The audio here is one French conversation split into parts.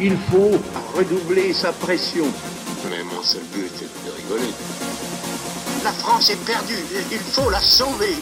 il faut redoubler sa pression. Mais mon seul but est de rigoler. La France est perdue, il faut la sauver.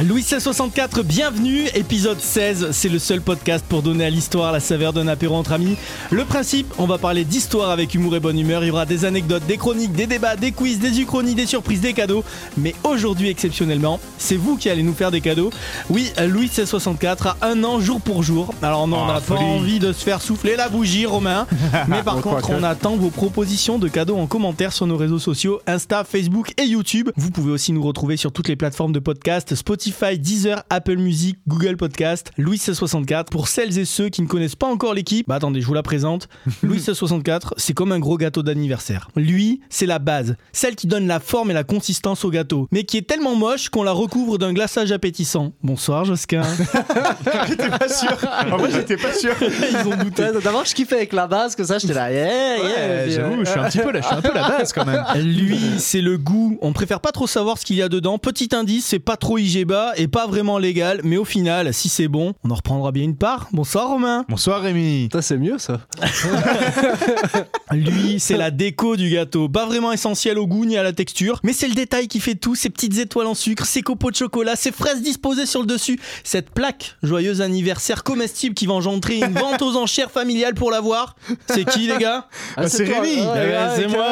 Louis 1664, bienvenue, épisode 16, c'est le seul podcast pour donner à l'histoire la saveur d'un apéro entre amis. Le principe, on va parler d'histoire avec humour et bonne humeur, il y aura des anecdotes, des chroniques, des débats, des quiz, des uchronies, des surprises, des cadeaux. Mais aujourd'hui, exceptionnellement, c'est vous qui allez nous faire des cadeaux. Oui, Louis 1664 a un an jour pour jour. Alors non, on Ah, n'a pas folie. envie de se faire souffler la bougie, Romain. Mais par contre, on attend vos propositions de cadeaux en commentaire sur nos réseaux sociaux, Insta, Facebook et YouTube. Vous pouvez aussi nous retrouver sur toutes les plateformes de podcast, Spotify, Deezer, Apple Music, Google Podcast, Louis 1664. Pour celles et ceux qui ne connaissent pas encore l'équipe, bah attendez, je vous la présente. Louis 1664, c'est comme un gros gâteau d'anniversaire. Lui, c'est la base, celle qui donne la forme et la consistance au gâteau, mais qui est tellement moche qu'on la recouvre d'un glaçage appétissant. Bonsoir Josquin. J'étais pas sûr. En vrai, j'étais pas sûr. Ils ont douté. D'abord, je kiffais avec la base, que ça, j'étais là, yeah, yeah. Ouais, J'avoue, je suis un petit peu, là, je suis un peu la base quand même. Lui, c'est le goût. On préfère pas trop savoir ce qu'il y a dedans. Petit indice, c'est pas trop IGBA et pas vraiment légal, mais au final, si c'est bon, on en reprendra bien une part. Bonsoir Romain. Bonsoir Rémi. Putain, c'est mieux ça. Lui, c'est la déco du gâteau. Pas vraiment essentiel au goût ni à la texture, mais c'est le détail qui fait tout. Ces petites étoiles en sucre, ces copeaux de chocolat, ces fraises disposées sur le dessus, cette plaque joyeux anniversaire comestible qui va engendrer une vente aux enchères familiales pour l'avoir. C'est qui les gars? Ah, c'est toi. Rémi. Ouais, Ouais, ouais, c'est moi.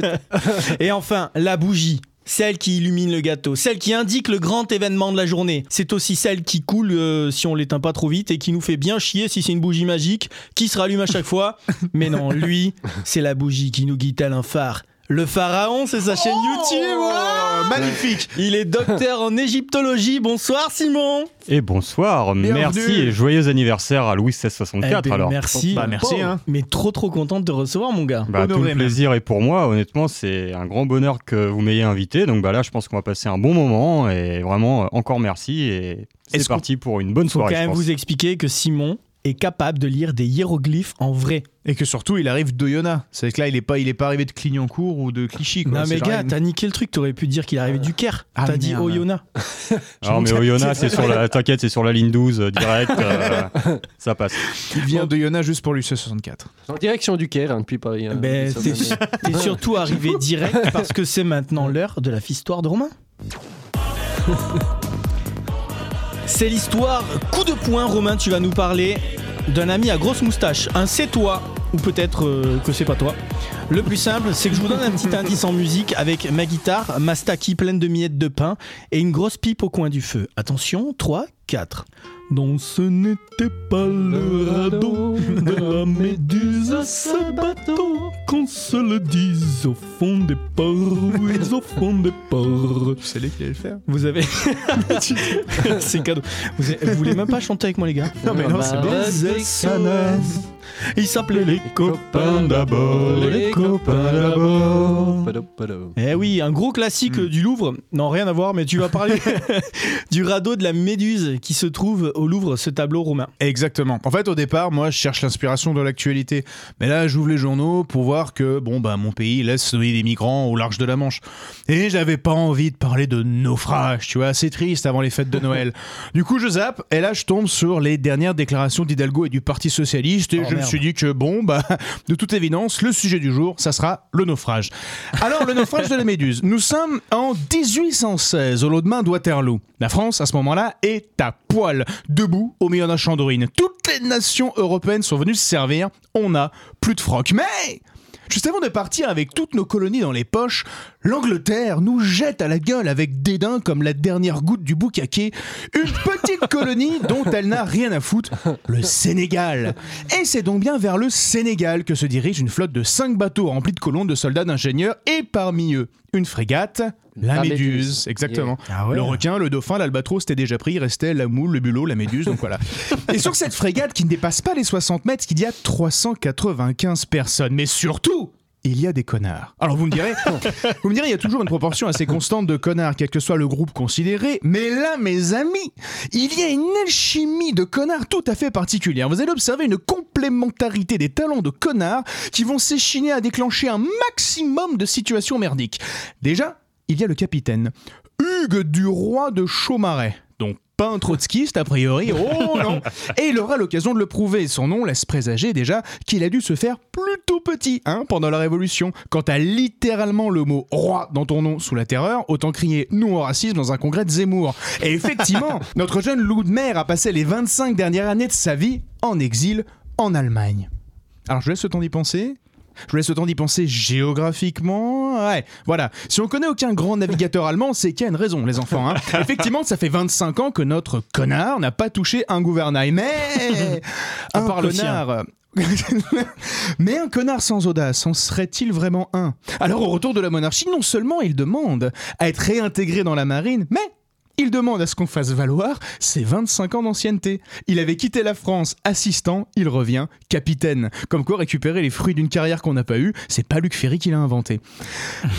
ouais. Et enfin, la bougie. Celle qui illumine le gâteau, celle qui indique le grand événement de la journée. C'est aussi celle qui coule euh, si on l'éteint pas trop vite et qui nous fait bien chier si c'est une bougie magique qui se rallume à chaque fois. Mais non, lui, c'est la bougie qui nous guide tel un phare. Le pharaon, c'est sa chaîne YouTube. Oh, magnifique. Il est docteur en égyptologie. Bonsoir Simon. Et bonsoir, Bienvenue. merci et joyeux anniversaire à Louis 1664 Eh ben, alors. Merci. Bah, merci, Oh, hein. Mais trop trop contente de te recevoir mon gars. Bah, tout le plaisir est pour moi, honnêtement c'est un grand bonheur que vous m'ayez invité, donc bah là je pense qu'on va passer un bon moment et vraiment euh, encore merci et c'est parti pour une bonne Faut soirée. quand je même pense. vous expliquer que Simon est capable de lire des hiéroglyphes en vrai. Et que surtout, il arrive d'Oyonnax. C'est que là, il est pas, il est pas arrivé de Clignancourt ou de Clichy. Quoi. Non mais gars, t'as niqué le truc, t'aurais pu dire qu'il arrivait du Caire. Ah, T'as dit. Oyonnax. Alors mais Oyonnax c'est sur la t'inquiète, c'est sur la ligne 12 euh, direct euh, ça passe. il vient d'Oyonnax juste pour l'UC 64. En direction du Caire, hein, depuis Paris. hein, Ben, t'es surtout arrivé direct parce que c'est maintenant l'heure de la histoire de Romain. C'est l'histoire coup de poing, Romain, tu vas nous parler d'un ami à grosse moustache. Un c'est toi, ou peut-être euh, que c'est pas toi. Le plus simple, c'est que je vous donne un petit indice en musique avec ma guitare, ma staki pleine de miettes de pain et une grosse pipe au coin du feu. Attention, 3, 4. Non, ce n'était pas le radeau de la méduse, ce bateau, qu'on se le dise au fond des ports, oui, au fond des ports. Tu savais qu'il allait le faire Vous avez. c'est cadeau. Vous, avez- vous voulez même pas chanter avec moi, les gars Non, mais non, Bah, c'est bon. Ils s'appelaient les copains d'abord, les copains d'abord. Eh oui, un gros classique euh, du Louvre. Non, rien à voir, mais tu vas parler du radeau de la Méduse qui se trouve au Louvre, ce tableau romain. Exactement. En fait, au départ, moi, je cherche l'inspiration de l'actualité. Mais là, j'ouvre les journaux pour voir que, bon, bah, mon pays laisse noyer des migrants au large de la Manche. Et j'avais pas envie de parler de naufrage, tu vois, c'est triste avant les fêtes de Noël. du coup, je zappe, et là, je tombe sur les dernières déclarations d'Hidalgo et du Parti Socialiste, et Oh, je me merde. Suis dit que, bon, bah, de toute évidence, le sujet du jour, ça sera le naufrage. Alors, le naufrage de la Méduse. Nous sommes en 1816, au lendemain de Waterloo. La France, à ce moment-là, est à poil, debout au milieu d'un champ. Toutes les nations européennes sont venues se servir. On n'a plus de froc. Mais Juste avant de partir avec toutes nos colonies dans les poches, l'Angleterre nous jette à la gueule avec dédain comme la dernière goutte du boucaquet une petite colonie dont elle n'a rien à foutre, le Sénégal. Et c'est donc bien vers le Sénégal que se dirige une flotte de 5 bateaux remplis de colons, de soldats, d'ingénieurs et parmi eux une frégate, la, La Méduse. Méduse. Exactement. Ah ouais. Le requin, le dauphin, l'albatros, c'était déjà pris, il restait la moule, le bulot, la méduse, donc voilà. Et sur cette frégate qui ne dépasse pas les 60 mètres, il y a 395 personnes. Mais surtout, il y a des connards. Alors vous me direz, vous me direz, il y a toujours une proportion assez constante de connards, quel que soit le groupe considéré. Mais là, mes amis, il y a une alchimie de connards tout à fait particulière. Vous allez observer une complémentarité des talents de connards qui vont s'échiner à déclencher un maximum de situations merdiques. Déjà, il y a le capitaine, Hugues du roi de Chaumaret. Donc Pas un trotskiste, a priori, oh non Et il aura l'occasion de le prouver. Son nom laisse présager déjà qu'il a dû se faire plutôt petit hein, pendant la Révolution. Quand t'as littéralement le mot roi dans ton nom sous la terreur, autant crier non au racisme dans un congrès de Zemmour. Et effectivement, notre jeune loup de mer a passé les 25 dernières années de sa vie en exil en Allemagne. Alors je laisse le temps d'y penser. Je vous laisse le temps d'y penser géographiquement. Ouais, voilà. Si on connaît aucun grand navigateur allemand, c'est qu'il y a une raison, les enfants. hein. Effectivement, ça fait 25 ans que notre connard n'a pas touché un gouvernail. Mais un connard. Mais un connard sans audace, en serait-il vraiment un? Alors au retour de la monarchie, non seulement il demande à être réintégré dans la marine, mais il demande à ce qu'on fasse valoir ses 25 ans d'ancienneté. Il avait quitté la France assistant, il revient capitaine. Comme quoi récupérer les fruits d'une carrière qu'on n'a pas eue, c'est pas Luc Ferry qui l'a inventé.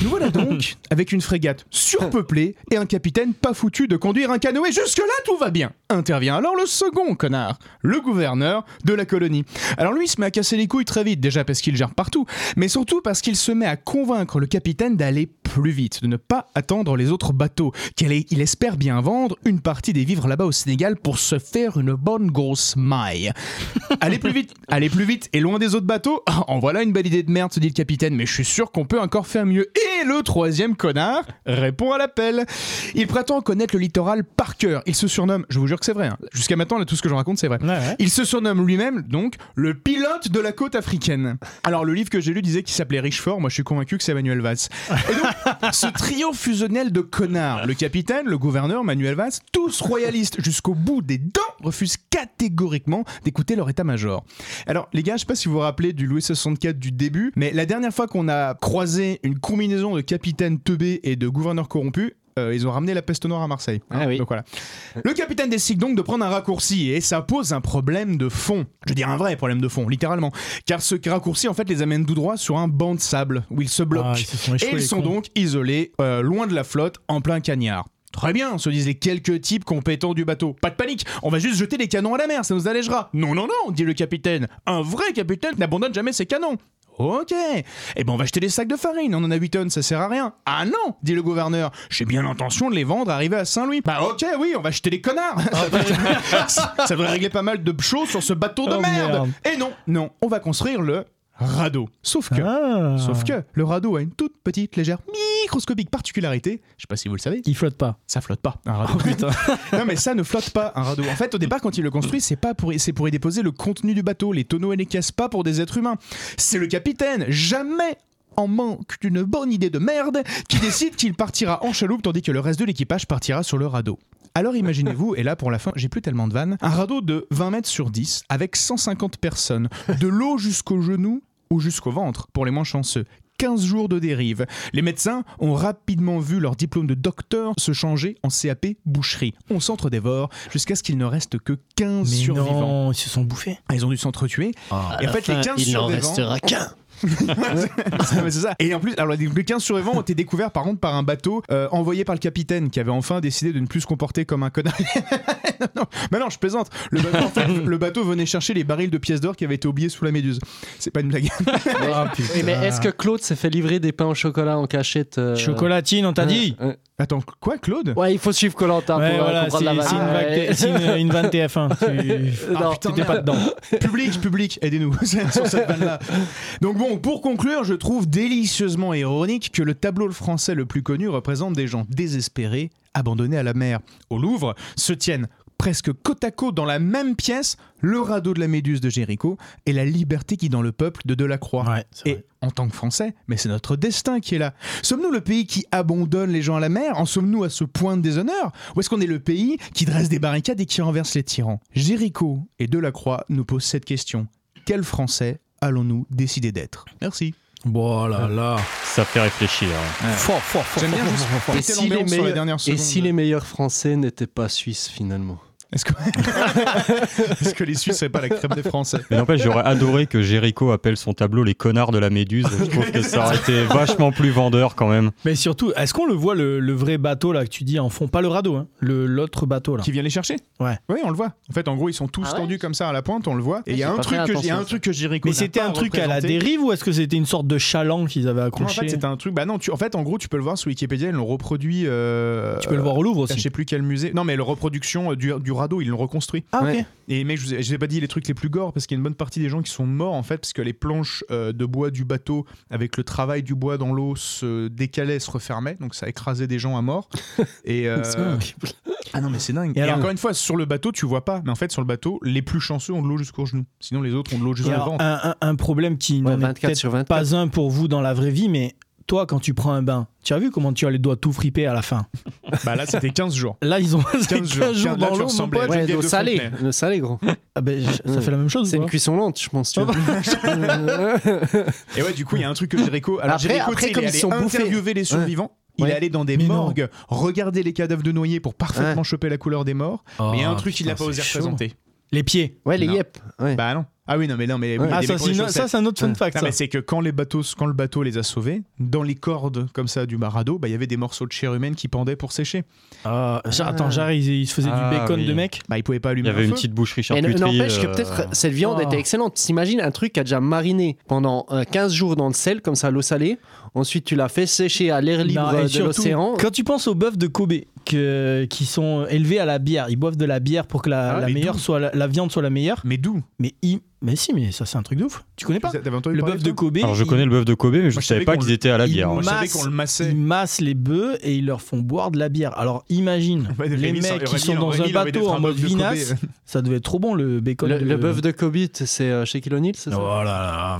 Nous voilà donc avec une frégate surpeuplée et un capitaine pas foutu de conduire un canoë. Jusque-là, tout va bien. Intervient alors le second connard, le gouverneur de la colonie. Alors lui, il se met à casser les couilles très vite, déjà parce qu'il gère partout, mais surtout parce qu'il se met à convaincre le capitaine d'aller plus vite, de ne pas attendre les autres bateaux, qu'il espère bien vendre une partie des vivres là-bas au Sénégal pour se faire une bonne grosse maille. Allez plus vite, allez plus vite et loin des autres bateaux. Ah, En voilà une belle idée de merde, se dit le capitaine, mais je suis sûr qu'on peut encore faire mieux. Et le troisième connard répond à l'appel. Il prétend connaître le littoral par cœur. Il se surnomme, je vous jure que c'est vrai, hein. jusqu'à maintenant, là, tout ce que je raconte, c'est vrai. Ouais, ouais. Il se surnomme lui-même donc le pilote de la côte africaine. Alors le livre que j'ai lu disait qu'il s'appelait Richefort, moi je suis convaincu que c'est Manuel Valls. Et donc ce trio fusionnel de connards, le capitaine, le gouverneur, Manuel Valls, tous royalistes jusqu'au bout des dents, refusent catégoriquement d'écouter leur état-major. Alors les gars, je sais pas si vous vous rappelez du Louis 64 du début, mais la dernière fois qu'on a croisé une combinaison de capitaine teubé et de gouverneur corrompu, euh, ils ont ramené la peste noire à Marseille. Ah oui. Donc voilà. Le capitaine décide donc de prendre un raccourci et ça pose un problème de fond. Je veux dire un vrai problème de fond, littéralement. Car ce raccourci en fait les amène tout droit sur un banc de sable où ils se bloquent. Ah, ils se et ils sont donc isolés, euh, loin de la flotte, en plein cagnard. Très bien, se disent les quelques types compétents du bateau. Pas de panique, on va juste jeter les canons à la mer, ça nous allégera. Non, non, non, dit le capitaine. Un vrai capitaine n'abandonne jamais ses canons. Ok. Eh ben on va acheter des sacs de farine, on en a 8 tonnes, ça sert à rien. Ah non, dit le gouverneur. J'ai bien l'intention de les vendre arriver à Saint-Louis. Bah ok, oui, on va acheter des connards. ça devrait régler pas mal de choses sur ce bateau de Oh, merde. merde. Et non, non, on va construire le radeau. Sauf que, Ah. sauf que le radeau a une toute petite, légère, microscopique particularité. Je sais pas si vous le savez, Il flotte pas. ça flotte pas. Un radeau. non mais ça ne flotte pas un radeau. En fait, au départ, quand il le construit, c'est pas pour, c'est pour y déposer le contenu du bateau, les tonneaux et les caisses, pas pour des êtres humains. C'est le capitaine, jamais en manque d'une bonne idée de merde, qui décide qu'il partira en chaloupe tandis que le reste de l'équipage partira sur le radeau. Alors imaginez-vous, et là pour la fin, j'ai plus tellement de vannes, un radeau de 20 mètres sur 10 avec 150 personnes, de l'eau jusqu'au genou ou jusqu'au ventre pour les moins chanceux. 15 jours de dérive. Les médecins ont rapidement vu leur diplôme de docteur se changer en CAP boucherie. On s'entre-dévore jusqu'à ce qu'il ne reste que 15 Mais survivants. non, ils se sont bouffés. Ah, Ils ont dû s'entretuer. et en fait, les 15 il n'en restera qu'un. Ouais, c'est ça. Et en plus, alors les les 15 survivants ont été découverts par contre par un bateau euh, envoyé par le capitaine qui avait enfin décidé de ne plus se comporter comme un connard. non, non, mais non, je plaisante. Le bateau, en fait, le bateau venait chercher les barils de pièces d'or qui avaient été oubliés sous la méduse. C'est pas une blague. Ah. Oui, mais est-ce que Claude s'est fait livrer des pains au chocolat en cachette euh, Chocolatine, on t'a dit euh, Attends, quoi, Claude? Ouais, il faut suivre Colanta Ouais, pour euh, voilà, comprendre la c'est c'est une, vanne. vague Ouais. T- c'est une- une vanne TF1. Tu Non. t'étais pas dedans. Public, public, aidez-nous sur cette vanne-là. Donc bon, pour conclure, je trouve délicieusement ironique que le tableau français le plus connu représente des gens désespérés, abandonnés à la mer. Au Louvre se tiennent presque côte à côte dans la même pièce le radeau de la Méduse de Géricault et la liberté qui dans le peuple de Delacroix. Ouais, Et vrai. en tant que Français, mais c'est notre destin qui est là. Sommes-nous le pays qui abandonne les gens à la mer? En sommes-nous à ce point de déshonneur? Ou est-ce qu'on est le pays qui dresse des barricades et qui renverse les tyrans? Géricault et Delacroix nous posent cette question. Quel Français allons-nous décider d'être? Merci. Bon là là. Ça fait réfléchir. Fort, fort, fort. J'aime bien fort. Et les meilleurs, si les meilleurs Français n'étaient pas suisses finalement? Est-ce que... Est-ce que les Suisses seraient pas la crème des Français Mais n'empêche, j'aurais adoré que Jericho appelle son tableau les connards de la Méduse. Je trouve que ça aurait été vachement plus vendeur quand même. Mais surtout, est-ce qu'on le voit le, le vrai bateau là que tu dis en fond? Pas le radeau, hein, le- l'autre bateau là. Qui vient les chercher? Ouais. Oui, on le voit. En fait, en gros, ils sont tous Ah ouais? tendus comme ça à la pointe, on le voit. Et il y a un truc que il y a attention un à truc que Jericho Mais c'était un truc à la dérive ou est-ce que c'était une sorte de chaland qu'ils avaient Non, en accroché? fait, c'était un truc. Bah non, tu... en fait, en gros, tu peux le voir sur Wikipédia, ils l'ont reproduit. euh, Tu peux le voir au Louvre Je aussi. sais plus quel musée. Non, mais la reproduction euh, du, du radeau, ils l'ont reconstruit. Ah, ok. Ouais. Et mec, je vous ai, je vous ai pas dit les trucs les plus gore parce qu'il y a une bonne partie des gens qui sont morts en fait parce que les planches euh, de bois du bateau avec le travail du bois dans l'eau se décalaient, se refermaient, donc ça écrasait des gens à mort. Et euh, ah non mais c'est dingue. Et Et, alors- encore une fois sur le bateau tu vois pas, mais en fait sur le bateau les plus chanceux ont de l'eau jusqu'aux genoux. Sinon les autres ont de l'eau jusqu'au ventre. un, un- un problème qui Ouais, n'en est 24 peut-être sur 24. pas un pour vous dans la vraie vie, mais toi, quand tu prends un bain, tu as vu comment tu as les doigts tout fripés à la fin Bah là c'était 15 jours. Là, ils ont 15 15 jours. jours, Là, dans l'eau. Ouais, salée. Fontenay. Le salé, gros. Ah ben, je- ça fait la même chose. C'est une cuisson lente, je pense. Tu vois. Et ouais du coup il y a un truc que Jericho. Alors Après- Jericho, après, comme il est ils allé sont bouffés. interviewer les survivants. Il Ouais. est allé dans des Mais non. morgues, regarder les cadavres de noyés pour parfaitement Ouais. choper la couleur des morts. mais il y a un Oh, truc qu'il n'a pas osé représenter. Les pieds. Ouais, les yep. Ouais. Bah non. Ah oui, non, mais non, mais Ouais. il Ah, ça, c'est un autre fun fact. Non, ça. mais c'est que quand, les bateaux, quand le bateau les a sauvés, dans les cordes comme ça du marado, bah, il y avait des morceaux de chair humaine qui pendaient pour sécher. Ah, j'a- attends, j'arrive, il, il se faisait Ah, du bacon oui. de mec. Bah, ils pouvaient pas Il allumer y avait un une feu. petite boucherie Et charcuterie. n'empêche que euh, peut-être cette viande Oh. était excellente. T'imagines un truc qui a déjà mariné pendant euh, 15 jours dans le sel, comme ça, l'eau salée. Ensuite, tu l'as fait sécher à l'air libre Non, de surtout, l'océan. Quand tu penses aux bœufs de Kobe que- qui sont élevés à la bière, ils boivent de la bière pour que la, Ah, la meilleure soit la, la viande soit la meilleure. Mais d'où? Mais il- mais si, mais ça c'est un truc de ouf. Tu connais pas Le bœuf de Kobe. Alors je il- connais le bœuf de Kobe, mais je ne je savais savais pas qu'ils étaient à la il bière. Moi, je savais masse- qu'on le massait. Ils massent les bœufs et ils leur font boire de la bière. Alors imagine Ouais, les mecs qui Rémi, sont dans Rémi, un bateau en mode vinasse, ça devait être trop bon le bacon. Le, de... le bœuf de Kobe, c'est euh, chez O'Neill, c'est ça? Oh là là.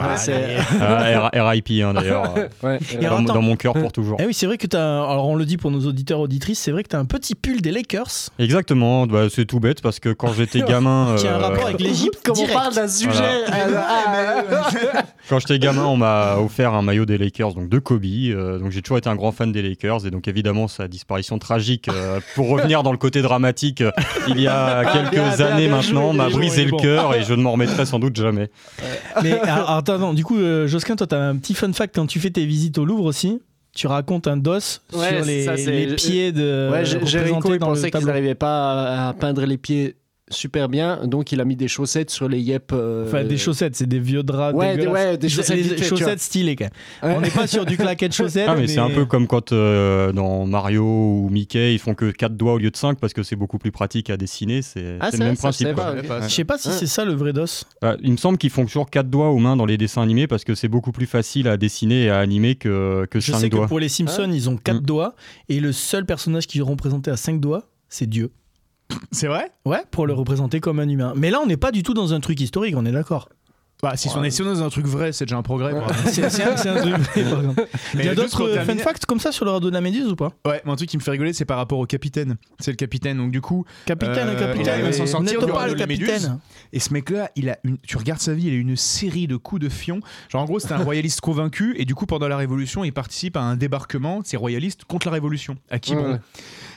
Ah, RIP hein, d'ailleurs. dans, mon cœur pour toujours. Eh oui, c'est vrai que t'as. un- Alors on le dit pour nos auditeurs auditrices, c'est vrai que t'as un petit pull des Lakers Exactement, bah, c'est tout bête parce que quand j'étais gamin. qui a un euh, rapport avec l'Égypte. Comme on direct. Parle d'un sujet. Voilà. euh, ah, Quand j'étais gamin, on m'a offert un maillot des Lakers, donc de Kobe. euh, donc j'ai toujours été un grand fan des Lakers et donc évidemment sa disparition tragique, euh, pour revenir dans le côté dramatique, euh, il y a quelques bien, bien, années bien maintenant, m'a brisé le bon. cœur et je ne m'en remettrai sans doute jamais. Mais alors, attends, attends, du coup, euh, Josquin, toi, t'as un petit fun fact quand tu fais tes visites au Louvre aussi. Tu racontes un dos Ouais, sur les, ça, c'est- les pieds de Ouais, Jericho, il pensait qu'ils n'arrivaient pas à, à peindre les pieds super bien, donc il a mis des chaussettes sur les yep. euh, Enfin, des chaussettes, c'est des vieux draps. Ouais, des- ouais, des chaussettes tu chaussettes stylées, quand même. Ouais. On n'est pas sur du claquette chaussettes. Ah mais c'est un peu comme quand euh, dans Mario ou Mickey, ils font que 4 doigts au lieu de 5 parce que c'est beaucoup plus pratique à dessiner, c'est Ah, le même ça, je principe. pas. Je sais pas si Ouais. c'est ça le vrai dos. Euh, il me semble qu'ils font toujours 4 doigts aux mains dans les dessins animés parce que c'est beaucoup plus facile à dessiner et à animer que, que Je 5 sais que doigts. pour les Simpsons, ils ont quatre Mm. doigts et le seul personnage qui est représenté à 5 doigts, c'est Dieu. C'est vrai? Ouais, pour le représenter comme un humain. Mais là, on n'est pas du tout dans un truc historique, on est d'accord. Bah, si on est si on est dans un truc vrai, c'est déjà un progrès. C'est c'est un, c'est un truc vrai, par exemple. Il y a juste d'autres pour euh, fun terminer- facts comme ça sur le radeau de la Méduse ou pas? Ouais, mais un truc qui me fait rigoler, c'est par rapport au capitaine. C'est le capitaine, donc du coup, Capitaine, Euh, capitaine, il va s'en sortir du pas radeau le de la Méduse. capitaine. Et ce mec-là, il a une. Tu regardes sa vie, il a une série de coups de fion. Genre, en gros, c'était un royaliste convaincu, et du coup, pendant la Révolution, il participe à un débarquement de ces royalistes contre la Révolution, à Quiberon. Ouais.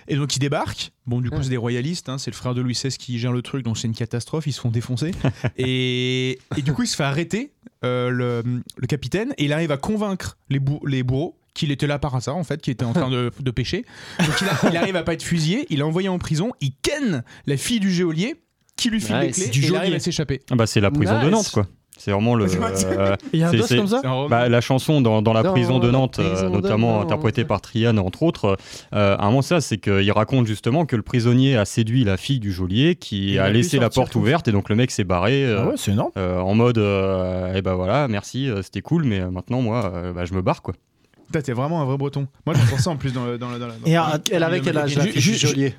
Et donc, il débarque. Bon, du coup, Ouais. c'est des royalistes, hein, c'est le frère de Louis XVI qui gère le truc, donc c'est une catastrophe, ils se font défoncer. et, et du coup, il se fait arrêter, euh, le, le capitaine, et il arrive à convaincre les, bou- les bourreaux qu'il était là par hasard en fait, qu'il était en train de, de pêcher. Donc il, a- il arrive à pas être fusillé, il est envoyé en prison, il ken la fille du geôlier qui lui file Nice. les clés, Du et il arrive geôlier. à s'échapper. Ah bah c'est la prison de. Nantes quoi. C'est vraiment le. Euh, Il y a un comme ça bah, la chanson dans, dans la Dans prison de Nantes, prison euh, notamment interprétée par Triane entre autres, euh, à un moment ça, c'est qu'il raconte justement que le prisonnier a séduit la fille du geôlier qui Il a laissé la porte ouverte et donc le mec s'est barré. euh, Ah ouais, c'est énorme. euh, en mode euh, eh ben voilà merci c'était cool mais maintenant moi euh, bah, je me barre quoi Putain, T'es vraiment un vrai breton. Moi, je pense ça en plus dans le. Dans le- dans le- Et Elle avait quel âge geôlier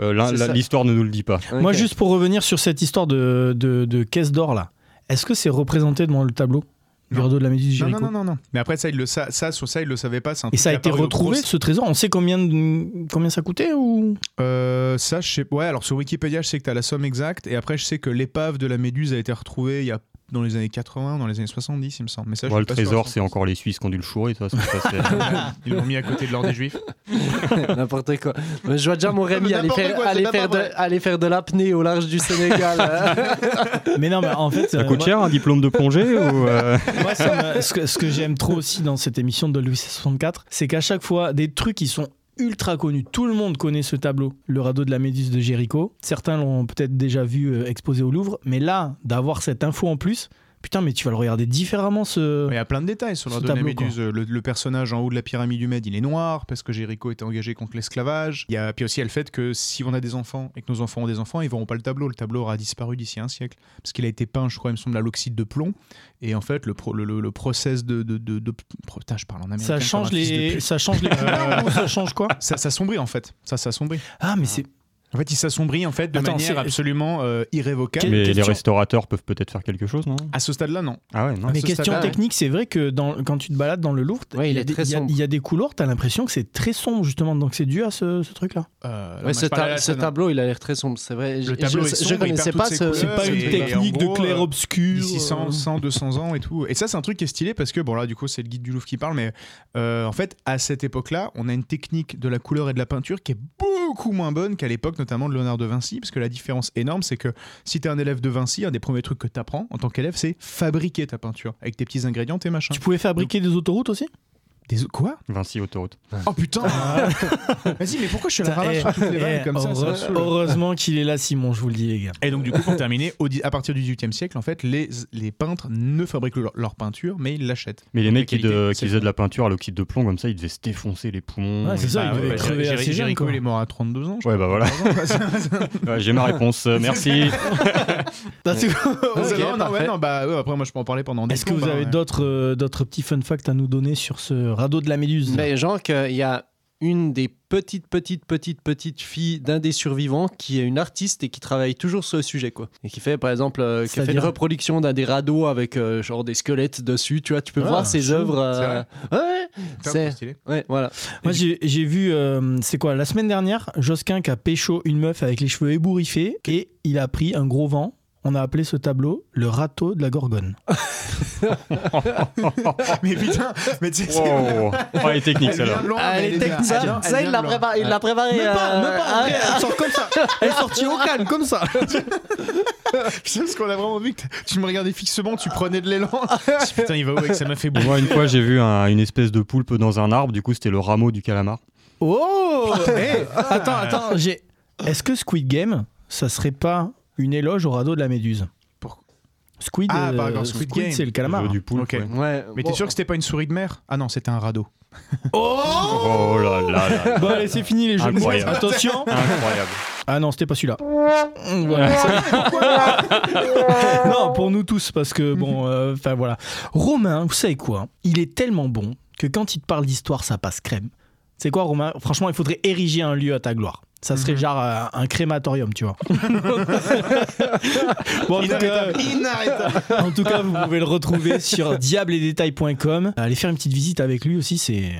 Euh, l'histoire ne nous le dit pas Moi, juste pour revenir sur cette histoire de, de, de caisse d'or là, est-ce que c'est représenté devant le tableau du Non. radeau de la Méduse Non, Jéricho non, non, non, non. Mais après, ça, il le, ça, ça, sur ça, il le savait pas. un Et ça a été retrouvé ce trésor On sait combien, de- combien ça coûtait ou Euh, ça, je sais. Ouais, alors sur Wikipédia, je sais que tu as la somme exacte. Et après, je sais que l'épave de la Méduse a été retrouvée il y a dans les années 80, dans les années 70, il me semble. Mais ça, je le trésor, 100%. c'est encore les Suisses qui ont dû le chourer. de toute façon, ça, c'est- Ils l'ont mis à côté de l'or des juifs. N'importe quoi. Mais Je vois déjà mon Rémi aller faire, quoi, aller, de, vrai. aller faire de l'apnée au large du Sénégal. Mais non, mais en fait, ça euh, coûte cher un diplôme de plongée ou euh, Moi, ça me- ce que, ce que j'aime trop aussi dans cette émission de Louis 64, c'est qu'à chaque fois, des trucs qui sont ultra connus. Tout le monde connaît ce tableau, le radeau de la Méduse de Jéricho. Certains l'ont peut-être déjà vu euh, exposé au Louvre, mais là, d'avoir cette info en plus, putain, mais tu vas le regarder différemment ce. Mais il y a plein de détails sur radeau de la Méduse. Le, le personnage en haut de la pyramide du Med, il est noir parce que Jéricho était engagé contre l'esclavage. Il y a puis aussi il y a le fait que si on a des enfants et que nos enfants ont des enfants, ils verront pas le tableau. Le tableau aura disparu d'ici un siècle parce qu'il a été peint, je crois, il me semble, à l'oxyde de plomb. Et en fait, le, pro- le, le, le process de, de, de, de- pro- putain, je parle en américain. Ça change les, ça change les ça change quoi? Ça s'assombrit en fait. Ça s'assombrit. Ah, mais c'est. En fait, il s'assombrit en fait de Attends, manière absolument euh, irrévocable. Mais les restaurateurs peuvent peut-être faire quelque chose, non? À ce stade-là, non. Ah ouais, non. Mais question stade-là, technique, c'est vrai que dans, quand tu te balades dans le Louvre, Ouais, il y a des- y a- il y, a des couloirs, t'as l'impression que c'est très sombre justement, donc c'est dû à ce, ce truc-là. Euh, Ouais, ce, ta- tableau, il a l'air très sombre, c'est vrai. Le tableau je, est je sombre, il connaissais pas ce. C'est pas une technique de gros, clair-obscur. D'ici 100, euh. 100, 200 ans et tout. Et ça, c'est un truc qui est stylé parce que, bon, là, du coup, c'est le guide du Louvre qui parle, mais euh, en fait, à cette époque-là, on a une technique de la couleur et de la peinture qui est beaucoup moins bonne qu'à l'époque, notamment de Léonard de Vinci, parce que la différence énorme, c'est que si t'es un élève de Vinci, un des premiers trucs que t'apprends en tant qu'élève, c'est fabriquer ta peinture avec tes petits ingrédients, tes machins. Tu pouvais fabriquer des autoroutes aussi? Des... Quoi Vinci autoroute. Oh putain Vas-y, mais pourquoi je suis à la ramasse eh, sur toutes les vannes eh, comme ça. Heureusement qu'il est là, Simon, je vous le dis, les gars. Et donc, du coup, pour terminer, à partir du XVIIIe siècle, en fait, les, les peintres ne fabriquent leur, leur peinture, mais ils l'achètent. Mais les mecs qui, de- qui faisaient de la peinture à l'oxyde de plomb comme ça, ils devaient se défoncer les poumons. Ouais, c'est ça, Bah il devait ouais, crever assez jeune, Jéricho, quoi. il est mort à 32 ans. je Ouais, bah voilà. Ouais, J'ai ma réponse, merci. Ah, non, non, ouais, non, bah, après, moi, je peux en parler pendant des Est-ce que vous avez hein, d'autres euh, d'autres petits fun facts à nous donner sur ce radeau de la Méduse Mais genre qu'il y a une des petites, petites, petites, petites filles d'un des survivants qui est une artiste et qui travaille toujours sur le sujet, quoi. Et qui fait, par exemple, euh, qui a fait une reproduction d'un des radeaux avec euh, genre des squelettes dessus, tu vois. Tu peux Ah, voir ses œuvres. euh, Ouais, c'est. Ouais, voilà. Moi, j'ai j'ai vu, euh, c'est quoi, la semaine dernière, Josquin qui a pécho une meuf avec les cheveux ébouriffés et il a pris un gros vent. On a appelé ce tableau le râteau de la Gorgone. Mais putain, mais tu sais, Wow. Oh, elle est technique elle celle-là. Ah, elle est technique. elle Ça, elle il l'a loin. préparé. Il l'a préparé. Même pas, euh, même pas, hein. après, elle sort comme ça. Elle est sortie au calme, comme ça. Putain, parce qu'on a vraiment vu que tu me regardais fixement, tu prenais de l'élan. Putain, il va où avec ça m'a fait boum. Moi, une fois, j'ai vu un- une espèce de poulpe dans un arbre. Du coup, c'était le rameau du calamar. Oh Eh, Attends, attends, j'ai. Est-ce que Squid Game, ça serait pas une éloge au radeau de la Méduse? Squid, Ah, euh, Squid Game. c'est le calamar. Le du poulpe. Ok. ouais. Ouais. Mais bon. t'es sûr que c'était pas une souris de mer? Ah non, c'était un radeau. Oh Oh là là là. Bon, allez, c'est fini les jeux. Incroyable. Attention Incroyable. Ah non, c'était pas celui-là. Voilà, non, pour nous tous, parce que bon, euh, enfin voilà. Romain, vous savez quoi? Il est tellement bon que quand il te parle d'histoire, ça passe crème. C'est quoi, Romain? Franchement, il faudrait ériger un lieu à ta gloire. Ça serait genre euh, un crématorium, tu vois. bon, en, tout cas, Inarrêtable. Inarrêtable. en tout cas, vous pouvez le retrouver sur diabledesdetails.com. Allez faire une petite visite avec lui aussi, c'est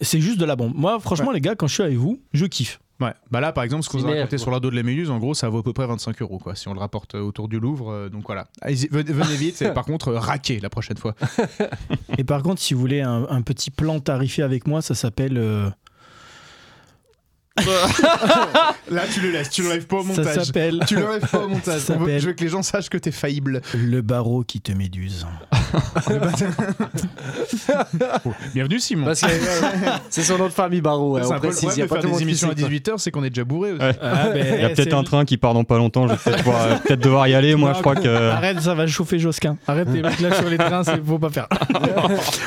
c'est juste de la bombe. Moi, franchement, les gars, quand je suis avec vous, je kiffe. Ouais, bah là par exemple, ce qu'on vous a raconté sur le radeau de la Méduse, en gros, ça vaut à peu près 25 euros quoi, si on le rapporte euh, autour du Louvre. euh, donc voilà, venez, venez vite, c'est par contre raquer la prochaine fois. Et par contre, si vous voulez un, un petit plan tarifé avec moi, ça s'appelle. euh, Là, tu le laisses, tu l'enlèves pas au ça montage. s'appelle Tu l'enlèves pas au montage. Ça veut- s'appelle- je veux que les gens sachent que t'es faillible. le barreau qui te méduse. Bienvenue Simon. Parce que ouais, c'est son nom de famille Barreau. ouais, c'est on précise, il y a pas faire des émissions à sait, quoi. 18h, c'est qu'on est déjà bourré aussi. Ouais. Ah, ben, Il y a peut-être un train qui part dans pas longtemps. Je vais peut-être euh, devoir y aller. Moi, je crois que. Arrête, ça va chauffer Josquin. Arrête les mecs là sur les trains, c'est faut pas faire.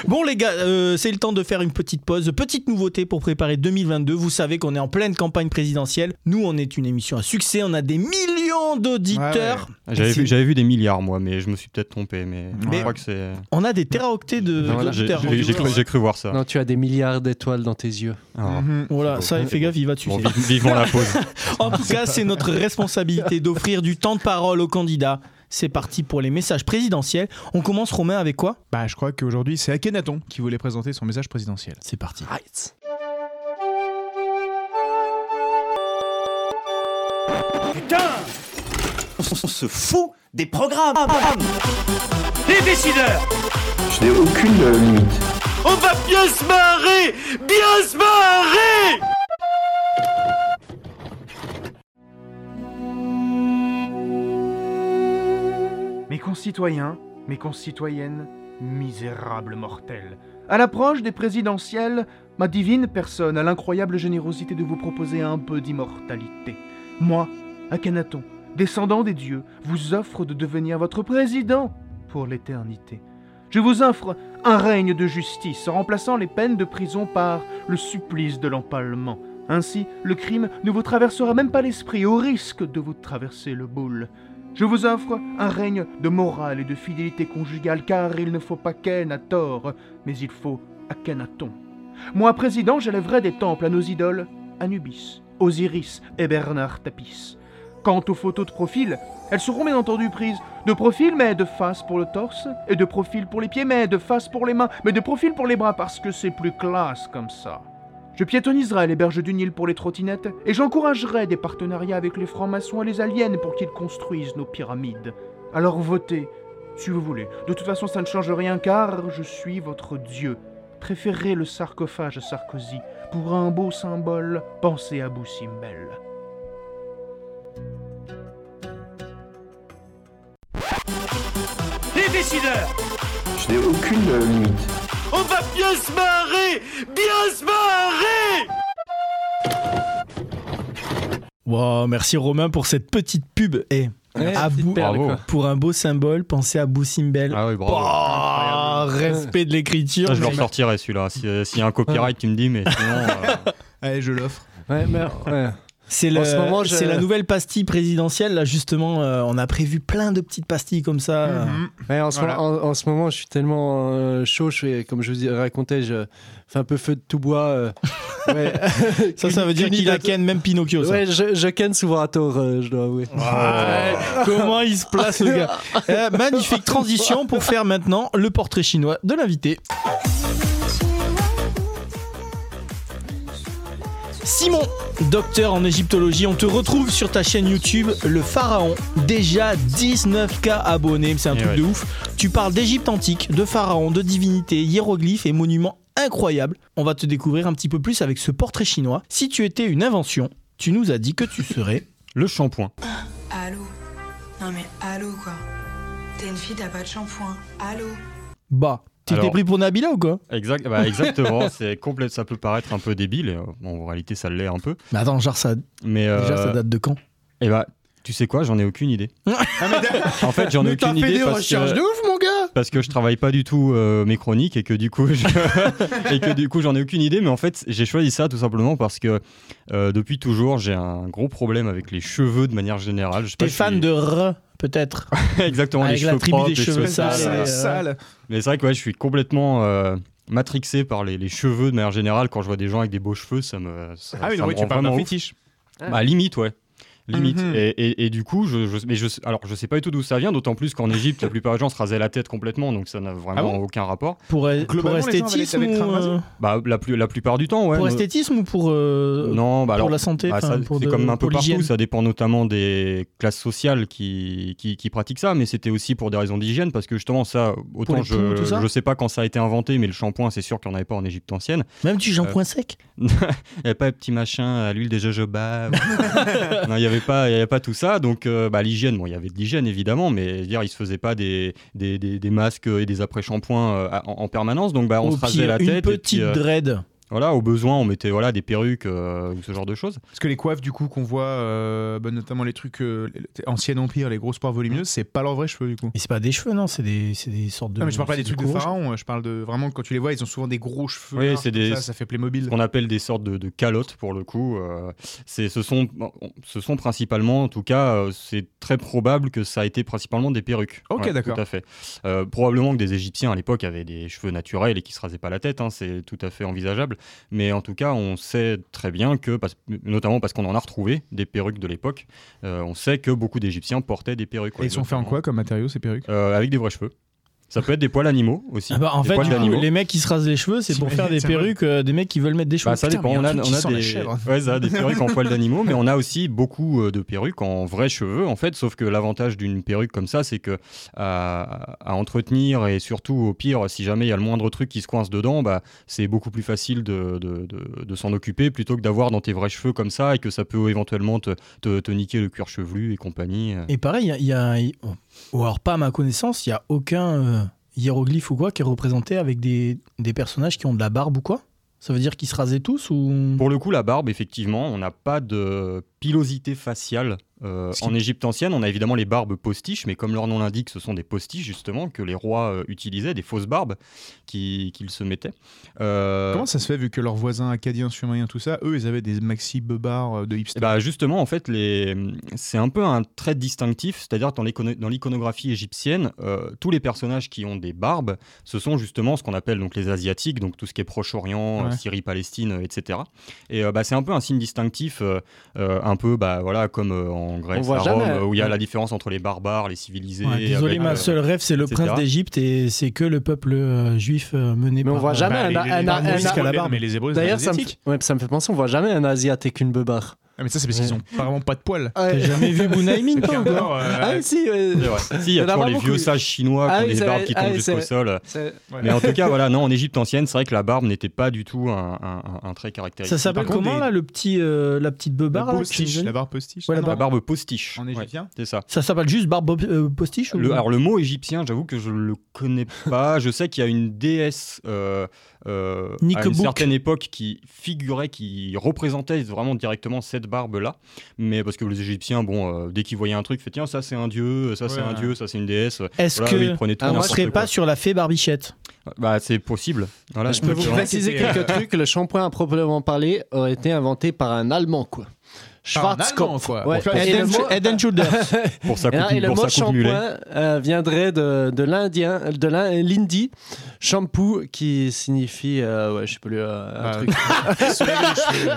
bon les gars, euh, c'est le temps de faire une petite pause. Petite nouveauté pour préparer 2022. Vous savez qu'on est en pleine campagne présidentielle. Nous, on est une émission à succès. On a des millions d'auditeurs. J'avais vu, j'avais vu des milliards, moi, mais je me suis peut-être trompé. Mais, Mais- je crois que c'est. On a des téraoctets de Voilà, j'ai, d'auditeurs. j'ai- j'ai cru, j'ai cru voir ça. Non, tu as des milliards d'étoiles dans tes yeux. Alors, Mhm. Voilà, ça, fais gaffe, il va dessus. bon, vive- vivement la pause. En tout cas, c'est notre responsabilité d'offrir du temps de parole aux candidats. C'est parti pour les messages présidentiels. On commence, Romain, avec quoi? Bah, je crois qu'aujourd'hui, c'est Akhenaton qui voulait présenter son message présidentiel. C'est parti. On se fout des programmes. Les décideurs Je n'ai aucune euh, limite. On va bien se marrer Bien se marrer Mes concitoyens, mes concitoyennes, misérables mortels, à l'approche des présidentielles, ma divine personne a l'incroyable générosité de vous proposer un peu d'immortalité. Moi, Akhenaton, descendant des dieux, vous offre de devenir votre président pour l'éternité. Je vous offre un règne de justice en remplaçant les peines de prison par le supplice de l'empalement. Ainsi, le crime ne vous traversera même pas l'esprit au risque de vous traverser le boule. Je vous offre un règne de morale et de fidélité conjugale, car il ne faut pas qu'Aken à tort, mais il faut Akhenaton. Moi, président, j'élèverai des temples à nos idoles, Anubis, Osiris et Bernard Tapis. Quant aux photos de profil, elles seront bien entendu prises de profil, mais de face pour le torse, et de profil pour les pieds, mais de face pour les mains, mais de profil pour les bras, parce que c'est plus classe comme ça. Je piétoniserai les berges du Nil pour les trottinettes, et j'encouragerai des partenariats avec les francs-maçons et les aliens pour qu'ils construisent nos pyramides. Alors votez, si vous voulez. De toute façon, ça ne change rien, car je suis votre Dieu. Préférez le sarcophage Sarkozy. Pour un beau symbole, pensez à Boussimbel. Les décideurs Je n'ai aucune euh, limite. On va bien se marrer Bien se marrer Wow, merci Romain pour cette petite pub. Et à bout- quoi. pour un beau symbole, pensez à Boussimbel. Ah oui, bravo. Oh, respect de l'écriture. Ah, je le ressortirai celui-là. Si- euh, S'il y a un copyright, tu me dis, mais sinon. euh, Allez, je l'offre. Ouais, mais, ouais. C'est je- la nouvelle pastille présidentielle. Là, justement, euh, on a prévu plein de petites pastilles comme ça. Mhm. Ouais, en, ce Voilà. moment, en, en ce moment, je suis tellement euh, chaud, je fais, comme je vous ai raconté, je fais un peu feu de tout bois. euh, ouais. Ça, ça veut dire qu'il a ken même Pinocchio. Ça. Ouais, je, je ken souvent à tort, euh, je dois avouer. Ouais, Comment il se place, le gars Euh, Magnifique transition pour faire maintenant le portrait chinois de l'invité. Simon, docteur en égyptologie, on te retrouve sur ta chaîne YouTube Le Pharaon. Déjà 19K abonnés, c'est un Et truc ouais. de ouf. Tu parles d'Égypte antique, de pharaons, de divinités, hiéroglyphes et monuments incroyables. On va te découvrir un petit peu plus avec ce portrait chinois. Si tu étais une invention, tu nous as dit que tu serais le shampoing. Allô Non mais allô quoi T'es une fille, t'as pas de shampoing. Allô Bah, tu t'es pris pour Nabila ou quoi Exact, bah, exactement. c'est complet. Ça peut paraître un peu débile. et, euh, bon, en réalité, ça l'est un peu. Mais attends, genre ça, Mais déjà ça euh, date de quand eh bah, tu sais quoi J'en ai aucune idée. en fait, j'en ai Mais t'as aucune fait idée des parce recherches que, de ouf, mon gars parce que je travaille pas du tout euh, mes chroniques et que du coup, je- et que du coup, j'en ai aucune idée. Mais en fait, j'ai choisi ça tout simplement parce que euh, depuis toujours, j'ai un gros problème avec les cheveux de manière générale. Je T'es fan de R, peut-être exactement Avec les la cheveux tribu propres, des les cheveux sales. sales, euh, euh, Sale. Mais c'est vrai que ouais, je suis complètement euh, matrixé par les, les cheveux de manière générale. Quand je vois des gens avec des beaux cheveux, ça me. Ça, Ah oui, ça non, me oui, tu parles d'un fétiche. Bah, limite, ouais. Limite. Mhm. et, et- et du coup, je, je- mais je, alors, je sais pas du tout d'où ça vient, d'autant plus qu'en Égypte, la plupart des gens se rasaient la tête complètement, donc ça n'a vraiment Ah bon aucun rapport. Pour, pour gens avaient- esthétisme ou, euh, Bah, la, plus, la plupart du temps, ouais. Pour esthétisme ou pour, euh, non, bah pour alors. la santé bah, pour c'est de- comme un peu pour partout, l'hygiène ça dépend notamment des classes sociales qui, qui, qui pratiquent ça, mais c'était aussi pour des raisons d'hygiène, parce que justement, ça, autant je, poux, ça? je sais pas quand ça a été inventé, mais le shampoing, c'est sûr qu'il n'y en avait pas en Égypte ancienne. Même du shampoing sec? Il n'y avait pas de petit machin à l'huile de jojoba. non, il n'y avait, pas- il y avait pas tout ça. Donc, euh, bah, l'hygiène, bon, il y avait de l'hygiène évidemment, mais dire, il ne se faisait pas des, des, des- des masques et des après-shampoings euh, en, en permanence. Donc, bah, on se rasait la une tête. et petite puis, euh, dread. Voilà, au besoin, on mettait voilà, des perruques euh, ou ce genre de choses. Parce que les coiffes, du coup, qu'on voit, euh, bah, notamment les trucs euh, les- ancien empire, les grosses poires volumineuses, c'est pas leurs vrais cheveux, du coup. Et c'est pas des cheveux, non, c'est des, c'est des sortes de. non, mais je parle pas des trucs de pharaon, je parle de vraiment quand tu les vois, ils ont souvent des gros cheveux. Oui, c'est des- Ça, ça fait Playmobil. Ce qu'on appelle des sortes de, de calottes pour le coup. euh, c'est, ce, sont, ce sont principalement, en tout cas, euh, c'est très probable que ça a été principalement des perruques. Ok, d'accord. Tout à fait. Euh, probablement que des Égyptiens à l'époque avaient des cheveux naturels et qui se rasaient pas la tête, hein, c'est tout à fait envisageable. Mais en tout cas, on sait très bien que, notamment parce qu'on en a retrouvé des perruques de l'époque, euh, on sait que beaucoup d'Égyptiens portaient des perruques. Et ils sont faits en quoi comme matériaux, ces perruques? Euh, Avec des vrais cheveux. Ça peut être des poils animaux aussi. Ah bah, en Des fait, poils du coup, d'animaux. les mecs qui se rasent les cheveux, c'est pour faire des perruques euh, des mecs qui veulent mettre des cheveux. Bah, ça Putain, dépend. On a on des, ouais, ça, des perruques en poils d'animaux, mais on a aussi beaucoup euh, de perruques en vrais cheveux, en fait. Sauf que l'avantage d'une perruque comme ça, c'est que à, à entretenir et surtout, au pire, si jamais il y a le moindre truc qui se coince dedans, bah, c'est beaucoup plus facile de, de, de- de s'en occuper plutôt que d'avoir dans tes vrais cheveux comme ça et que ça peut éventuellement te, te, te niquer le cuir chevelu et compagnie. Et pareil, il y a, il y a- il- ou alors pas à ma connaissance, il y a aucun euh, hiéroglyphe ou quoi qui est représenté avec des, des personnages qui ont de la barbe ou quoi? Ça veut dire qu'ils se rasaient tous ou Pour le coup, la barbe, effectivement, on n'a pas de pilosité faciale. Euh, qui- En Égypte ancienne, on a évidemment les barbes postiches, mais comme leur nom l'indique, ce sont des postiches justement que les rois euh, utilisaient, des fausses barbes qui- qu'ils se mettaient. Euh, Comment ça se fait vu que leurs voisins acadiens, sumériens, tout ça, eux, ils avaient des maxi beubards euh, de eh hipster bah justement, en fait, les... c'est un peu un trait distinctif, c'est-à-dire dans l'icono- dans l'iconographie égyptienne, tous les personnages qui ont des barbes, ce sont justement ce qu'on appelle donc les asiatiques, donc tout ce qui est Proche-Orient, Ouais. Syrie, Palestine, etc. Et bah, c'est un peu un signe distinctif, euh, un peu bah, voilà, comme euh, en Grèce, voit à Rome, jamais. euh, où il y a Ouais. la différence entre les barbares, les civilisés. Ouais, Désolé, avec, ma euh, seule rêve, c'est le etc. prince d'Égypte et c'est que le peuple euh, juif mené Mais on par. voit euh, jamais Bah, un, les- un- les- un- les- un- les- jusqu'à la barbe. Mais les hébreux, D'ailleurs, ça me, asiatique. ouais, ça me fait penser, on voit jamais un asiatique une beubare. Ah, mais ça, c'est parce qu'ils ont vraiment pas de poils. T'as jamais vu Bunaimin, toi encore, euh, Ah oui, si. Si, il y a toujours les vieux sages chinois Ah qui ont des barbes qui Ah tombent oui, jusqu'au sol. Mais en tout cas, voilà, non, en Égypte ancienne, c'est vrai que la barbe n'était pas du tout un, un- un- un trait caractéristique. Ça s'appelle comment des- là, le petit, euh, la petite La beubare la barbe postiche. Ouais, la Ah barbe postiche. En Ouais, égyptien c'est ça. Ça s'appelle juste barbe euh, postiche ou... Le, alors le mot égyptien, j'avoue que je le connais pas. je sais qu'il y a une déesse euh, à une certaine époque qui figurait, qui représentait vraiment directement cette barbe-là. Mais parce que les Égyptiens, bon, euh, dès qu'ils voyaient un truc, ils faisaient tiens ça c'est un dieu, ça c'est Ouais. un dieu, ça c'est une déesse. Est-ce Voilà, que tout Ah, on n'importe serait pas sur la fée Barbichette Bah c'est possible. Voilà. Je peux vous préciser c'était, euh, quelques trucs. Le shampoing à proprement parler aurait été inventé par un Allemand, quoi. Schwarzkopf. quoi. Ouais. Head and Shoulders. Pour sa coupe, et le mot shampoing euh, viendrait de, de l'indien, de l'in- l'hindi, shampoo, qui signifie, euh, ouais, je sais pas, euh, un truc.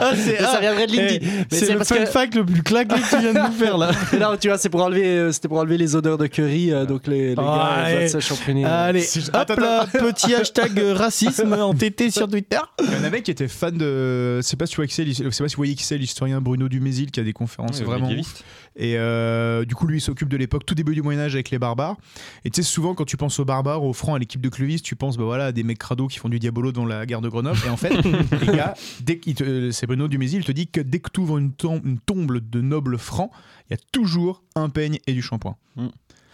Ah, ça viendrait de l'indie. Eh, c'est le fun que- fact le plus claqué que tu viens de nous faire là. Et là, tu vois, c'est pour enlever, euh, c'était pour enlever les odeurs de curry, euh, donc les, les Ah, gars allez. doivent se champonner. Allez, Si- hop Attends, là, petit hashtag racisme en TT sur Twitter. Il y en avait qui étaient fans de. Je sais pas si tu vois qui c'est, pas si vous voyez qui c'est, l'historien Bruno Qui a des conférences Ouais, vraiment ouf. Et euh, du coup, lui, il s'occupe de l'époque, tout début du Moyen-Âge avec les barbares. Et tu sais, souvent, quand tu penses aux barbares, aux francs, à l'équipe de Clovis, tu penses bah, voilà, à des mecs crado qui font du diabolo dans la guerre de Grenoble. Et en fait, les gars, dès euh, c'est Bruno Dumézil, il te dit que dès que tu ouvres une, tom- une tombe de nobles francs, il y a toujours un peigne et du shampoing. Mm.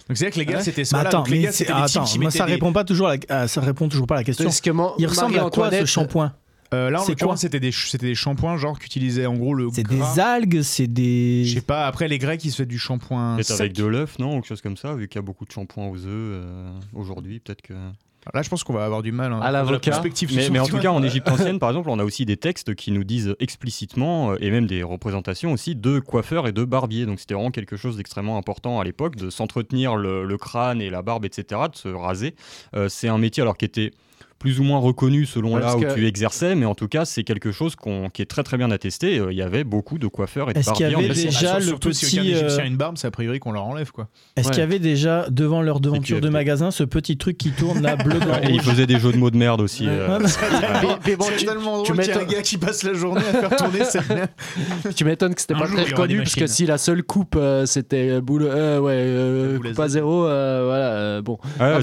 Donc c'est-à-dire que les gars, Ouais. c'était voilà, attends, les mais gars, c'est- attends, moi, ça des- répond pas toujours à la, ça répond toujours pas à la question. Que Il ressemble à quoi ce Marie-Antoinette- shampoing? Euh, là, en C'est l'occurrence, c'était des, c'était des shampoings genre qu'utilisaient en gros le. C'est gras. des algues, c'est des. Je sais pas, après les Grecs ils se font du shampoing. Peut-être sec. avec de l'œuf, non Ou quelque chose comme ça, vu qu'il y a beaucoup de shampoings aux œufs euh, aujourd'hui, peut-être que. Là, je pense qu'on va avoir du mal. hein, À l'avocat. la perspective Mais, mais en tout cas, en Égypte ancienne, par exemple, on a aussi des textes qui nous disent explicitement, euh, et même des représentations aussi, de coiffeurs et de barbiers. Donc c'était vraiment quelque chose d'extrêmement important à l'époque, de s'entretenir le, le crâne et la barbe, etc., de se raser. Euh, c'est un métier alors qui était plus ou moins reconnu selon Ouais, là où que- tu exerçais, mais en tout cas, c'est quelque chose qui est très très bien attesté. Euh, Il y avait beaucoup de coiffeurs et de Est-ce qu'il y barbiers. en avait déjà le surtout si petit, Égyptien euh, a une barbe, c'est a priori qu'on leur enlève quoi. Est-ce Ouais. qu'il y avait déjà devant leur devanture de magasin ce petit truc qui tourne là bleu blanc Et il rouge faisait des jeux de mots de merde aussi. euh. Mais- bon, tu- tellement tu drôle qu'il y a un gars qui passe la journée à faire tourner cette merde. Tu m'étonnes que c'était pas très reconnu, parce que si la seule coupe euh, c'était boule, euh, ouais, euh, coupe à zéro, euh, voilà, euh, bon. C'est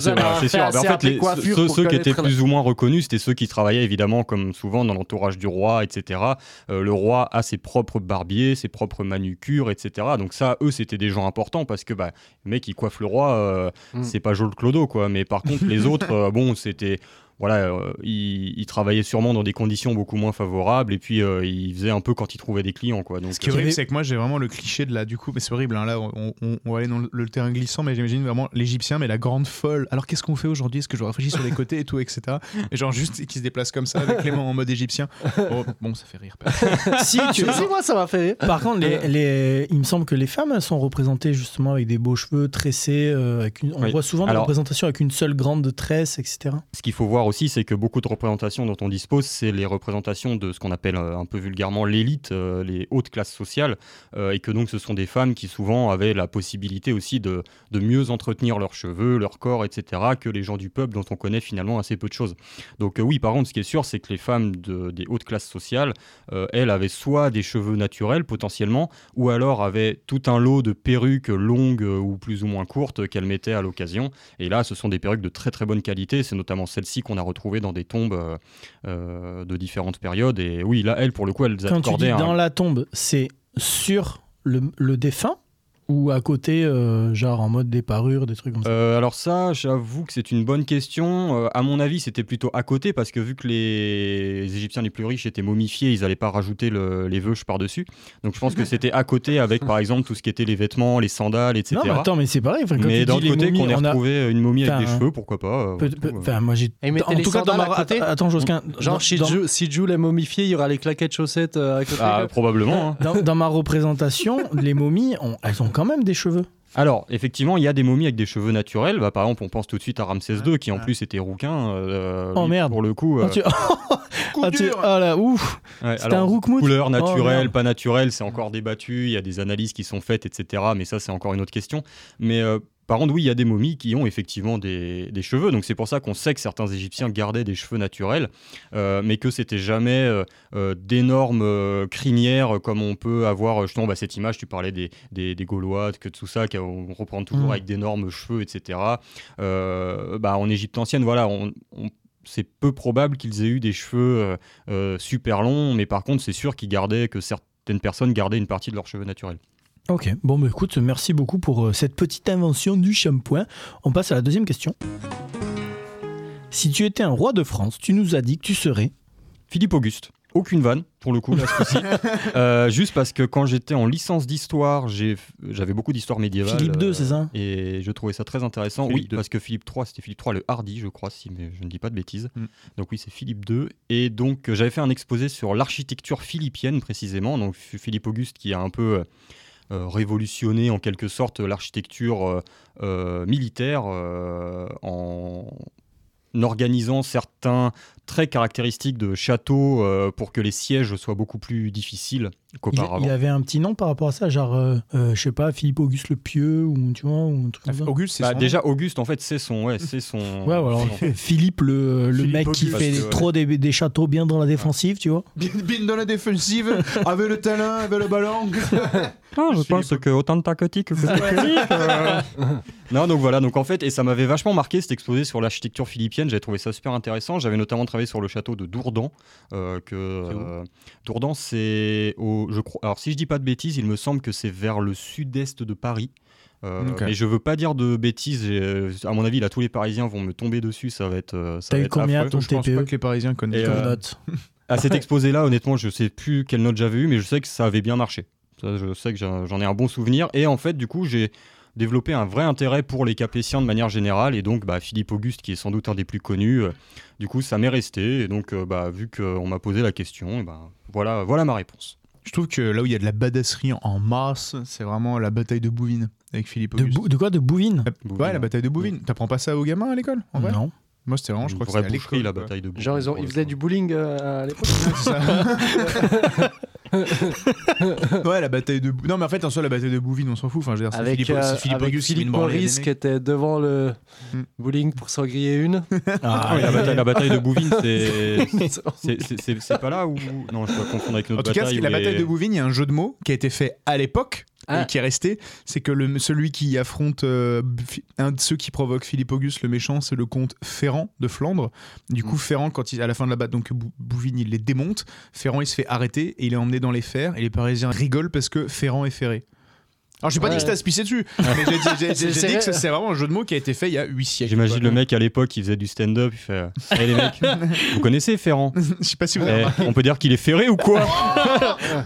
sûr. en fait, ceux, qui étaient plus ou moins reconnus, c'était ceux qui travaillaient évidemment, comme souvent dans l'entourage du roi, etc. Euh, le roi a ses propres barbiers, ses propres manucures, etc. Donc ça, eux, c'était des gens importants parce que bah, le mec qui coiffe le roi, euh, Mm. c'est pas Joel Clodo, quoi. Mais par contre, les autres, euh, bon, c'était voilà, euh, ils, ils travaillaient sûrement dans des conditions beaucoup moins favorables et puis euh, ils faisaient un peu quand ils trouvaient des clients, quoi. Donc Ce qui est horrible, c'est que moi j'ai vraiment le cliché de là, du coup, mais c'est horrible, hein, là on, on- on va aller dans le, terrain glissant, mais j'imagine vraiment l'Égyptien, mais la grande folle. Alors qu'est-ce qu'on fait aujourd'hui? Est-ce que je réfléchis sur les côtés et tout, etc. Et genre juste qui se déplace comme ça avec les mains en mode égyptien. Oh, bon, ça fait rire. Si, tu Si, moi, ça m'a fait rire. Par contre, les, les- il me semble que les femmes elles sont représentées justement avec des beaux cheveux tressés. euh, avec une- on Oui. voit souvent des représentations avec une seule grande tresse, etc. Ce qu'il faut voir aussi, c'est que beaucoup de représentations dont on dispose, c'est les représentations de ce qu'on appelle euh, un peu vulgairement l'élite, euh, les hautes classes sociales, euh, et que donc ce sont des femmes qui souvent avaient la possibilité aussi de, de mieux entretenir leurs cheveux, leur corps, etc., que les gens du peuple dont on connaît finalement assez peu de choses. Donc oui, par contre, ce qui est sûr, c'est que les femmes de- des hautes classes sociales, elles avaient soit des cheveux naturels potentiellement, ou alors avaient tout un lot de perruques longues ou plus ou moins courtes qu'elles mettaient à l'occasion. Et là, ce sont des perruques de très très bonne qualité. C'est notamment celles-ci qu'on a retrouvées dans des tombes euh, euh, de différentes périodes. Et oui, là, elles, pour le coup, elles Quand tu dis accordaient un- dans la tombe, c'est sur le, le défunt ou à côté, euh, genre en mode des parures, des trucs comme ça Euh, alors ça, j'avoue que c'est une bonne question. Euh, à mon avis, c'était plutôt à côté parce que vu que les Égyptiens les plus riches étaient momifiés, ils n'allaient pas rajouter le- les veuches par-dessus. Donc je pense que c'était à côté avec par exemple tout ce qui était les vêtements, les sandales, etc. Non, mais attends, mais c'est pareil. quand mais d'un côté, momies, qu'on ait on a- retrouvé une momie avec des cheveux, pourquoi pas. euh, euh, Enfin, moi j'ai. En les tout cas, dans ma. à côté Attends, Josquin. Genre, dans- si dans- Ju, si Ju est momifié, il y aura les claquettes chaussettes à côté. ah, probablement. hein. dans, dans ma représentation, les momies, ont- elles ont quand même des cheveux. Alors, effectivement, il y a des momies avec des cheveux naturels. Bah, par exemple, on pense tout de suite à Ramsès II, qui en plus était rouquin. euh, Oh, lui, merde. Pour le coup. Euh, tu- Ah, tu- ah là, ouf Ouais, C'était un roukmout Couleur Oh, naturelle, pas naturelle, c'est encore débattu. Il y a des analyses qui sont faites, etc. Mais ça, c'est encore une autre question. Mais euh, par contre, oui, il y a des momies qui ont effectivement des, des cheveux. Donc c'est pour ça qu'on sait que certains Égyptiens gardaient des cheveux naturels, euh, mais que c'était jamais euh, euh, d'énormes crinières comme on peut avoir. euh, Justement, bah, cette image, tu parlais des, des, des Gaulois, que tout ça, qu'on reprend toujours Mm. avec d'énormes cheveux, etc. Bah, en Égypte ancienne, voilà, on- on c'est peu probable qu'ils aient eu des cheveux euh, super longs, mais par contre, c'est sûr qu'ils gardaient, que certaines personnes gardaient une partie de leurs cheveux naturels. Ok, bon, bah écoute, merci beaucoup pour euh, cette petite invention du shampoing. On passe à la deuxième question. Si tu étais un roi de France, tu nous as dit que tu serais. Philippe Auguste. Aucune vanne, pour le coup, là. Euh, juste parce que quand j'étais en licence d'histoire, j'ai- j'avais beaucoup d'histoire médiévale. Philippe II, euh, c'est ça? Et je trouvais ça très intéressant. Philippe oui, II. parce que Philippe III, c'était Philippe III le Hardy, je crois, si mais je ne dis pas de bêtises. Mm. Donc oui, c'est Philippe II. Et donc, j'avais fait un exposé sur l'architecture philippienne, précisément. Donc Philippe Auguste qui a un peu... euh, euh, révolutionné en quelque sorte l'architecture euh, euh, militaire en organisant certains traits caractéristiques de châteaux euh, pour que les sièges soient beaucoup plus difficiles il, qu'auparavant. il avait un petit nom par rapport à ça, genre, euh, euh, je sais pas, Philippe Auguste le Pieux, ou tu vois, ou un truc comme ça. Auguste, c'est Bah, déjà Auguste en fait c'est son ouais, c'est son Ouais, alors, Philippe, le, le Philippe mec qui fait que, trop des, des châteaux bien dans la défensive, tu vois. Bien, bien dans la défensive, avec le talent, avec le ballon. Ah, je pense que autant de tactique que de euh. non, donc voilà, donc en fait, et ça m'avait vachement marqué cet exposé sur l'architecture philippienne. J'avais trouvé ça super intéressant. J'avais notamment travaillé sur le château de Dourdan. euh, que euh, Dourdan, c'est au, je crois. Alors si je dis pas de bêtises, il me semble que c'est vers le sud-est de Paris. Euh, Ok. Mais je veux pas dire de bêtises. euh, à mon avis, là, tous les Parisiens vont me tomber dessus. Ça va être. euh, ça T'as va eu être combien, affreux. ton Je pense TPE pas que les Parisiens connaissent. Ton euh, note. À cet exposé-là, honnêtement, je sais plus quelle note j'avais eu, mais je sais que ça avait bien marché. Ça, je sais que j'en ai un bon souvenir. Et en fait, du coup, j'ai développé un vrai intérêt pour les Capétiens de manière générale. Et donc, bah, Philippe Auguste, qui est sans doute un des plus connus, euh, du coup, ça m'est resté. Et donc, euh, bah, vu qu'on m'a posé la question, ben, voilà, voilà ma réponse. Je trouve que là où il y a de la badasserie en masse, c'est vraiment la bataille de Bouvines avec Philippe Auguste. de quoi? De Bouvines? Ouais, la bataille de Bouvines. T'apprends pas ça aux gamins à l'école en vrai? Non. Moi, c'était vraiment, je crois que c'était à boucherie, l'école. la bataille de Bouvines, Genre, ils, ont, ils faisaient du bowling euh, à l'époque? Ouais, la bataille de. Bou- Non, mais en fait, en soi, la bataille de Bouvines, on s'en fout. Enfin, je veux dire, c'est Avec, Philippe, euh, c'est Philippe avec Auguste qui Philippe des mecs. était devant le Hmm. bowling pour s'en griller une. Ah, oui, la, bataille, la bataille de Bouvines, c'est. c'est- c'est- C'est c'est pas là où. Non, je dois confondre avec une En autre tout cas, bataille. la où bataille les- de Bouvines, il y a un jeu de mots qui a été fait à l'époque Ah. et qui est resté. C'est que le, celui qui affronte euh, un de ceux qui provoque Philippe Auguste, le méchant, c'est le comte Ferrand de Flandre. Du Mm. coup, Ferrand, quand il, à la fin de la bataille, donc Bou- Bouvines, il les démonte. Ferrand, il se fait arrêter et il est emmené dans les fers. Et les Parisiens rigolent parce que Ferrand est ferré. Alors, j'ai pas Ouais. dit que c'était à se pisser dessus, mais j'ai dit, j'ai- j'ai- C'est- j'ai dit que c'est vraiment un jeu de mots qui a été fait il y a 8 siècles. J'imagine le mec à l'époque, il faisait du stand-up, il fait les mecs, vous connaissez Ferrand Je sais pas si vous avez Eh. On peut dire qu'il est ferré ou quoi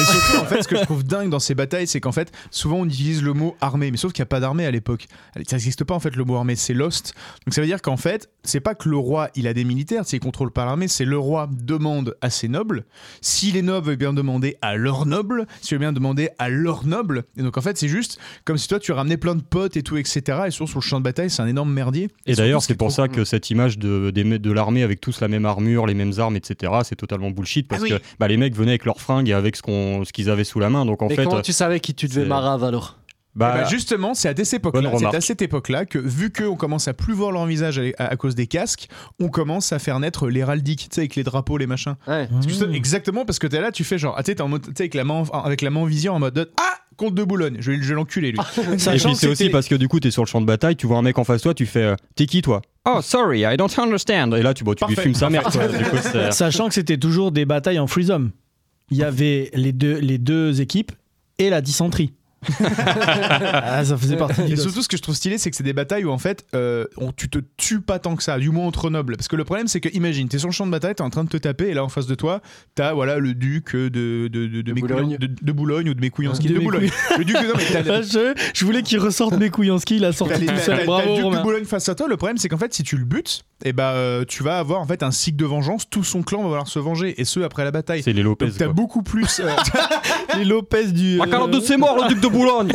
Et surtout, en fait, ce que je trouve dingue dans ces batailles, c'est qu'en fait, souvent on utilise le mot armée, mais sauf qu'il n'y a pas d'armée à l'époque. Ça n'existe pas en fait le mot armée, c'est Lost. Donc ça veut dire qu'en fait, c'est pas que le roi il a des militaires, c'est qu'il contrôle pas l'armée, c'est le roi demande à ses nobles. Si les nobles veulent bien demander à leurs nobles, si veulent bien demander à leurs nobles. Et donc en fait, c'est juste comme si toi tu ramenais plein de potes et tout, etc. Et sur, sur le champ de bataille, c'est un énorme merdier. Et d'ailleurs, ce c'est pour ça que cette image de, de l'armée avec tous la même armure, les mêmes armes, etc., c'est totalement bullshit parce Ah oui. que bah, les mecs venaient avec leurs fringues et avec ce qu'on- ce qu'ils avaient sous la main. Donc en Mais fait, comment euh, tu savais qui tu devais c'est- marave alors bah, Eh ben, justement, c'est à cette époque-là, c'est remarque. à cette époque-là que vu qu'on commence à plus voir leur visage à, à- à cause des casques, on commence à faire naître l'héraldique, tu sais, avec les drapeaux, les machins. Ouais. Parce que ça- exactement parce que t'es là, tu fais genre, ah, tu sais, t'es en mode, avec la main, en- avec la main en vision en mode, ah, comte de Boulogne, je vais, je l'enculer lui. Et puis c'est aussi parce que du coup, tu es sur le champ de bataille, tu vois un mec en face de toi, tu fais euh, T'es qui toi Oh, sorry, I don't understand. Et là, tu, bon, tu lui fumes sa mère. quoi. Du coup, c'est- Sachant que c'était toujours des batailles en freeze-homme. Il y avait les deux, les deux équipes et la dysenterie. ah, ça faisait partie du Et surtout, ce que je trouve stylé, c'est que c'est des batailles où en fait, euh, on- tu te tues pas tant que ça, du moins entre nobles. Parce que le problème, c'est que, imagine, t'es sur le champ de bataille, t'es en train de te taper, et là en face de toi, t'as voilà le duc de, de, de, de, Mécouillan- Boulogne. de- de Boulogne ou de Mécouillanski. De De, Boulogne. le duc de. Non, mais Ah, je, je voulais qu'il ressorte mes couillanski, il a sorti tout seul. t'as le Bravo duc de. Boulogne face à toi. Le problème, c'est qu'en fait, si tu le butes, et bah, euh, tu vas avoir en fait un cycle de vengeance. Tout son clan va vouloir se venger, et ce après la bataille. c'est les Lopez. T'as beaucoup plus. euh, Les Lopez du. Ah, 42, c'est mort, le duc de Boulogne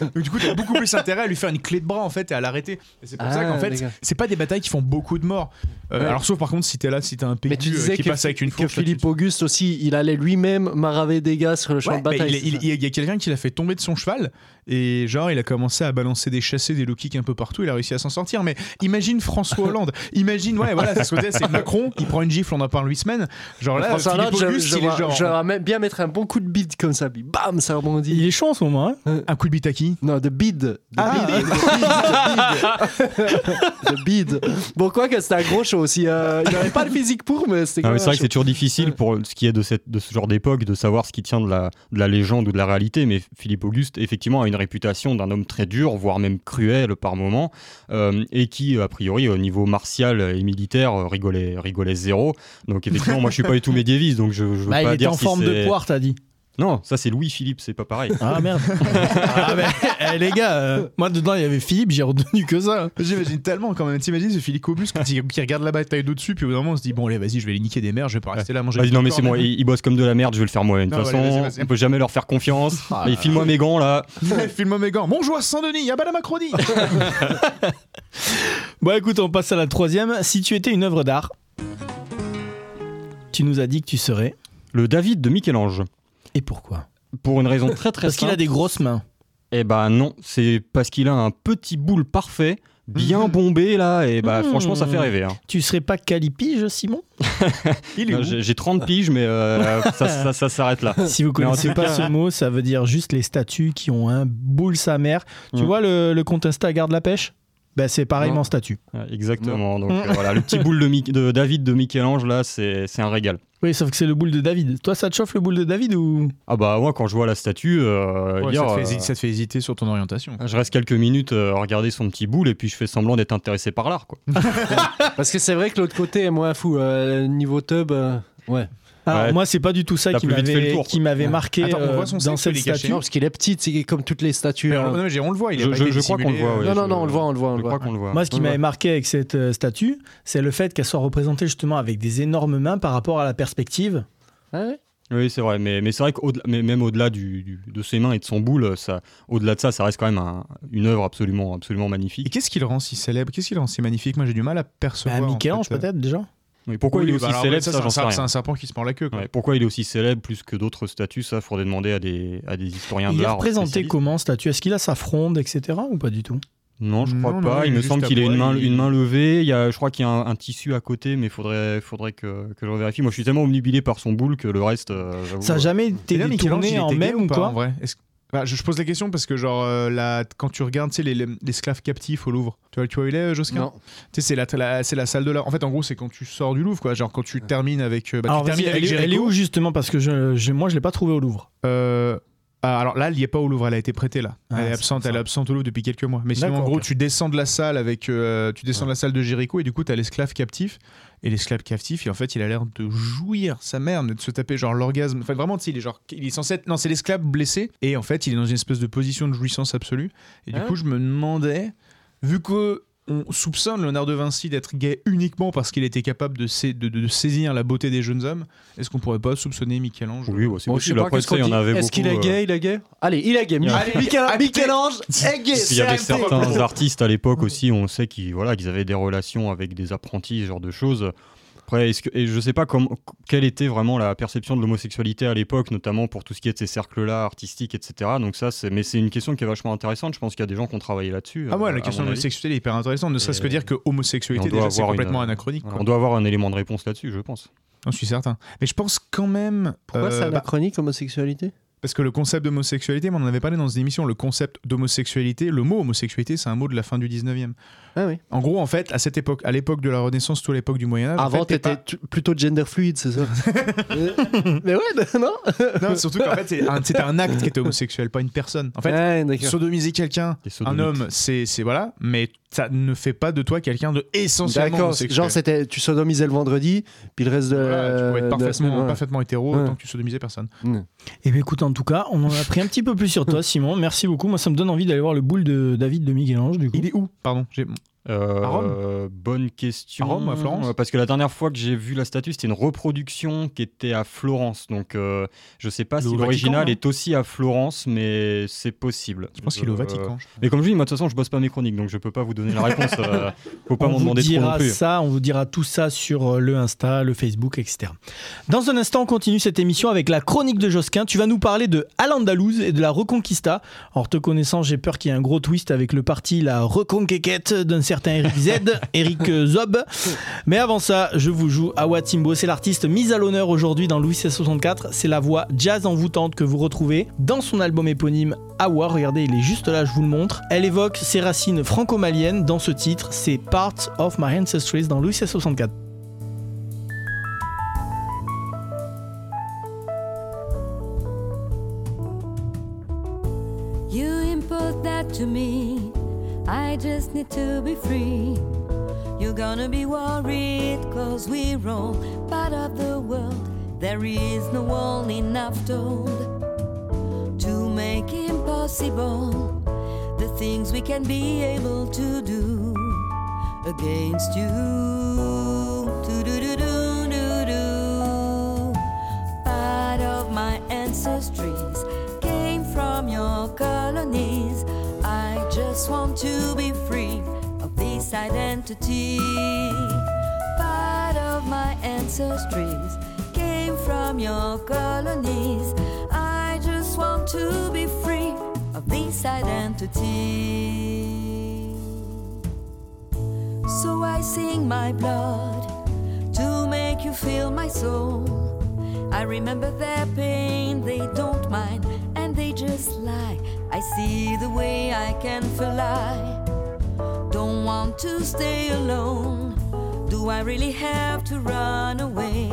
donc, du coup, t'as beaucoup plus intérêt à lui faire une clé de bras en fait et à l'arrêter. Et c'est pour ça Ah, qu'en fait, gars. c'est pas des batailles qui font beaucoup de morts. Euh, Ouais. Alors, sauf par contre, si t'es là, si t'as un Mais tu PQ disais qui que, passe avec une que fourche. là, tu- Philippe Auguste aussi, il allait lui-même maraver des gars sur le champ Ouais, de bataille. il, il y a quelqu'un qui l'a fait tomber de son cheval et genre il a commencé à balancer des chassés, des low kicks un peu partout. Il a réussi à s'en sortir. Mais imagine François Hollande. imagine, ouais, voilà, c'est ce que c'est, c'est Macron. Il prend une gifle, on en parle huit semaines. Genre là, François Hollande, je, je il est vois- genre je bien mettre un bon coup de bide comme ça, puis bam, ça rebondit. Il est chaud en ce moment. Hein un coup de bite à qui? Non, de bide. De Ah. bide, de bide, de bide. De bide. Bon, quoi que c'était un gros show aussi. euh, il n'avait pas le physique pour, mais c'était c'est vrai que c'est toujours difficile pour ce qui est de, cette, de ce genre d'époque de savoir ce qui tient de la, de la légende ou de la réalité. Mais Philippe Auguste, effectivement, a une réputation d'un homme très dur, voire même cruel par moments, euh, et qui, a priori, au niveau martial et militaire, euh, rigolait, rigolait zéro. Donc, effectivement, moi, je suis pas du tout médiéviste, donc je, je veux Bah, il pas était dire en si forme de poire, t'as dit. Non, ça c'est Louis-Philippe, c'est pas pareil. Ah merde. ah, mais, eh, les gars, euh, moi dedans il y avait Philippe, j'ai retenu que ça. J'imagine tellement quand même. T'imagines ce Philippe Auguste qui, qui regarde la bataille d'au-dessus, puis au bout d'un moment on se dit bon, allez, vas-y, je vais les niquer des mères, je vais pas rester là à manger. Vas-y, du non, mais c'est moi, il, il bosse comme de la merde, je vais le faire moi. De toute façon, allez, vas-y, vas-y. on peut jamais leur faire confiance. Ah. Mais file-moi mes gants là. Filme mes gants. Bonjour à Saint-Denis, y'a pas la Macronie. Bon écoute, on passe à la troisième. Si tu étais une œuvre d'art, tu nous as dit que tu serais. Le David de Michel-Ange. Et pourquoi? Pour une raison très très Parce qu'il a des grosses mains. Eh bah non, c'est parce qu'il a un petit boule parfait, bien Mhm. bombé là, et bah Mhm. franchement ça fait rêver. hein. Tu serais pas calipige, Simon? Non, J'ai j'ai 30 piges, mais euh, ça, ça- ça s'arrête là. Si vous connaissez pas ce mot, ça veut dire juste les statues qui ont un boule sa mère. Tu Mm. vois le, le compte Insta garde la pêche? Ben, c'est pareil statue. Ouais, Exactement. Donc Mm. euh, voilà, le petit boule de, Mi- de David de Michel-Ange là, c'est c'est un régal. Oui, sauf que c'est le boule de David. Toi, ça te chauffe le boule de David ou? Ah bah moi quand je vois la statue, euh, Ouais, dire, ça, te fait euh, hésiter, ça te fait hésiter sur ton orientation. je reste quelques minutes à regarder son petit boule et puis je fais semblant d'être intéressé par l'art quoi. Parce que c'est vrai que l'autre côté est moins fou. euh, niveau tub, euh, ouais. Alors, Ouais. moi, c'est pas du tout ça qui m'avait tour, qui quoi. m'avait Ouais. marqué Attends, euh, voit son dans cette statue. Non, parce qu'il est petit, c'est comme toutes les statues. Mais hein. on, non, mais on le voit, il a Je, pas je- crois qu'on le voit. ouais, non, non, non, on le voit, on le voit, on Je le crois voit. qu'on le voit. Moi, ce qui m'avait marqué avec cette euh, statue, c'est le fait qu'elle soit représentée justement avec des énormes mains par rapport à la perspective. Ah ouais? Oui, c'est vrai, mais, mais c'est vrai que même au-delà du, du- de ses mains et de son boule, ça, au-delà de ça, ça reste quand même un- une œuvre absolument, absolument Et magnifique. qu'est-ce qui le rend si célèbre? Qu'est-ce qui le rend si magnifique? Moi j'ai du mal à percevoir. Bah, en Michel-Ange fait, euh. peut-être déjà. Mais pourquoi Oui, il est bah aussi alors, célèbre, ça, ça, c'est j'en un sais serpent- rien. C'est un serpent qui se mord la queue. Quoi. Ouais, pourquoi il est aussi célèbre plus que d'autres statues, ça, faudrait demander à des, à des historiens Il de est l'art. représenté spécialistes. comment statue? Est-ce qu'il a sa fronde, etc. ou pas du tout? Non, je crois Non, pas. non, il il me est semble qu'il a une main, il- une main levée. Il y a, je crois qu'il y a un, un tissu à côté, mais faudrait, faudrait que, que je vérifie. Moi, je suis tellement omnubilé par son boule que le reste. euh, Ça a euh, jamais été détourné il en même ou pas, quoi? Bah, je, je pose la question parce que genre euh, la- quand tu regardes tu sais, les, les- l'esclave captif au Louvre, tu vois, tu vois où il est euh, Josquin Non. Tu sais c'est la, la- c'est la salle de l'art. En fait en gros c'est quand tu sors du Louvre quoi, genre quand tu termines avec euh, bah, Alors, tu termines vas-y, avec elle, est- elle est Géricault. où justement? Parce que je, je- moi, je l'ai pas trouvé au Louvre. Euh, alors là, elle n'y est pas au Louvre, elle a été prêtée là. Ah, elle est absente, elle est absente au Louvre depuis quelques mois. Mais sinon, en gros, tu descends de la salle avec, euh, tu descends de la salle de Jéricho et du coup, t'as l'esclave captif. Et l'esclave captif, et en fait, il a l'air de jouir sa mère, de se taper genre l'orgasme. Enfin, vraiment, tu sais, il est genre, il est censé être, non, c'est l'esclave blessé et en fait, il est dans une espèce de position de jouissance absolue. Et du Ah. coup, je me demandais, vu que on soupçonne Léonard de Vinci d'être gay uniquement parce qu'il était capable de, sa- de- de- de saisir la beauté des jeunes hommes, est-ce qu'on pourrait pas soupçonner Michel-Ange? Oui, c'est Bon, possible. Après, qu'est-ce ça, il y en avait beaucoup. Est-ce qu'il est euh, gay Il est gay? Allez, il est gay. Allez, Michel- allez, Michel-Ange est gay. Il y avait c'est certains artistes à l'époque aussi, on sait qu'ils voilà, qu'ils avaient des relations avec des apprentis, ce genre de choses. Après, est-ce que, et je sais pas comme, quelle était vraiment la perception de l'homosexualité à l'époque, notamment pour tout ce qui est de ces cercles-là, artistiques, etc. Donc ça, c'est, mais c'est une question qui est vachement intéressante. Je pense qu'il y a des gens qui ont travaillé là-dessus. Ah ouais, euh, la question de l'homosexualité est hyper intéressante, ne serait-ce que dire que homosexualité, déjà, c'est une- complètement anachronique. Voilà, quoi. on doit avoir un élément de réponse là-dessus, je pense. J'en suis certain. Mais je pense quand même. Pourquoi euh, c'est bah, anachronique, homosexualité Parce que le concept d'homosexualité, on en avait parlé dans une émission, le concept d'homosexualité, le mot homosexualité, c'est un mot de la fin du 19e. Ah oui. En gros, en fait, à cette époque, à l'époque de la Renaissance, tout à l'époque du Moyen-Âge. en Avant, fait, t'es t'étais pas- plutôt gender fluide, c'est ça Mais ouais, non Non, surtout qu'en fait, un- c'était un acte qui était homosexuel, pas une personne. En fait, Ouais, sodomiser quelqu'un, un homme, c'est c'est- voilà, mais ça ne fait pas de toi quelqu'un de essentiellement D'accord, homosexuel. genre c'était tu sodomisais le vendredi, puis le reste de, Voilà, tu pouvais être de parfaitement, ouais. parfaitement hétéro Ouais. tant que tu sodomisais personne. Eh bien écoute, en tout cas, on en a appris un petit peu plus sur toi, Simon. Merci beaucoup. Moi, ça me donne envie d'aller voir le boule de David de Michel-Ange, du coup. Il est où? Pardon. Euh, À Rome Bonne question. À Rome, à Florence Euh, Parce que la dernière fois que j'ai vu la statue, c'était une reproduction qui était à Florence. Donc euh, je sais pas si l'original est aussi à Florence, mais c'est possible. Je pense qu'il est au Euh, Vatican. Mais comme je dis, moi de toute façon, je bosse pas mes chroniques, donc je peux pas vous donner la réponse. euh, faut pas on m'en vous demander trop non dira plus. ça, on vous dira tout ça sur euh, le Insta, le Facebook, etc. Dans un instant, on continue cette émission avec la chronique de Josquin. Tu vas nous parler de Al-Andalouse et de la Reconquista. Alors, te connaissant, j'ai peur qu'il y ait un gros twist avec le parti La Reconquéquette d'un certain Eric Z, Eric Zob. Mais avant ça, je vous joue Awa Timbo. C'est l'artiste mise à l'honneur aujourd'hui dans Louis C64. C'est la voix jazz envoûtante que vous retrouvez dans son album éponyme Awa. Regardez, il est juste là, je vous le montre. Elle évoque ses racines franco-maliennes dans ce titre. C'est Parts of My Ancestries dans Louis C64. You impose that to me. I just need to be free. You're gonna be worried, cause we're all part of the world. There is no wall enough told to make impossible the things we can be able to do against you. Do-do-do-do-do-do. Part of my ancestries came from your colonies. I just want to be free of this identity. Part of my ancestries came from your colonies. I just want to be free of this identity. So I sing my blood to make you feel my soul. I remember their pain, they don't mind, and they just lie. I see the way I can fly. Don't want to stay alone. Do I really have to run away?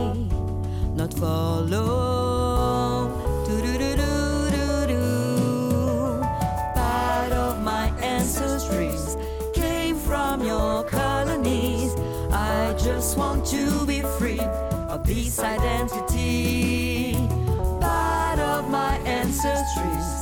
Not follow. Do-do-do-do-do-do. Part of my ancestries came from your colonies. I just want to be free of this identity. Part of my ancestries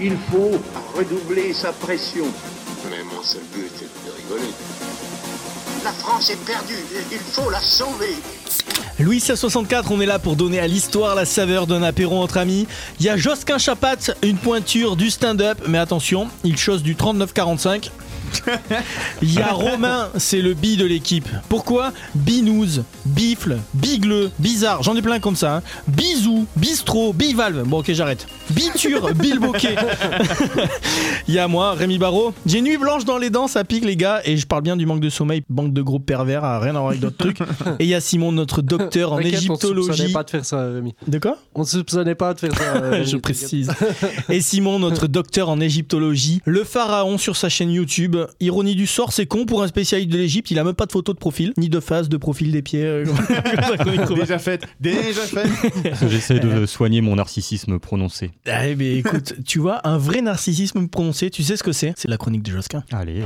Il faut redoubler sa pression. Mais mon seul but est de rigoler. La France est perdue. Il faut la sauver. Louis 64, on est là pour donner à l'histoire la saveur d'un apéro entre amis. Il y a Josquin Chapat, une pointure du stand-up, mais attention, il chose du 39-45. Il y a Romain, c'est le bi de l'équipe. Pourquoi? Binouze, bifle, bigleux, bizarre, j'en ai plein comme ça. hein. Bisou, bistrot, bivalve. Bon ok j'arrête. Biture, bilboquet. Il y a moi, Rémi Barraud. J'ai nuit blanche dans les dents, ça pique les gars. Et je parle bien du manque de sommeil, banque de gros pervers, à rien à voir avec d'autres trucs. Et il y a Simon, notre docteur en T'inquiète, On égyptologie. soupçonnait pas de faire ça, Rémi. De quoi? On ne soupçonnait pas de faire ça. Rémi, Je précise. Et Simon, notre docteur en égyptologie, le pharaon sur sa chaîne YouTube. Ironie du sort, c'est con pour un spécialiste de l'Égypte, il a même pas de photo de profil, ni de face, de profil des pieds. euh. Déjà fait, déjà fait. J'essaie de soigner mon narcissisme prononcé. Ah, mais écoute, tu vois, un vrai narcissisme prononcé, tu sais ce que c'est? C'est la chronique de Josquin. Allez.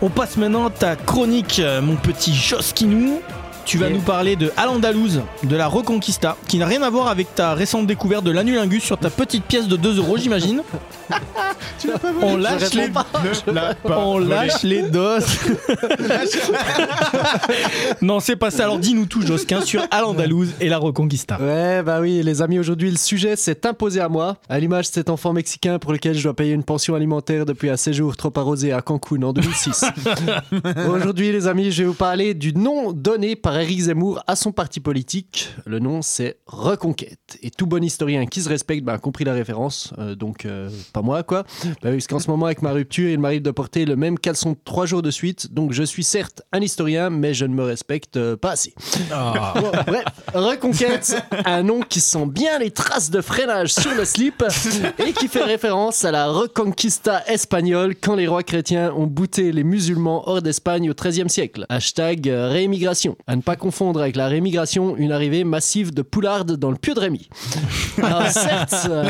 On passe maintenant à ta chronique, euh, mon petit Josquinou. Tu vas nous parler de Al-Andalouse, de la Reconquista, qui n'a rien à voir avec ta récente découverte de l'anulingus sur ta petite pièce de 2 euros, j'imagine. On lâche les, on lâche les doses. non, c'est pas ça. Alors dis-nous tout, Josquin, sur Al-Andalouse et la Reconquista. Ouais, bah oui, les amis, aujourd'hui, le sujet s'est imposé à moi, à l'image de cet enfant mexicain pour lequel je dois payer une pension alimentaire depuis un séjour trop arrosé à Cancun en 2006. aujourd'hui, les amis, je vais vous parler du nom donné par Éric Zemmour à son parti politique. Le nom, c'est Reconquête. Et tout bon historien qui se respecte bah, a compris la référence, euh, donc euh, pas moi, quoi. Bah oui, parce qu'en ce moment, avec ma rupture, il m'arrive de porter le même caleçon trois jours de suite, donc je suis certes un historien, mais je ne me respecte euh, pas assez. Bon, bref, Reconquête, un nom qui sent bien les traces de freinage sur le slip et qui fait référence à la Reconquista espagnole quand les rois chrétiens ont bouté les musulmans hors d'Espagne au XIIIe siècle. Hashtag réémigration. À ne pas confondre avec la réémigration, une arrivée massive de poulardes dans le pieu de Rémy. Alors certes, euh,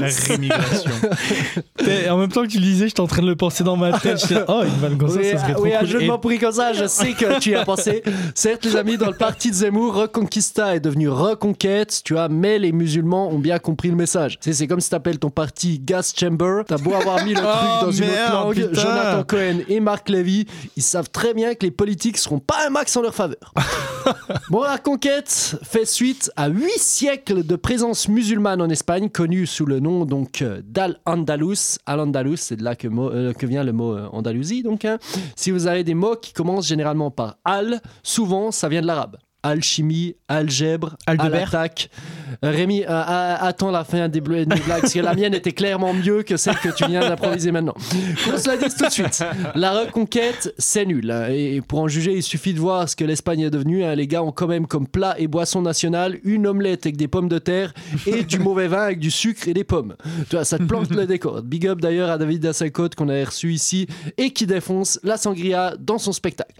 La rémigration. En même temps que tu le disais, j'étais en train de le penser dans ma tête. J'étais, oh, une vanne comme ça, oui, ça serait ah, trop oui, un cool. jeu de Et- mots pourri comme ça, je sais que tu y as pensé. Certes, les amis, dans le parti de Zemmour, Reconquista est devenu Reconquête, tu vois, mais les musulmans ont bien compris le message. Tu sais, C'est comme si t'appelles ton parti Gas Chamber, t'as beau avoir mis le truc Oh, dans une autre langue, putain. Jonathan Cohen et Marc Levy, ils savent très bien que les politiques seront pas un max en leur faveur. Bon, la conquête fait suite à huit siècles de présence musulmane en Espagne, connue sous le nom donc d'Al-Andalus. Al-Andalus, c'est de là que, euh, vient le mot euh, Andalousie. Donc, hein. si vous avez des mots qui commencent généralement par Al, souvent ça vient de l'arabe. Alchimie, algèbre, Aldebert. Rémi, euh, euh, attends la fin des, bl- des blagues, parce que la mienne était clairement mieux que celle que tu viens d'improviser maintenant. Qu'on se la dise tout de suite. La reconquête, c'est nul. hein. Et pour en juger, il suffit de voir ce que l'Espagne est devenue. hein. Les gars ont quand même comme plat et boisson nationale une omelette avec des pommes de terre et du mauvais vin avec du sucre et des pommes. Tu vois, ça te plante le décor. Big up d'ailleurs à David Dassacote qu'on a reçu ici et qui défonce la sangria dans son spectacle.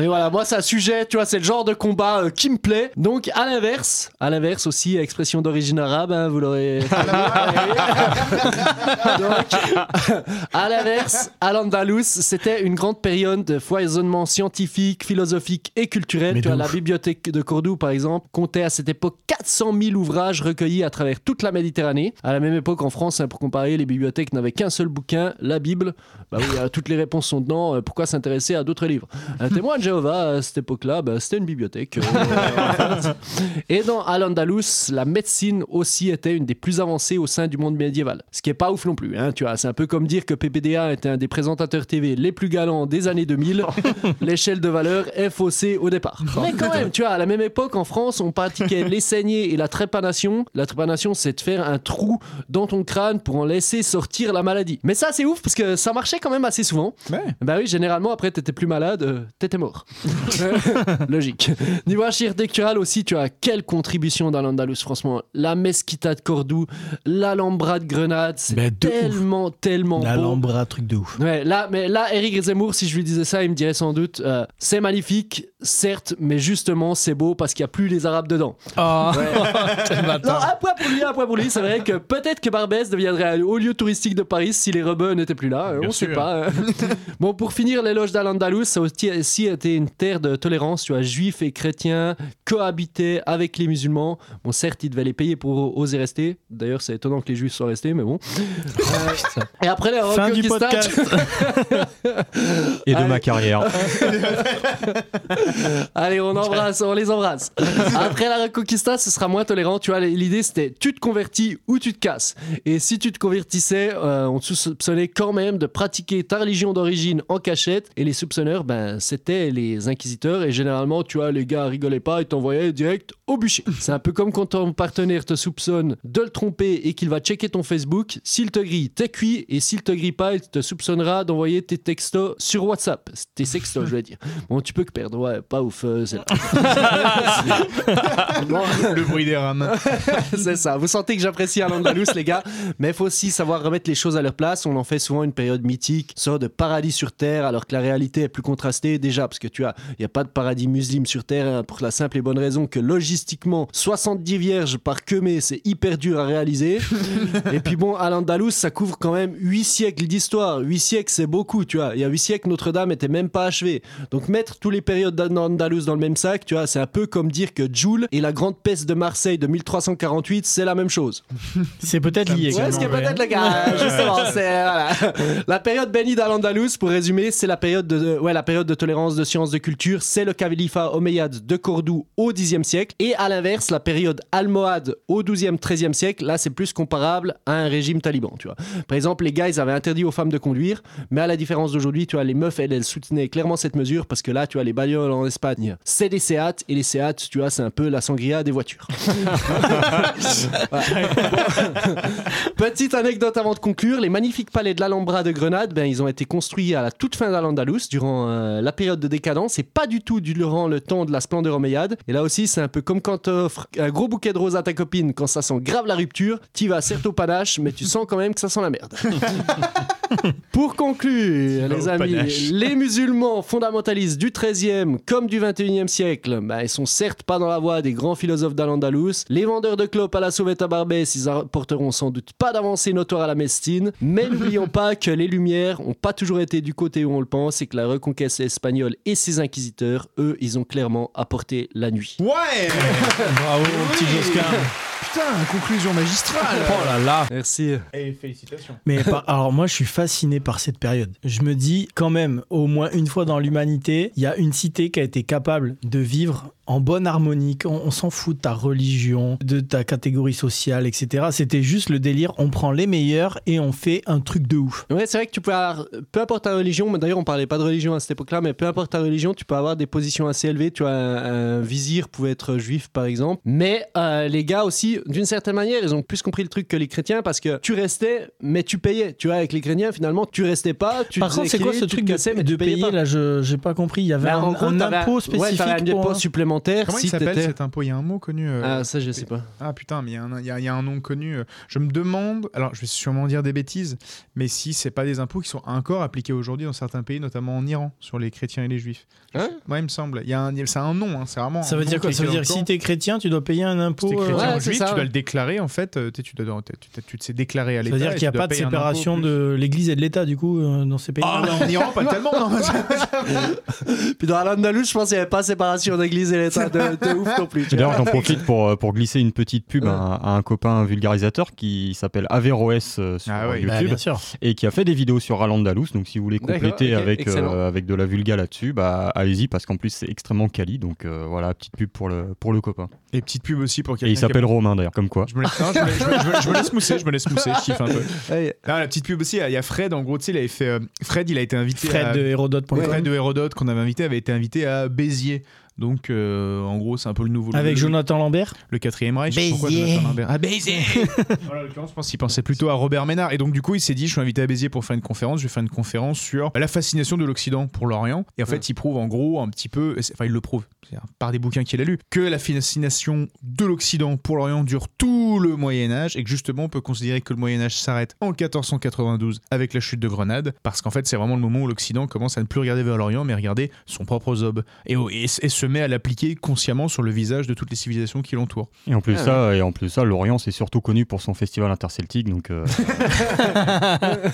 Et voilà, moi c'est un sujet, tu vois, c'est le genre de combat euh, qui me plaît. Donc à l'inverse, à l'inverse aussi, expression d'origine arabe, hein, vous l'aurez. Donc, à l'inverse, à l'Andalous, c'était une grande période de foisonnement scientifique, philosophique et culturel. Tu vois, la bibliothèque de Cordoue, par exemple, comptait à cette époque 400 000 ouvrages recueillis à travers toute la Méditerranée. À la même époque, en France, hein, pour comparer, les bibliothèques n'avaient qu'un seul bouquin, la Bible. Bah oui, euh, toutes les réponses sont dedans. euh, pourquoi s'intéresser à d'autres livres? Un témoin de Jéhovah, à cette époque-là, bah, c'était une bibliothèque. euh, en fait. Et dans Al-Andalus, la médecine aussi était une des plus avancées au sein du monde médiéval. Ce qui est pas ouf non plus, hein, tu vois. C'est un peu comme dire que PPDA était un des présentateurs TV les plus galants des années 2000. L'échelle de valeur est faussée au départ. Mais quand même, tu vois, à la même époque, en France, on pratiquait les saignées et la trépanation. La trépanation, c'est de faire un trou dans ton crâne pour en laisser sortir la maladie. Mais ça, c'est ouf parce que ça marchait quand même assez souvent. Bah oui, généralement, après, t'étais plus malade, euh, t'étais mort. Logique. Niveau architectural aussi, tu as quelle contribution dans l'Andalus, franchement? La Mesquita de Cordoue, l'Alhambra de Grenade, c'est ouf. tellement, tellement beau. L'Alhambra, truc de ouf. Ouais, là, mais là, Eric Zemmour, si je lui disais ça, il me dirait sans doute euh, c'est magnifique, certes, mais justement, c'est beau parce qu'il n'y a plus les Arabes dedans. Oh, Ouais. Non, un point pour lui, un point pour lui. C'est vrai que peut-être que Barbès deviendrait un haut lieu touristique de Paris si les rebeux n'étaient plus là. Bien on sait sûr. pas. hein. bon, pour finir, l'éloge d'Al-Andalus, ça a aussi aussi été une terre de tolérance. Tu vois, juifs et chrétiens cohabitaient avec les musulmans. Bon, certes, ils devaient les payer pour oser rester. D'ailleurs, c'est étonnant que les juifs soient restés, mais bon. Euh, et après les Fin du Reconquista- podcast. Et de Allez. ma carrière. Allez, on embrasse, on les embrasse. Après la Reconquista, ce sera moins tolérant. Tu vois, l'idée c'était tu te convertis ou tu te casses. Et si tu te convertissais, euh, on te soupçonnait quand même de pratiquer ta religion d'origine en cachette. Et les soupçonneurs, ben, c'était les inquisiteurs. Et généralement, tu vois, les gars rigolaient pas, ils t'envoyaient direct au bûcher. C'est un peu comme quand ton partenaire te soupçonne de le tromper et qu'il va checker ton Facebook. S'il te grille, t'es cuit. Et s'il te grille pas, il te soupçonnera d'envoyer tes textos sur WhatsApp. Tes sextos, je veux dire. Bon, tu peux que perdre, ouais, pas ouf. euh, c'est Bon, Le bruit des rames. c'est ça. Vous sentez que j'apprécie Al-Andalus, les gars. Mais il faut aussi savoir remettre les choses à leur place. On en fait souvent une période mythique, sorte de paradis sur terre, alors que la réalité est plus contrastée déjà, parce que tu as, il n'y a pas de paradis musulman sur terre, hein, pour la simple et bonne raison que logistiquement, 70 vierges par queumé, c'est hyper dur à réaliser. et puis bon, Al-Andalus, ça couvre quand même 8 siècles d'histoire. 8 siècles, c'est beaucoup, tu vois. Il y a 8 siècles, Notre-Dame était même pas achevée. Donc mettre tous les périodes d'Al-Andalus dans le même sac, tu vois, c'est un peu comme dire que Joule et la grande peste de Marseille de 1348, c'est la même chose. C'est peut-être lié. Ouais, ce qui est également, peut-être ouais. le cas. Justement, c'est voilà. la période bénie d'Al-Andalus. Pour résumer, c'est la période de ouais la période de tolérance de sciences de culture. C'est le califat omeyyade de Cordoue au Xe siècle. Et à l'inverse, la période almohade au XIIe, XIIIe siècle. Là, c'est plus comparable à un régime taliban. Tu vois. Par exemple, les gars, ils avaient interdit aux femmes de conduire, mais à la différence d'aujourd'hui, tu vois, les meufs, elles, elles soutenaient clairement cette mesure parce que là, tu vois, les bagnoles en Espagne, c'est des Seat et les Seat, tu vois, c'est un peu la sangria des voitures. Petite anecdote avant de conclure, les magnifiques palais de l'Alhambra de Grenade, ben, ils ont été construits à la toute fin d'Al-Andalus durant euh, la période de décadence et pas du tout le temps de la splendeur omeyyade. Et là aussi, c'est un peu comme quand t'offres un gros bouquet de roses à ta copine quand ça sent grave la rupture, tu vas certes au panache, mais tu sens quand même que ça sent la merde. Pour conclure, les amis, panache. les musulmans fondamentalistes du XIIIe comme du XXIe siècle, bah, ils sont certes pas dans la voie des grands philosophes d'Al-Andalus. Les vendeurs de clopes à la sauvette à Barbès, ils apporteront sans doute pas d'avancée notoire à la Mestine. Mais n'oublions pas que les Lumières ont pas toujours été du côté où on le pense et que la reconquête espagnole et ses inquisiteurs, eux, ils ont clairement apporté la nuit. Ouais Bravo, petit Josquin. Putain, conclusion magistrale Oh là là. Merci. Et félicitations. Mais par- alors moi je suis fasciné par cette période. Je me dis quand même au moins une fois dans l'humanité, il y a une cité qui a été capable de vivre en bonne harmonie. On, on s'en fout de ta religion, de ta catégorie sociale, etc. C'était juste le délire. On prend les meilleurs et on fait un truc de ouf. Ouais, c'est vrai que tu peux avoir, peu importe ta religion, mais d'ailleurs on parlait pas de religion à cette époque-là, mais peu importe ta religion, tu peux avoir des positions assez élevées. Tu vois, un, un vizir pouvait être juif par exemple, mais euh, les gars aussi, d'une certaine manière, ils ont plus compris le truc que les chrétiens parce que tu restais, mais tu payais. Tu vois, avec les chrétiens, finalement, tu restais pas. Tu Par contre, c'est quoi ce truc de, cassais, mais de tu payais payer pas. là? Je j'ai pas compris. Il y avait Bah, un, gros, un impôt Ouais, spécifique t'avais un impôt supplémentaire. Comment si il s'appelle cet impôt? Il y a un mot connu. euh, Ah, ça, je sais pas. Ah putain, mais il y, a un- il y a- il y a un nom connu. euh, Je me demande, alors je vais sûrement dire des bêtises, mais si c'est pas des impôts qui sont encore appliqués aujourd'hui dans certains pays, notamment en Iran, sur les chrétiens et les juifs. Hein? Moi, il me semble. Il y a un, c'est un nom, hein, c'est vraiment. Ça veut dire quoi? Ça veut dire que si t'es chrétien, tu dois payer un impôt. Si t'es euh, chrétien Ouais, ou juif, ça, tu dois le déclarer en fait. tu, dois, tu, tu- tu te sais déclarer à Ça l'État. veut dire qu'il n'y a pas de séparation de l'Église et de l'État du coup dans ces pays. Ah, non, en Iran, pas tellement. Puis dans l'Andalus, je pense qu'il n'y avait pas séparation d'église et de, de ouf non plus. D'ailleurs, j'en profite pour, euh, pour glisser une petite pub à, à un copain vulgarisateur qui s'appelle Averroes euh, sur Ah Bah, YouTube sûr. et qui a fait des vidéos sur Al-Andalus. Donc, si vous voulez compléter avec, euh, avec de la vulga là-dessus, bah, allez-y parce qu'en plus, c'est extrêmement quali. Donc, euh, voilà, petite pub pour le, pour le copain. Et petite pub aussi pour Et quelqu'un. il qui a- s'appelle Romain d'ailleurs, comme quoi. Je me, laisse, non, je, me, je me- je me- je me laisse mousser, je me laisse mousser, je kiffe un peu. Non, la petite pub aussi, il y a Fred, en gros, tu sais, il avait fait. Fred, il a été invité Fred à. de Hérodote.com. Fred de Hérodote qu'on avait invité avait été invité à Béziers Donc, euh, en gros, c'est un peu le nouveau. Avec le, Jonathan Lambert le quatrième Reich. Béziers. Pourquoi Jonathan Lambert Ah, Béziers Voilà, en l'occurrence, je pense qu'il pensait plutôt à Robert Ménard. Et donc, du coup, il s'est dit je suis invité à Béziers pour faire une conférence. Je vais faire une conférence sur la fascination de l'Occident pour l'Orient. Et en fait, il prouve en gros un petit peu, enfin, il le prouve par des bouquins qu'il a lus, que la fascination de l'Occident pour l'Orient dure tout le Moyen-Âge et que justement, on peut considérer que le Moyen-Âge s'arrête en 1492 avec la chute de Grenade. Parce qu'en fait, c'est vraiment le moment où l'Occident commence à ne plus regarder vers l'Orient, mais regarder son propre zob. Et, et- et se met à l'appliquer consciemment sur le visage de toutes les civilisations qui l'entourent. Et en plus Ah, ça, et en plus ça, l'Orient c'est surtout connu pour son festival interceltique, donc euh,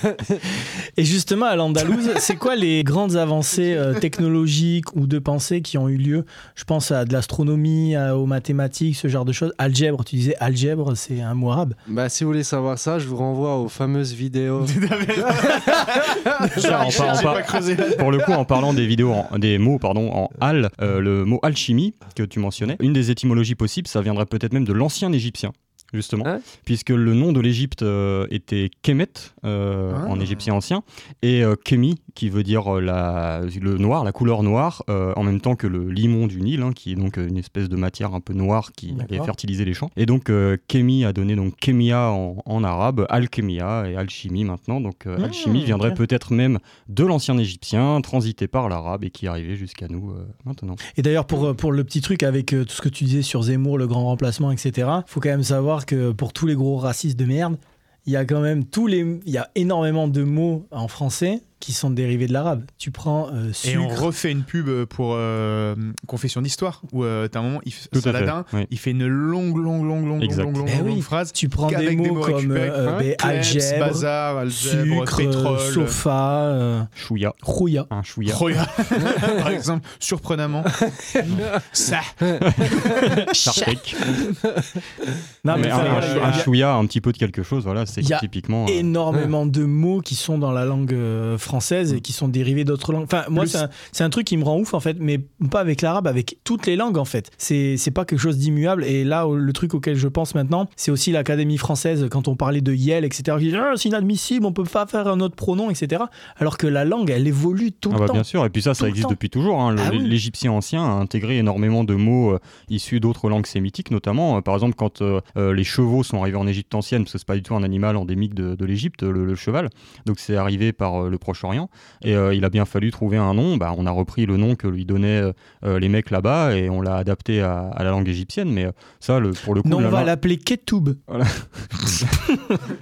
Et justement, à l'Andalouse, c'est quoi les grandes avancées euh, technologiques ou de pensée qui ont eu lieu Je pense à de l'astronomie, aux mathématiques, ce genre de choses. Algèbre, tu disais algèbre, c'est un mot arabe. Bah, si vous voulez savoir ça, je vous renvoie aux fameuses vidéos. Ça, en par- en par- pour le coup, en parlant des vidéos, en- des mots pardon, en al, euh, le mot alchimie que tu mentionnais, une des étymologies possibles, ça viendrait peut-être même de l'ancien égyptien. Justement, Hein puisque le nom de l'Égypte euh, était Kemet euh, Ah. en égyptien ancien et euh, Kemi qui veut dire euh, la, le noir, la couleur noire, en même temps que le limon du Nil, hein, qui est donc une espèce de matière un peu noire qui allait fertiliser les champs. Et donc Kemi a donné donc Kemia en, en arabe, alchemia et alchimie maintenant. Donc Mmh, alchimie viendrait peut-être même de l'ancien égyptien, transité par l'arabe et qui arrivé jusqu'à nous maintenant. Et d'ailleurs, pour, pour le petit truc avec tout ce que tu disais sur Zemmour, le grand remplacement, etc., faut quand même savoir que pour tous les gros racistes de merde, il y a quand même tous les, il y a énormément de mots en français qui sont dérivés de l'arabe. Tu prends euh, Et on sucre. refait une pub pour euh, Confession d'histoire où euh, t'as un moment, il, Tout à fait, Saladin, oui. il fait une longue, longue, longue, longue, Exact. longue, longue, Eh longue, oui, longue phrase. Tu prends des mots, comme récupérés. euh, ben, Kleps, algèbre, bazar, algèbre, sucre, pétrole. euh, sofa, euh, Chouïa, rouilla. un chouïa. Roya, par exemple, surprenamment. Ça. Sartek. Non, mais Mais enfin, un, un- un chouïa, un petit peu de quelque chose, voilà, c'est Il y a typiquement. euh, énormément de mots qui sont dans la langue euh, française et qui sont dérivés d'autres langues. Enfin, moi, c'est un, truc qui me rend ouf, en fait, mais pas avec l'arabe, avec toutes les langues, en fait. C'est pas quelque chose d'immuable. Et là, le truc auquel je pense maintenant, c'est aussi l'Académie française, quand on parlait de Yel, etc. qui dit, Ah, c'est inadmissible, on peut pas faire un autre pronom, etc. Alors que la langue, elle évolue tout Ah le bah temps. bien sûr, et puis ça, ça existe depuis toujours. hein. Ah oui. L'Égyptien ancien a intégré énormément de mots euh, issus d'autres langues sémitiques, notamment, euh, par exemple, quand euh, les chevaux sont arrivés en Égypte ancienne, parce que c'est pas du tout un animal endémique de, de l'Égypte, le, le cheval, donc c'est arrivé par le Proche-Orient, et euh, il a bien fallu trouver un nom. Bah, on a repris le nom que lui donnaient euh, les mecs là-bas, et on l'a adapté à, à la langue égyptienne, mais euh, ça, le, pour le coup, Non, on la- va la- l'appeler Ketoub.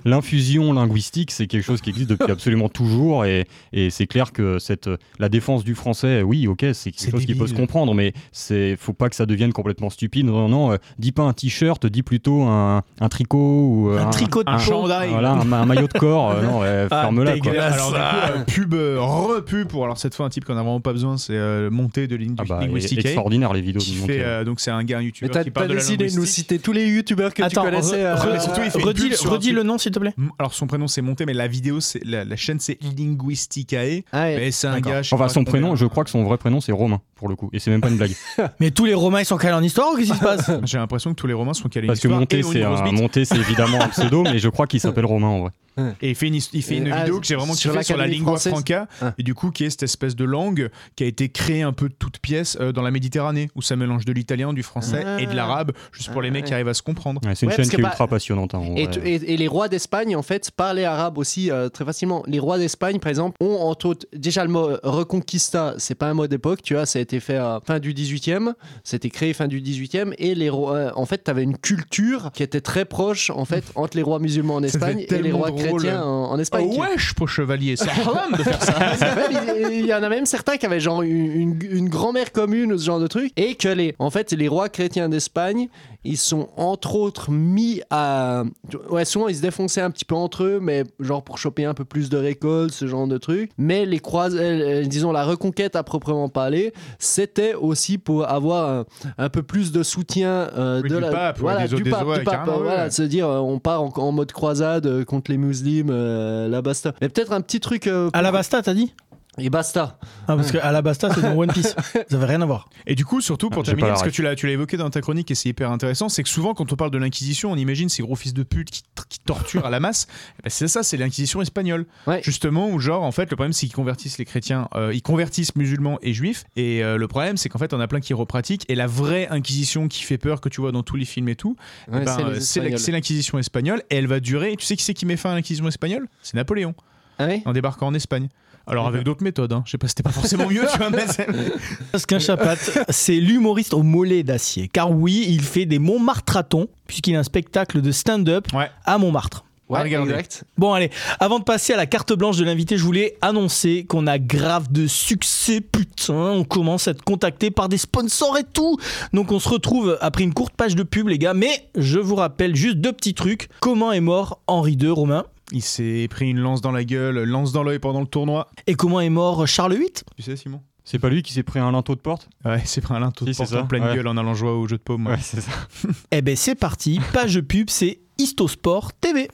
L'infusion linguistique, c'est quelque chose qui existe depuis absolument toujours, et, et c'est clair que cette, la défense du français, oui, ok, c'est quelque chose qui peut se comprendre, mais c'est faut pas que ça devienne complètement stupide. Non, non, euh, dis pas un t-shirt, dis plutôt un, un tricot ou Un tricot de Un peau. chandail. Voilà, un, un maillot de corps. euh, non, ouais, Ah, ferme-la. Alors, du coup, euh, pub, euh, repub pour alors cette fois un type qu'on a vraiment pas besoin, c'est euh, Montée de Lingu- Ah bah, Linguistique. extraordinaire les vidéos qui fait, euh, donc c'est un gars, un Mais youtubeur t'as qui pas parle de la décidé de nous citer tous les youtubeurs que Attends, tu connaissais. re- euh, re- surtout, il fait redis, un redis le nom, s'il te plaît. Alors son prénom c'est Monté, mais la vidéo, c'est la, la chaîne c'est Linguisticae. Ah ouais. Mais c'est un D'accord. gars. Enfin, son prénom, je crois que son vrai prénom c'est Romain pour le coup, et c'est même pas une blague. Mais tous les Romains, ils sont calés en histoire ou qu'est-ce qui se passe? J'ai l'impression que tous les romans sont calés Parce que Monté, c'est un, Monté, c'est évidemment un pseudo, mais je crois qu'il s'appelle Romain en vrai. Et il fait une, his- il fait une Ah, vidéo que j'ai vraiment sur sur la lingua française. franca, Ah. et du coup qui est cette espèce de langue qui a été créée un peu de toute pièce euh, dans la Méditerranée, où ça mélange de l'italien, du français Ah. et de l'arabe, juste pour les mecs qui arrivent à se comprendre. Ouais, c'est une Ouais, chaîne qui est bah- ultra passionnante. hein, Et, les rois d'Espagne, en fait, parlaient arabe aussi euh, très facilement. Les rois d'Espagne, par exemple, ont entre autres. Déjà, le mot euh, reconquista, c'est pas un mot d'époque, tu vois, ça a été fait à fin du 18e, c'était créé fin du 18e, et les rois. euh, en fait, tu avais une culture qui était très proche, en fait, entre les rois musulmans en Espagne et les rois drôle. Chrétiens en, en Ah Espagne. qui- wesh, pour chevalier, c'est haram de faire ça. Même, il il y en a même certains qui avaient genre une, une- une grand-mère commune ou ce genre de truc et que les en fait les rois chrétiens d'Espagne ils sont entre autres mis à ouais souvent ils se défonçaient un petit peu entre eux mais genre pour choper un peu plus de récolte ce genre de truc mais les crois euh, disons la reconquête à proprement parler c'était aussi pour avoir un, un peu plus de soutien euh, Oui, de du la pape, ouais, voilà des du des pape, autres, du pape, carrément, euh, voilà, ouais. se dire euh, on part en, en mode croisade euh, contre les musulmans euh, la basta mais peut-être un petit truc euh, À la Basta, t'as dit? Et basta. Ah, parce qu'à la Basta, c'est dans One Piece. Ça n'avait rien à voir. Et du coup, surtout pour Ah, terminer, parce que tu l'as, tu l'as évoqué dans ta chronique et c'est hyper intéressant, c'est que souvent quand on parle de l'Inquisition, on imagine ces gros fils de pute qui, qui torturent à la masse. Eh ben, c'est ça, c'est l'Inquisition espagnole. Ouais. Justement, où genre, en fait, le problème c'est qu'ils convertissent les chrétiens, euh, ils convertissent musulmans et juifs. Et euh, le problème c'est qu'en fait, on a plein qui repratiquent. Et la vraie Inquisition qui fait peur, que tu vois dans tous les films et tout, eh Ouais, ben, c'est euh, c'est, l'Inquisition espagnole. Et elle va durer. Tu sais qui c'est qui met fin à l'Inquisition espagnole? C'est Napoléon, Ah oui? En débarquant en Espagne. Alors avec d'autres méthodes, hein. je sais pas, c'était pas forcément mieux, tu vois, mais c'est- Parce qu'un chapat, c'est l'humoriste au mollet d'acier. Car oui, il fait des Montmartratons, puisqu'il a un spectacle de stand-up Ouais. à Montmartre. Ouais, exact. Bon allez, avant de passer à la carte blanche de l'invité, je voulais annoncer qu'on a grave de succès, putain, on commence à être contacté par des sponsors et tout. Donc on se retrouve après une courte page de pub les gars, mais je vous rappelle juste deux petits trucs. Comment est mort Henri II, Romain? Il s'est pris une lance dans la gueule, lance dans l'œil pendant le tournoi. Et comment est mort Charles VIII Tu sais, Simon? C'est pas lui qui s'est pris un linteau de porte? Ouais, c'est pris un linteau de Si, porte en pleine ouais. gueule en allant jouer au jeu de paume. ouais. Ouais, c'est ça. Eh ben c'est parti, page de pub, c'est Histosport TV.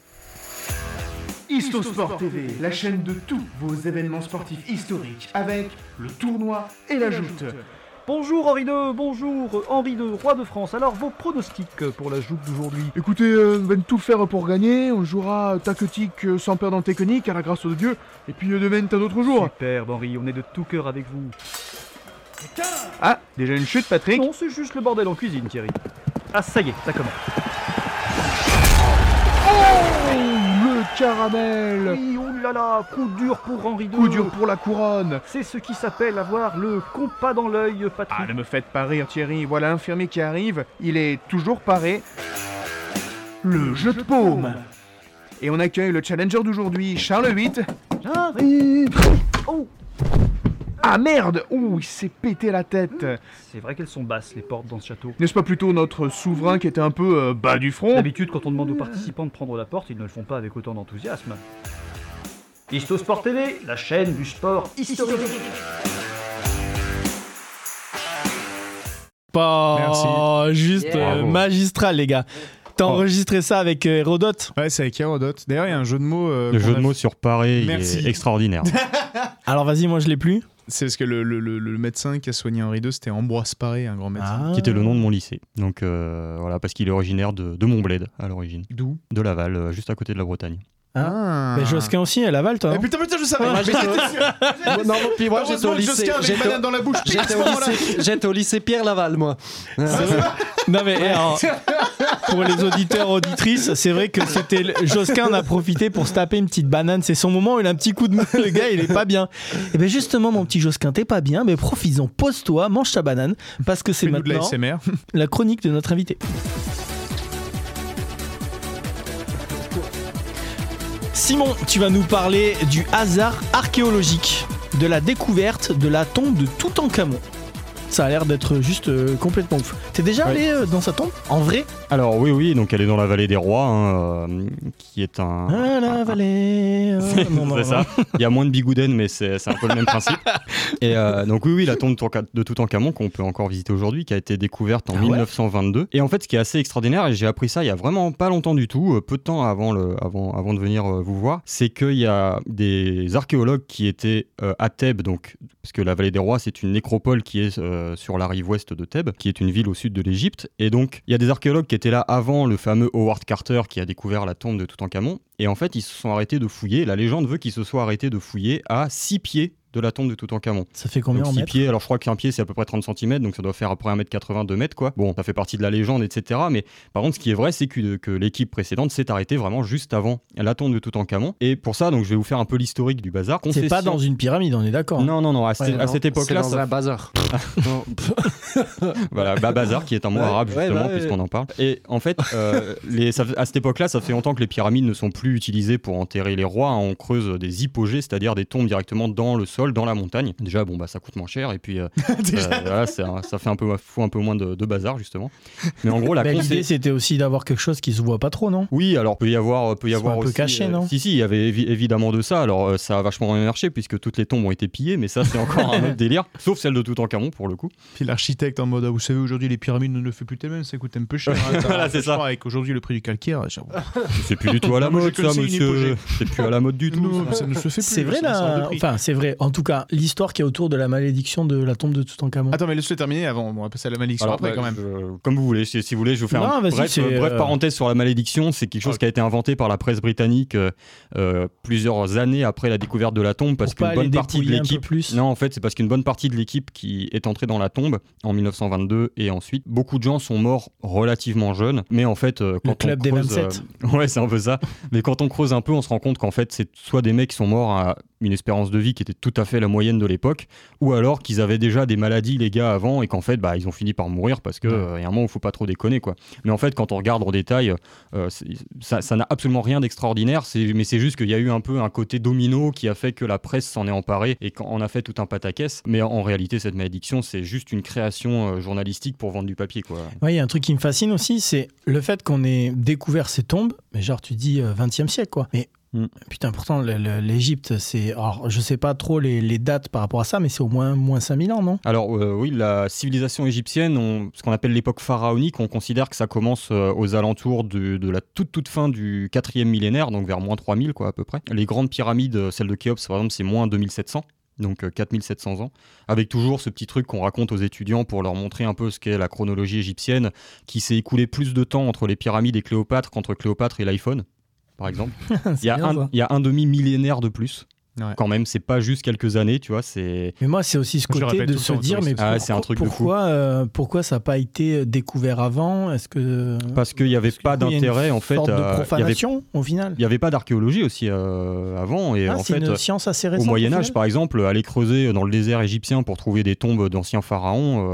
Histosport TV, la chaîne de tous vos événements sportifs historiques, avec le tournoi et la joute. Bonjour Henri II, bonjour Henri II, roi de France. Alors vos pronostics pour la joute d'aujourd'hui Écoutez, euh, on va tout faire pour gagner, on jouera tactique euh, sans perdre en technique, à la grâce de Dieu, et puis euh, demain un autre jour. Superbe Henri, on est de tout cœur avec vous. Ah, déjà une chute Patrick Non, c'est juste le bordel en cuisine Thierry. Ah ça y est, ça commence. Oh, caramel Oui, oulala, coup dur pour Henri II. Coup dur pour la couronne C'est ce qui s'appelle avoir le compas dans l'œil, Patrick. Ah, ne me faites pas rire Thierry, voilà l'infirmier qui arrive, il est toujours paré. Le jeu de paume Et on accueille le challenger d'aujourd'hui, Charles VIII. J'arrive Oh Ah merde Ouh, il s'est pété la tête C'est vrai qu'elles sont basses les portes dans ce château. N'est-ce pas plutôt notre souverain qui était un peu euh, bas du front? D'habitude, quand on demande aux participants de prendre la porte, ils ne le font pas avec autant d'enthousiasme. Histosport TV, la chaîne du sport historique. Pas juste Yeah. euh, Bravo. magistral les gars. T'as Oh. enregistré ça avec euh, Hérodote? Ouais, c'est avec Hérodote. D'ailleurs, il y a un jeu de mots. euh, Le qu'on jeu a de mots sur Paré il Merci. est extraordinaire. Alors vas-y, moi je l'ai plus. C'est parce que le, le- le- le médecin qui a soigné Henri II, c'était Ambroise Paré, un grand médecin. Ah. qui était le nom de mon lycée. Donc euh, voilà, parce qu'il est originaire de, de Montbled à l'origine, D'où? De Laval, euh, juste à côté de la Bretagne. Ah. Mais Josquin aussi, à Laval, toi. Ah, non putain, putain, je savais Moi, Mais j'étais j'étais au- sûr. Non, puis moi j'étais au lycée. J'étais dans la bouche. j'étais au lycée, j'étais au lycée Pierre Laval, moi. Non mais eh, alors, pour les auditeurs auditrices, c'est vrai que c'était Josquin en a profité pour se taper une petite banane. C'est son moment où il a un petit coup de mou. Le gars, il est pas bien. Et ben justement, mon petit Josquin, t'es pas bien. Mais profites-en, pose-toi, mange ta banane, parce que c'est Fais-nous de la maintenant SMR. la chronique de notre invité. Simon, tu vas nous parler du hasard archéologique, de la découverte de la tombe de Toutankhamon. Ça a l'air d'être juste euh, complètement ouf. T'es déjà Ouais. allé euh, dans sa tombe En vrai? Alors oui, oui, donc elle est dans la vallée des rois, hein, euh, qui est un... Ah la vallée. euh, C'est ça. Il y a moins de bigouden, mais c'est un peu le même principe. Et donc oui, oui, la tombe de Toutankha- de Toutankhamon qu'on peut encore visiter aujourd'hui, qui a été découverte en Ah ouais 1922. Et en fait, ce qui est assez extraordinaire, et j'ai appris ça il y a vraiment pas longtemps du tout, peu de temps avant, le, avant, avant de venir vous voir, c'est qu'il y a des archéologues qui étaient à Thèbes, donc parce que la vallée des rois, c'est une nécropole qui est euh, sur la rive ouest de Thèbes, qui est une ville au sud de l'Égypte. Et donc, il y a des archéologues qui étaient là avant le fameux Howard Carter qui a découvert la tombe de Toutankhamon. Et en fait, ils se sont arrêtés de fouiller. La légende veut qu'ils se soient arrêtés de fouiller à 6 pieds de la tombe de Toutankhamon. Ça fait combien Donc, en six mètres pieds, alors je crois qu'un pied c'est à peu près 30 cm, donc ça doit faire après 1m80, 2 mètres quoi. Bon, ça fait partie de la légende, etc. Mais par contre, ce qui est vrai, c'est que, que l'équipe précédente s'est arrêtée vraiment juste avant la tombe de Toutankhamon. Et pour ça, donc je vais vous faire un peu l'historique du bazar. C'est pas dans une pyramide, on est d'accord. hein. Non, non, non, à, cette- à cette C'est époque-là, dans ça un bazar. Voilà, bah, bazar, qui est un mot Ouais, arabe ouais, justement, bah, ouais. puisqu'on en parle. Et en fait, euh, les, ça- à cette époque-là, ça fait longtemps que les pyramides ne sont plus utilisées pour enterrer les rois. hein. On creuse des hypogées, c'est-à-dire des tombes directement dans le sol, dans la montagne. Déjà, bon, bah, ça coûte moins cher, et puis euh, euh, voilà, ça fait un peu, un peu moins de, de bazar justement. Mais en gros, la L'idée, c'était aussi d'avoir quelque chose qui se voit pas trop, non? Oui, alors peut y avoir, peut y avoir un peu aussi, caché, non? Si, si, il y avait évi- évidemment de ça. Alors euh, ça a vachement marché puisque toutes les tombes ont été pillées, mais ça c'est encore un autre délire. Sauf celle de Toutankhamon pour le coup. Puis l'architecte en mode, ah, vous savez, aujourd'hui les pyramides ne le fait plus tellement, ça coûte un peu cher. hein, Voilà, c'est ça. Avec aujourd'hui le prix du calcaire. C'est plus du tout à la mode. Que ça, monsieur. C'est plus à la mode du tout. Non, ça. ça ne se fait plus. C'est vrai là. Enfin, c'est vrai. En tout cas, l'histoire qui est autour de la malédiction de la tombe de Toutankhamon. Attends, mais laisse-le terminer avant. Bon, on va passer à la malédiction Alors, après bah, quand même. je- comme vous voulez, si, si vous voulez, je vais vous faire Non, une vas-y, bref, euh, bref parenthèse sur la malédiction. C'est quelque chose qui a été inventé par la presse britannique euh, euh, plusieurs années après la découverte de la tombe, parce qu'une bonne partie de un l'équipe. Non, en fait, c'est parce qu'une bonne partie de l'équipe qui est entrée dans la tombe en 1922 et ensuite, beaucoup de gens sont morts relativement jeunes. Mais en fait, quand club on des creuse, 27. euh, ouais, c'est un peu ça. Mais quand on creuse un peu, on se rend compte qu'en fait, c'est soit des mecs qui sont morts à une espérance de vie qui était tout à fait la moyenne de l'époque, ou alors qu'ils avaient déjà des maladies les gars avant et qu'en fait, bah, ils ont fini par mourir parce que euh, y a un moment où il faut pas trop déconner quoi. Mais en fait, quand on regarde en détail, euh, c'est- ça n'a absolument rien d'extraordinaire. Mais c'est juste qu'il y a eu un peu un côté domino qui a fait que la presse s'en est emparée et qu'on a fait tout un pataquès. Mais en, réalité, cette malédiction, c'est juste une création euh, journalistique pour vendre du papier quoi. Ouais, il y a un truc qui me fascine aussi, c'est le fait qu'on ait découvert ces tombes. Mais genre, tu dis euh, 20e siècle, quoi. Mais Mm. putain, pourtant, l'Égypte, c'est. Alors, je sais pas trop les, les dates par rapport à ça, mais c'est au moins, moins 5000 ans, non? Alors euh, oui, la civilisation égyptienne, on- ce qu'on appelle l'époque pharaonique, on considère que ça commence euh, aux alentours de, de la toute toute fin du 4e millénaire, donc vers moins 3000 quoi à peu près. Les grandes pyramides, euh, celle de Khéops par exemple, c'est moins 2700. Donc euh, 4700 ans, avec toujours ce petit truc qu'on raconte aux étudiants pour leur montrer un peu ce qu'est la chronologie égyptienne, qui s'est écoulé plus de temps entre les pyramides et Cléopâtre qu'entre Cléopâtre et l'iPhone, par exemple. Il y, a bien, un- ça. il y a un demi-millénaire de plus. Ouais. Quand même, c'est pas juste quelques années, tu vois, c'est... Mais moi, c'est aussi ce Je côté de se dire, mais Ah, un pourquoi, truc euh, pourquoi ça n'a pas été découvert avant? Est-ce que. Parce qu'il n'y avait pas d'intérêt en fait. sorte de à- il y avait- profanation, au final? Il n'y avait pas d'archéologie aussi euh, avant et Ah, en c'est fait une science assez au récente. Moyen au Âge final par exemple aller creuser dans le désert égyptien pour trouver des tombes d'anciens pharaons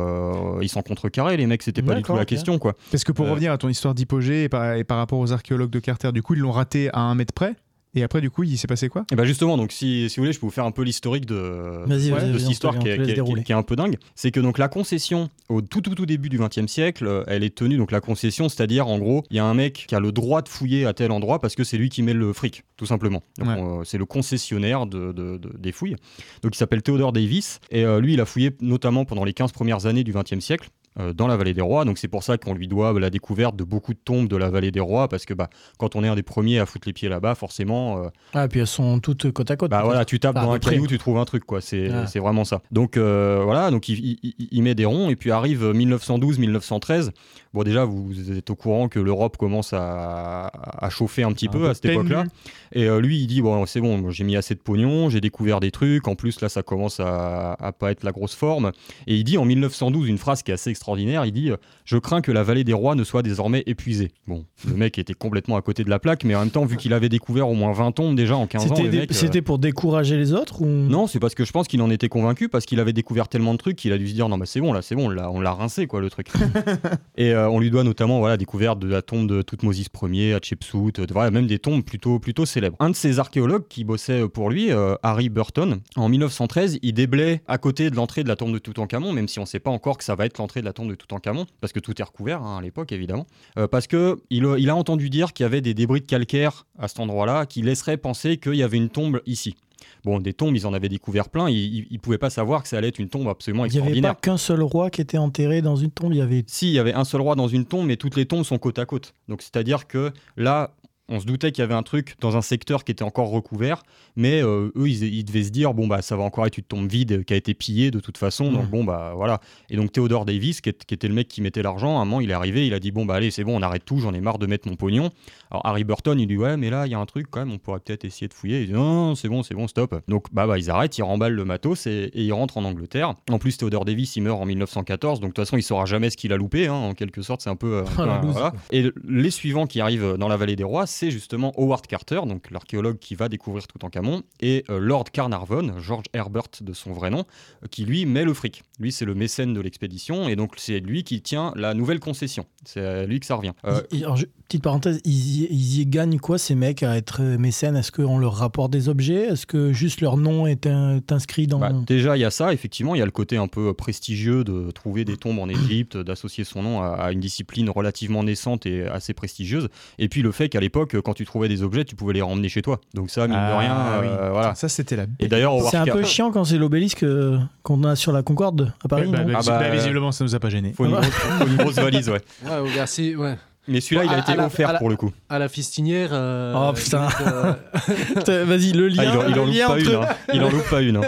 euh, ils s'en contrecarraient les mecs c'était pas du tout la question quoi. Parce que pour Euh, revenir à ton histoire d'hypogée et par, et par rapport aux archéologues de Carter, du coup, ils l'ont raté à un mètre près? Et après, du coup, il s'est passé quoi Et bah justement donc si, si vous voulez je peux vous faire un peu l'historique de, Vas-y, de vas-y, vas-y, cette on histoire qui est, te laisse qui est- qui est- dérouler. qui est un peu dingue c'est que donc la concession au tout tout tout début du XXe siècle euh, elle est tenue donc la concession c'est-à-dire en gros il y a un mec qui a le droit de fouiller à tel endroit parce que c'est lui qui met le fric tout simplement Donc, Ouais. on- c'est le concessionnaire de, de- de- des fouilles donc il s'appelle Theodore Davis et euh, lui il a fouillé notamment pendant les 15 premières années du XXe siècle dans la vallée des rois donc c'est pour ça qu'on lui doit la découverte de beaucoup de tombes de la vallée des rois parce que bah, quand on est un des premiers à foutre les pieds là-bas forcément euh, Ah, et puis elles sont toutes côte à côte. bah voilà, tu tapes dans un caillou, tu trouves un truc, quoi. C'est Ah. vraiment ça. Donc euh, voilà, donc il, il- il- il met des ronds et puis arrive 1912-1913. Bon déjà, vous êtes au courant que l'Europe commence à, à chauffer un petit Un peu, peu à cette époque-là. Et euh, lui, il dit bon, c'est bon, j'ai mis assez de pognon, j'ai découvert des trucs. En plus, là, ça commence à, à pas être la grosse forme. Et il dit en 1912 une phrase qui est assez extraordinaire. Il dit je crains que la vallée des rois ne soit désormais épuisée. Bon, le mec était complètement à côté de la plaque, mais en même temps, vu qu'il avait découvert au moins 20 tombes déjà en 15 ans, C'était euh, c'était pour décourager les autres ou... non, c'est parce que je pense qu'il en était convaincu parce qu'il avait découvert tellement de trucs qu'il a dû se dire non mais c'est bon là c'est bon on l'a- on l'a rincé quoi le truc. et euh, on lui doit notamment voilà découverte de la tombe de Toutmosis Ier, Hatshepsut, de- voilà, même des tombes plutôt plutôt célèbres. Un de ces archéologues qui bossait pour lui, euh, Harry Burton, en 1913, il déblaye à côté de l'entrée de la tombe de Toutankhamon, même si on ne sait pas encore que ça va être l'entrée de la tombe de Toutankhamon parce que tout est recouvert hein, à l'époque évidemment, Euh, parce que il, a- il a entendu dire qu'il y avait des débris de calcaire à cet endroit-là qui laisseraient penser qu'il y avait une tombe ici. Bon, des tombes, ils en avaient découvert plein. Ils, ils pouvaient pas savoir que ça allait être une tombe absolument Il n'y avait pas extraordinaire. qu'un seul roi qui était enterré dans une tombe. Il y avait. Si, il y avait un seul roi dans une tombe, mais toutes les tombes sont côte à côte. Donc, c'est-à-dire que là, on se doutait qu'il y avait un truc dans un secteur qui était encore recouvert, mais euh, eux, ils, ils devaient se dire bon bah ça va encore être une tombe vide qui a été pillée de toute façon. Donc Mhm. bon bah voilà. Et donc Theodore Davis, qui, est- qui était le mec qui mettait l'argent, à un moment il est arrivé, il a dit bon bah allez c'est bon, on arrête tout, j'en ai marre de mettre mon pognon. Alors Harry Burton, il dit ouais mais là il y a un truc quand même, on pourrait peut-être essayer de fouiller. Il dit non, c'est bon, c'est bon, stop. Donc bah, bah ils arrêtent, ils remballent le matos et, et ils rentrent en Angleterre. En plus Theodore Davis, il meurt en 1914, donc de toute façon il saura jamais ce qu'il a loupé. hein, en quelque sorte, c'est un peu. euh, Oh, voilà. Et les suivants qui arrivent dans la vallée des rois, c'est justement Howard Carter, donc l'archéologue qui va découvrir Toutankhamon, et euh, Lord Carnarvon, George Herbert de son vrai nom, euh, qui lui met le fric. Lui, c'est le mécène de l'expédition, et donc c'est lui qui tient la nouvelle concession. C'est à lui que ça revient. Euh, Il- alors, je- petite parenthèse, ils y, ils y gagnent quoi ces mecs à être mécènes? Est-ce qu'on leur rapporte des objets? Est-ce que juste leur nom est, un- est inscrit dans. Bah, déjà, il y a ça, effectivement, il y a le côté un peu prestigieux de trouver des tombes en Égypte, d'associer son nom à, à une discipline relativement naissante et assez prestigieuse. Et puis le fait qu'à l'époque, quand tu trouvais des objets, tu pouvais les ramener chez toi. Donc ça, mine de Ah, rien, oui. euh, voilà. Ça, c'était la Et d'ailleurs, C'est un peu chiant quand c'est l'obélisque euh, qu'on a sur la Concorde à Paris. Bah, non bah, Ah bah, bah, visiblement, ça nous a pas gêné. Faut une, grosse, faut une grosse valise, ouais. Ouais, au ouais. Mais celui-là, il a À- été offert pour le coup. À la fistinière. euh, Oh putain. euh, Putain, Vas-y, le lien. Ah, il, en, il en loupe lien pas entre- une. hein. Il en loupe pas une. hein.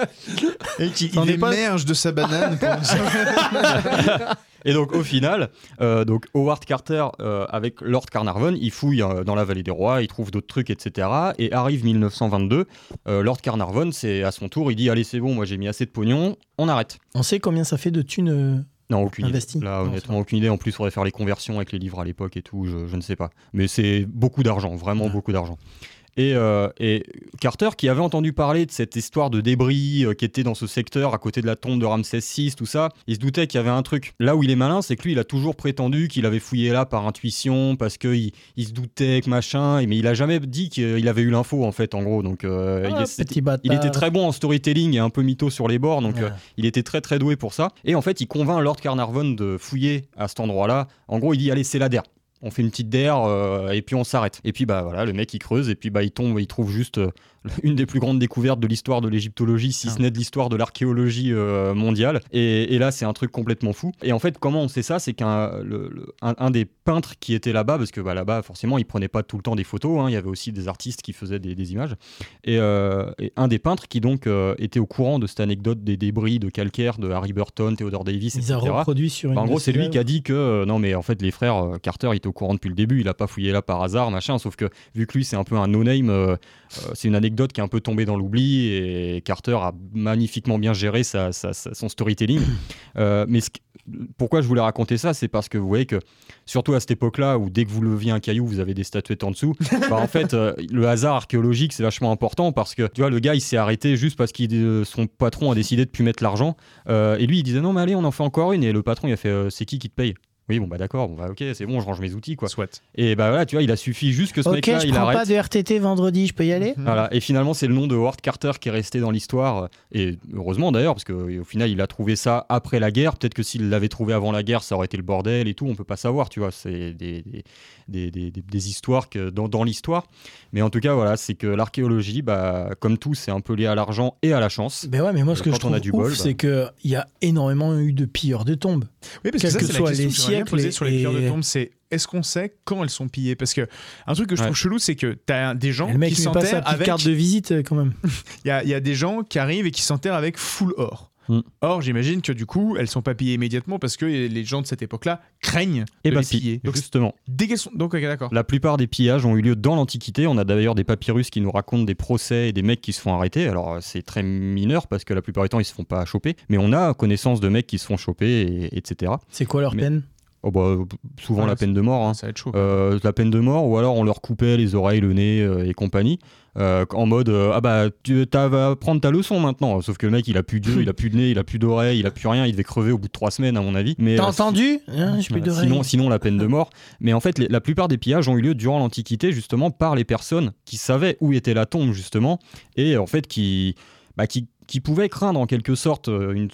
Et il pas- émerge de sa banane. pour- Et donc au final, euh, donc Howard Carter euh, avec Lord Carnarvon, il fouille euh, dans la vallée des rois, il trouve d'autres trucs, etc. Et arrive 1922, euh, Lord Carnarvon, c'est à son tour, il dit allez c'est bon, moi j'ai mis assez de pognon, on arrête. On sait combien ça fait de thunes euh, Non, aucune Investi. idée. Là, Non, honnêtement, aucune idée. En plus, il faudrait faire les conversions avec les livres à l'époque et tout, je, je ne sais pas. Mais c'est beaucoup d'argent, vraiment beaucoup d'argent. Et, euh, et Carter, qui avait entendu parler de cette histoire de débris euh, qui était dans ce secteur à côté de la tombe de Ramsès VI, tout ça, il se doutait qu'il y avait un truc. Là où il est malin, c'est que lui, il a toujours prétendu qu'il avait fouillé là par intuition, parce qu'il il se doutait que machin, mais il a jamais dit qu'il avait eu l'info, en fait, en gros. Donc, euh, Ah, il, est- petit bâtard. il était très bon en storytelling et un peu mytho sur les bords, donc il était très très doué pour ça. Et en fait, il convainc Lord Carnarvon de fouiller à cet endroit-là. En gros, il dit allez, c'est la DER. On fait une petite DER euh, et puis on s'arrête. Et puis bah voilà, le mec il creuse et puis bah il tombe, il trouve juste euh, une des plus grandes découvertes de l'histoire de l'égyptologie, si Ah. ce n'est de l'histoire de l'archéologie euh, mondiale. Et, et là, c'est un truc complètement fou. Et en fait, comment on sait ça? C'est qu'un le- le- un, un des peintres qui était là-bas, parce que bah, là-bas, forcément, il prenait pas tout le temps des photos. hein, il y avait aussi des artistes qui faisaient des, des images. Et, euh, et un des peintres qui donc euh, était au courant de cette anecdote des débris de calcaire de Harry Burton, Theodore Davis, Ils ont etc. reproduit sur une en gros, c'est lui qui a dit que non, mais en fait, les frères Carter étaient au courant depuis le début. Il a pas fouillé là par hasard, machin. Sauf que vu que lui, c'est un peu un no-name, c'est une anecdote qui est un peu tombée dans l'oubli et Carter a magnifiquement bien géré sa- sa- sa- son storytelling. Euh, mais ce pourquoi je voulais raconter ça, c'est parce que vous voyez que surtout à cette époque-là où dès que vous leviez un caillou, vous avez des statuettes en dessous. bah, en fait, euh, le hasard archéologique, c'est vachement important parce que tu vois, le gars, il s'est arrêté juste parce que son patron a décidé de plus mettre l'argent. Euh, et lui, il disait non, mais allez, on en fait encore une. Et le patron, il a fait euh, c'est qui qui te paye? Oui, bon, bah d'accord, bon, bah, ok, c'est bon, je range mes outils, quoi. Soit. Et bah voilà, tu vois, il a suffi juste que ce Ok, mec-là, je il prends arrête. pas de RTT vendredi, je peux y aller Voilà, et finalement, c'est le nom de Howard Carter qui est resté dans l'histoire. Et heureusement d'ailleurs, parce qu'au final, il a trouvé ça après la guerre. Peut-être que s'il l'avait trouvé avant la guerre, ça aurait été le bordel et tout. On peut pas savoir, tu vois. C'est des, des, des, des- des- des histoires que, dans, dans l'histoire. Mais en tout cas, voilà, c'est que l'archéologie, bah, comme tout, c'est un peu lié à l'argent et à la chance. Ben ouais, mais moi ce que Quand je on trouve a du ouf, bol, bah. c'est qu'il y a énormément eu de pilleurs de tombes. Oui, parce Quels que, ça, que question les que siècles poser et- sur les pierres de et- tombe, c'est est-ce qu'on sait quand elles sont pillées? Parce que un truc que je Ouais. trouve chelou, c'est que t'as des gens qui s'enterrent avec. carte de visite euh, quand même. Il y a, il y a des gens qui arrivent et qui s'enterrent avec full or. Mm. Or, j'imagine que du coup, elles sont pas pillées immédiatement parce que les gens de cette époque-là craignent Et de bah, les piller. Donc, justement. dès qu'elles sont... Donc, ok, d'accord. La plupart des pillages ont eu lieu dans l'Antiquité. On a d'ailleurs des papyrus qui nous racontent des procès et des mecs qui se font arrêter. Alors euh, c'est très mineur parce que la plupart du temps ils se font pas choper. Mais on a connaissance de mecs qui se font choper, et- etc. C'est quoi leur Mais- peine? Oh bah, souvent Ouais, la peine de mort. hein. Ça va être chaud. Euh, la peine de mort, ou alors on leur coupait les oreilles, le nez euh, et compagnie. Euh, en mode euh, ah bah tu t'as- vas prendre ta leçon maintenant sauf que le mec il a plus d'yeux il a plus de nez il a plus d'oreilles il a plus rien il devait crever au bout de trois semaines à mon avis mais T'as euh, entendu? Hein, J'ai plus voilà. d'oreilles. Sinon, sinon, la peine de mort. Mais en fait, les- la plupart des pillages ont eu lieu durant l'Antiquité, justement, par les personnes qui savaient où était la tombe, justement, et en fait, qui, bah, qui, qui pouvaient craindre en quelque sorte euh, une,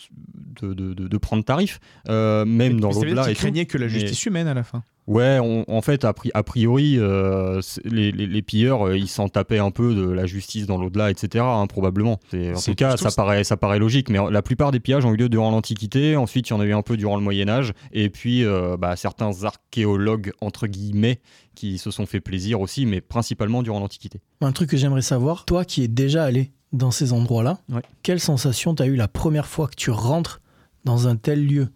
de, de- de- de prendre tarif, euh, même dans l'au-delà. tout. craignaient que la Mais- justice humaine à la fin. Ouais, on- en fait, a, pri- a priori, euh, les, les- les pilleurs, euh, ils s'en tapaient un peu de la justice dans l'au-delà, etc., hein, probablement. En tout cas, ça ça- paraît, ça paraît logique, mais la plupart des pillages ont eu lieu durant l'Antiquité, ensuite il y en a eu un peu durant le Moyen-Âge, et puis euh, bah, certains archéologues, entre guillemets, qui se sont fait plaisir aussi, mais principalement durant l'Antiquité. Un truc que j'aimerais savoir, toi qui es déjà allé dans ces endroits-là, Ouais. quelle sensation t'as eu la première fois que tu rentres dans un tel lieu?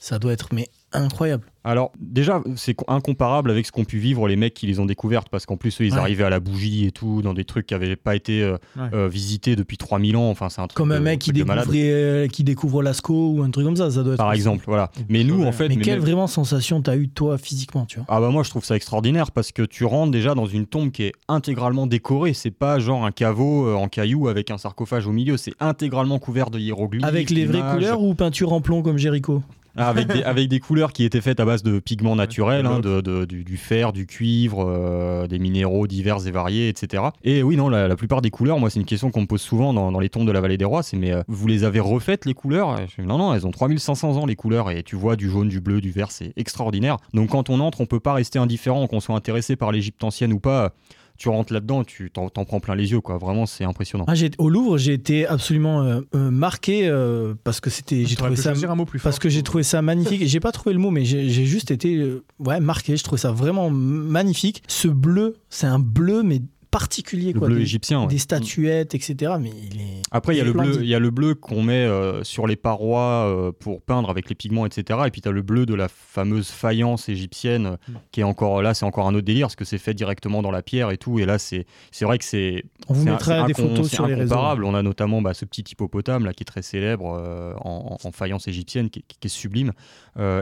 Ça doit être mais incroyable. Alors déjà, c'est co- incomparable avec ce qu'ont pu vivre les mecs qui les ont découvertes, parce qu'en plus, eux, ils Ouais. arrivaient à la bougie et tout, dans des trucs qui n'avaient pas été euh, Ouais. euh, visités depuis 3000 ans, enfin c'est un truc Comme un mec qui, découvrait, euh, qui découvre Lascaux ou un truc comme ça, ça doit être. Par exemple, voilà. Mais nous, en fait, Mais mais quelle vraiment sensation t'as eu toi physiquement, tu vois? Ah bah moi je trouve ça extraordinaire parce que tu rentres déjà dans une tombe qui est intégralement décorée, c'est pas genre un caveau en caillou avec un sarcophage au milieu, c'est intégralement couvert de hiéroglyphes. Avec les vraies couleurs ou peinture en plomb comme Jericho Ah, avec, des, avec des couleurs qui étaient faites à base de pigments naturels, hein, de, de- du, du fer, du cuivre, euh, des minéraux divers et variés, etc. Et oui, non, la, la plupart des couleurs, moi c'est une question qu'on me pose souvent dans, dans les tombes de la vallée des rois, c'est mais euh, vous les avez refaites les couleurs? Non, non, elles ont 3500 ans les couleurs et tu vois du jaune, du bleu, du vert, c'est extraordinaire. Donc quand on entre, on peut pas rester indifférent, qu'on soit intéressé par l'Égypte ancienne ou pas tu rentres là-dedans, tu t'en, t'en prends plein les yeux, quoi. Vraiment, c'est impressionnant. Ah, j'ai- au Louvre, j'ai été absolument euh, euh, marqué euh, parce que c'était. J'ai T'aurais trouvé ça. un mot plus Parce que j'ai trouvé ça magnifique. J'ai pas trouvé le mot, mais j'ai j'ai juste été euh, ouais marqué. Je trouvais ça vraiment magnifique. Ce bleu, c'est un bleu mais particulier Le quoi. bleu des, égyptien, ouais. des statuettes, etc. Mais il est. Après, il y a le bleu, il y a le bleu qu'on met euh, sur les parois euh, pour peindre avec les pigments, etc. Et puis tu as le bleu de la fameuse faïence égyptienne Mm. qui est encore là, c'est encore un autre délire parce que c'est fait directement dans la pierre et tout. Et là, c'est c'est vrai que c'est On vous mettra des photos sur les réseaux. On a notamment bah, ce petit hippopotame là qui est très célèbre euh, en, en faïence égyptienne, qui, qui est sublime.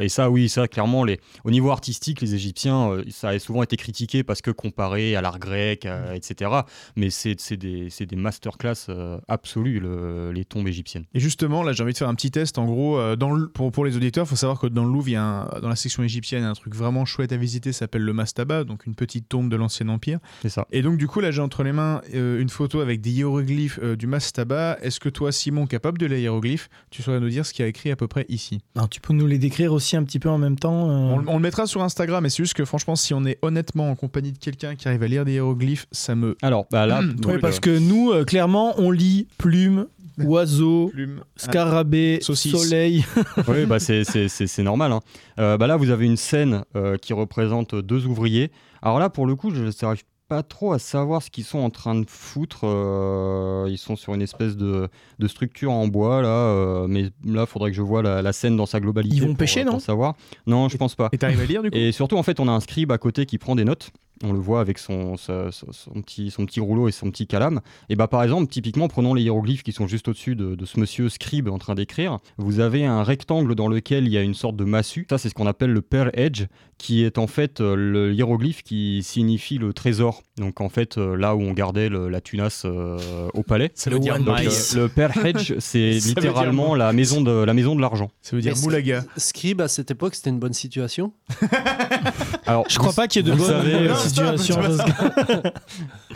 Et ça, oui, ça clairement, les, au niveau artistique, les Égyptiens, ça a souvent été critiqué parce que comparé à l'art grec, euh, etc. Mais c'est c'est des, c'est des masterclass euh, absolus, le- les tombes égyptiennes. Et justement, là, j'ai envie de faire un petit test. En gros, euh, dans le- pour, pour les auditeurs, il faut savoir que dans le Louvre, il y a un- dans la section égyptienne, un truc vraiment chouette à visiter, ça s'appelle le Mastaba, donc une petite tombe de l'ancien empire. C'est ça. Et donc, du coup, là, j'ai entre les mains euh, une photo avec des hiéroglyphes euh, du Mastaba. Est-ce que toi, Simon, capable de les hiéroglyphes, tu saurais nous dire ce qu'il y a écrit à peu près ici? Alors, tu peux nous les décrire aussi un petit peu en même temps. euh, on, on le mettra sur Instagram, mais c'est juste que franchement, si on est honnêtement en compagnie de quelqu'un qui arrive à lire des hiéroglyphes, ça me. Alors, bah là, Ouais, parce euh, que nous, euh, clairement, on lit plume, oiseau, Plume, scarabée, Saucisse. soleil. oui, bah c'est, c'est, c'est- c'est normal. hein. Euh, bah là, vous avez une scène euh, qui représente deux ouvriers. Alors là, pour le coup, je n'arrive pas trop à savoir ce qu'ils sont en train de foutre. Euh, ils sont sur une espèce de, de structure en bois, là. euh, mais là, il faudrait que je vois la, la scène dans sa globalité. Ils vont pour, pêcher, pour non? savoir. Non, je pense pas. Et t'arrives à lire du coup? Et surtout, en fait, on a un scribe à côté qui prend des notes. On le voit avec son, sa- son, son petit, son petit rouleau et son petit calame. Et bah, par exemple, typiquement, prenons les hiéroglyphes qui sont juste au-dessus de, de ce monsieur scribe en train d'écrire. Vous avez un rectangle dans lequel il y a une sorte de massue. Ça, c'est ce qu'on appelle le per edge, qui est en fait euh, le hiéroglyphe qui signifie le trésor. Donc, en fait, euh, là où on gardait le- la tunasse euh, au palais. Ça veut dire Donc, euh, le edge, c'est dire littéralement la maison de, la maison de l'argent. Ça veut dire moulaga. Scribe à cette époque, c'était une bonne situation? Alors, Je crois pas qu'il y ait de bonnes savez, euh, euh, situations. que-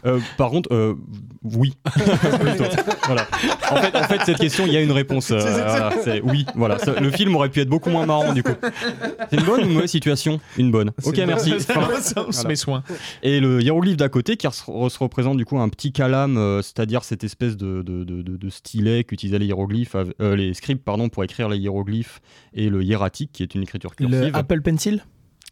Euh, par contre, euh, oui. Voilà. En fait, en fait, cette question, il y a une réponse. euh, voilà, oui. Voilà. Ça- le film aurait pu être beaucoup moins marrant du coup. C'est une bonne ou une mauvaise situation? Une bonne. Ok, merci. Fin. Ça, on se Voilà. met soin. Et le hiéroglyphe d'à côté qui re- se représente du coup un petit calame, euh, c'est-à-dire cette espèce de, de, de- de- de stylet qu'utilisaient les hiéroglyphes, euh, les scribes pardon, pour écrire les hiéroglyphes et le hiératique qui est une écriture cursive. Le Apple Pencil?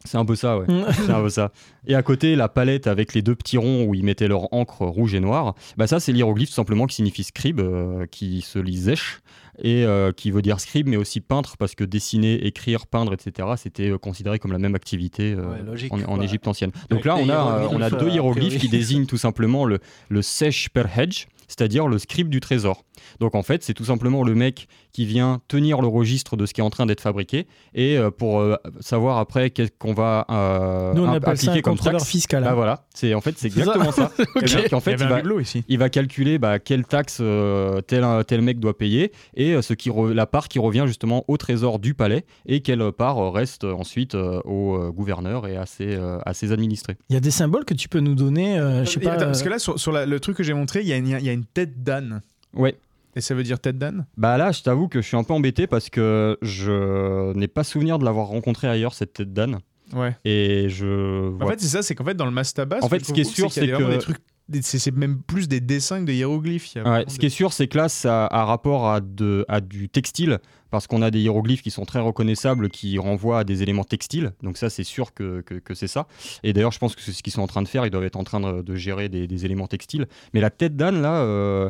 C'est un peu ça, ouais. Mm. c'est un peu ça. Et à côté, la palette avec les deux petits ronds où ils mettaient leur encre rouge et noire, bah ça, c'est l'hiéroglyphe simplement qui signifie scribe, euh, qui se lit zèche, et euh, qui veut dire scribe, mais aussi peintre, parce que dessiner, écrire, peindre, etc., c'était euh, considéré comme la même activité Ouais, logique, en. Égypte ancienne. Donc là, on a, on a deux hiéroglyphes qui désignent tout simplement le, le sèche per hedge, c'est-à-dire le scribe du trésor. Donc en fait, c'est tout simplement le mec qui vient tenir le registre de ce qui est en train d'être fabriqué et euh, pour euh, savoir après qu'est-ce qu'on va euh, Nous, on imp- appelle ça un appliquer comme taxe. fiscal. Bah hein. voilà, c'est en fait c'est ça exactement ça. En fait, il y il avait un va, bibelot ici. il va calculer bah, quelle taxe euh, tel, tel mec doit payer et euh, ce qui re- la part qui revient justement au trésor du palais et quelle part euh, reste ensuite euh, au euh, gouverneur et à ses, euh, à ses administrés. Il y a des symboles que tu peux nous donner, euh, je sais pas. attends, parce que là, sur, sur la- le truc que j'ai montré, il y, a une- il y a une tête d'âne. Ouais. Et ça veut dire tête d'âne Bah là, je t'avoue que je suis un peu embêté parce que je n'ai pas souvenir de l'avoir rencontré ailleurs cette tête d'âne Ouais. et je En fait, c'est ça, c'est qu'en fait, dans le Mastaba, En fait, ce qui est sûr, c'est vraiment que- des trucs. C'est même plus des dessins que des hiéroglyphes. Ouais, ce des- qui est sûr, c'est que là, ça a rapport à, de, à du textile, parce qu'on a des hiéroglyphes qui sont très reconnaissables, qui renvoient à des éléments textiles. Donc ça, c'est sûr que, que, que c'est ça. Et d'ailleurs, je pense que c'est ce qu'ils sont en train de faire. Ils doivent être en train de, de gérer des, des éléments textiles. Mais la tête d'âne, là, euh,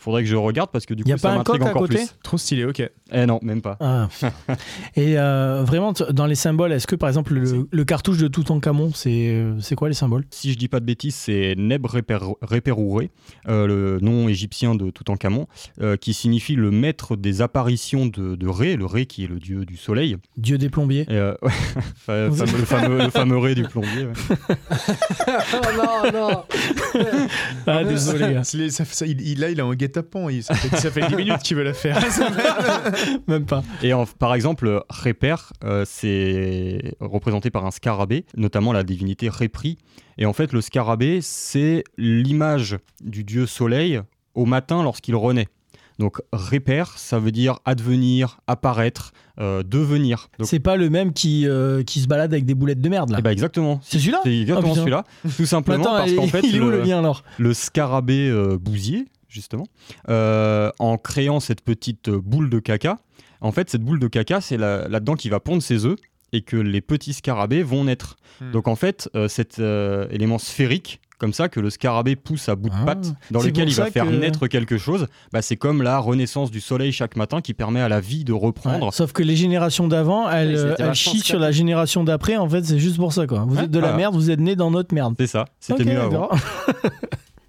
faudrait que je regarde, parce que du Y a coup, pas ça un m'intrigue coq à encore côté plus. Trop stylé, ok. Eh non, même pas. Ah. Et euh, vraiment, dans les symboles, est-ce que par exemple le, le cartouche de Toutankhamon, c'est euh, c'est quoi les symboles? Si je dis pas de bêtises, c'est Neb Reper- Reperouré, euh, le nom égyptien de Toutankhamon, euh, qui signifie le maître des apparitions de, de Ré, le Ré qui est le dieu du soleil. Dieu des plombiers. Et, euh, ouais, le, fameux, le fameux Ré du plombier. ouais. oh non, non. Ah, désolé. gars. Il est- ça fait il- il- Ça fait, ça fait 10 minutes qu'il veut la faire. Même pas. Et en- par exemple, Réper, euh, c'est représenté par un scarabée, notamment la divinité Répri. Et en fait, le scarabée, c'est l'image du dieu soleil au matin lorsqu'il renaît. Donc répère, ça veut dire advenir, apparaître, euh, devenir. C'est pas le même qui, euh, qui se balade avec des boulettes de merde là. eh ben exactement. C'est celui-là C'est exactement Oh, putain. celui-là. Tout simplement Attends, parce qu'en fait, il est où le lien alors? le scarabée euh, bousier, justement, euh, en créant cette petite boule de caca, en fait, cette boule de caca, c'est là- là-dedans qu'il va pondre ses œufs et que les petits scarabées vont naître. Hmm. Donc en fait, euh, cet euh, élément sphérique, comme ça, que le scarabée pousse à bout de Ah. patte, dans lequel il va faire que- naître quelque chose, bah, c'est comme la renaissance du soleil chaque matin qui permet à la vie de reprendre. Ouais, Sauf que les générations d'avant, elles, vachement chient sur la génération d'après. En fait, c'est juste pour ça quoi. Vous Ouais, êtes de la voilà. merde, vous êtes né dans notre merde. C'est ça, c'était Ok, mieux avant.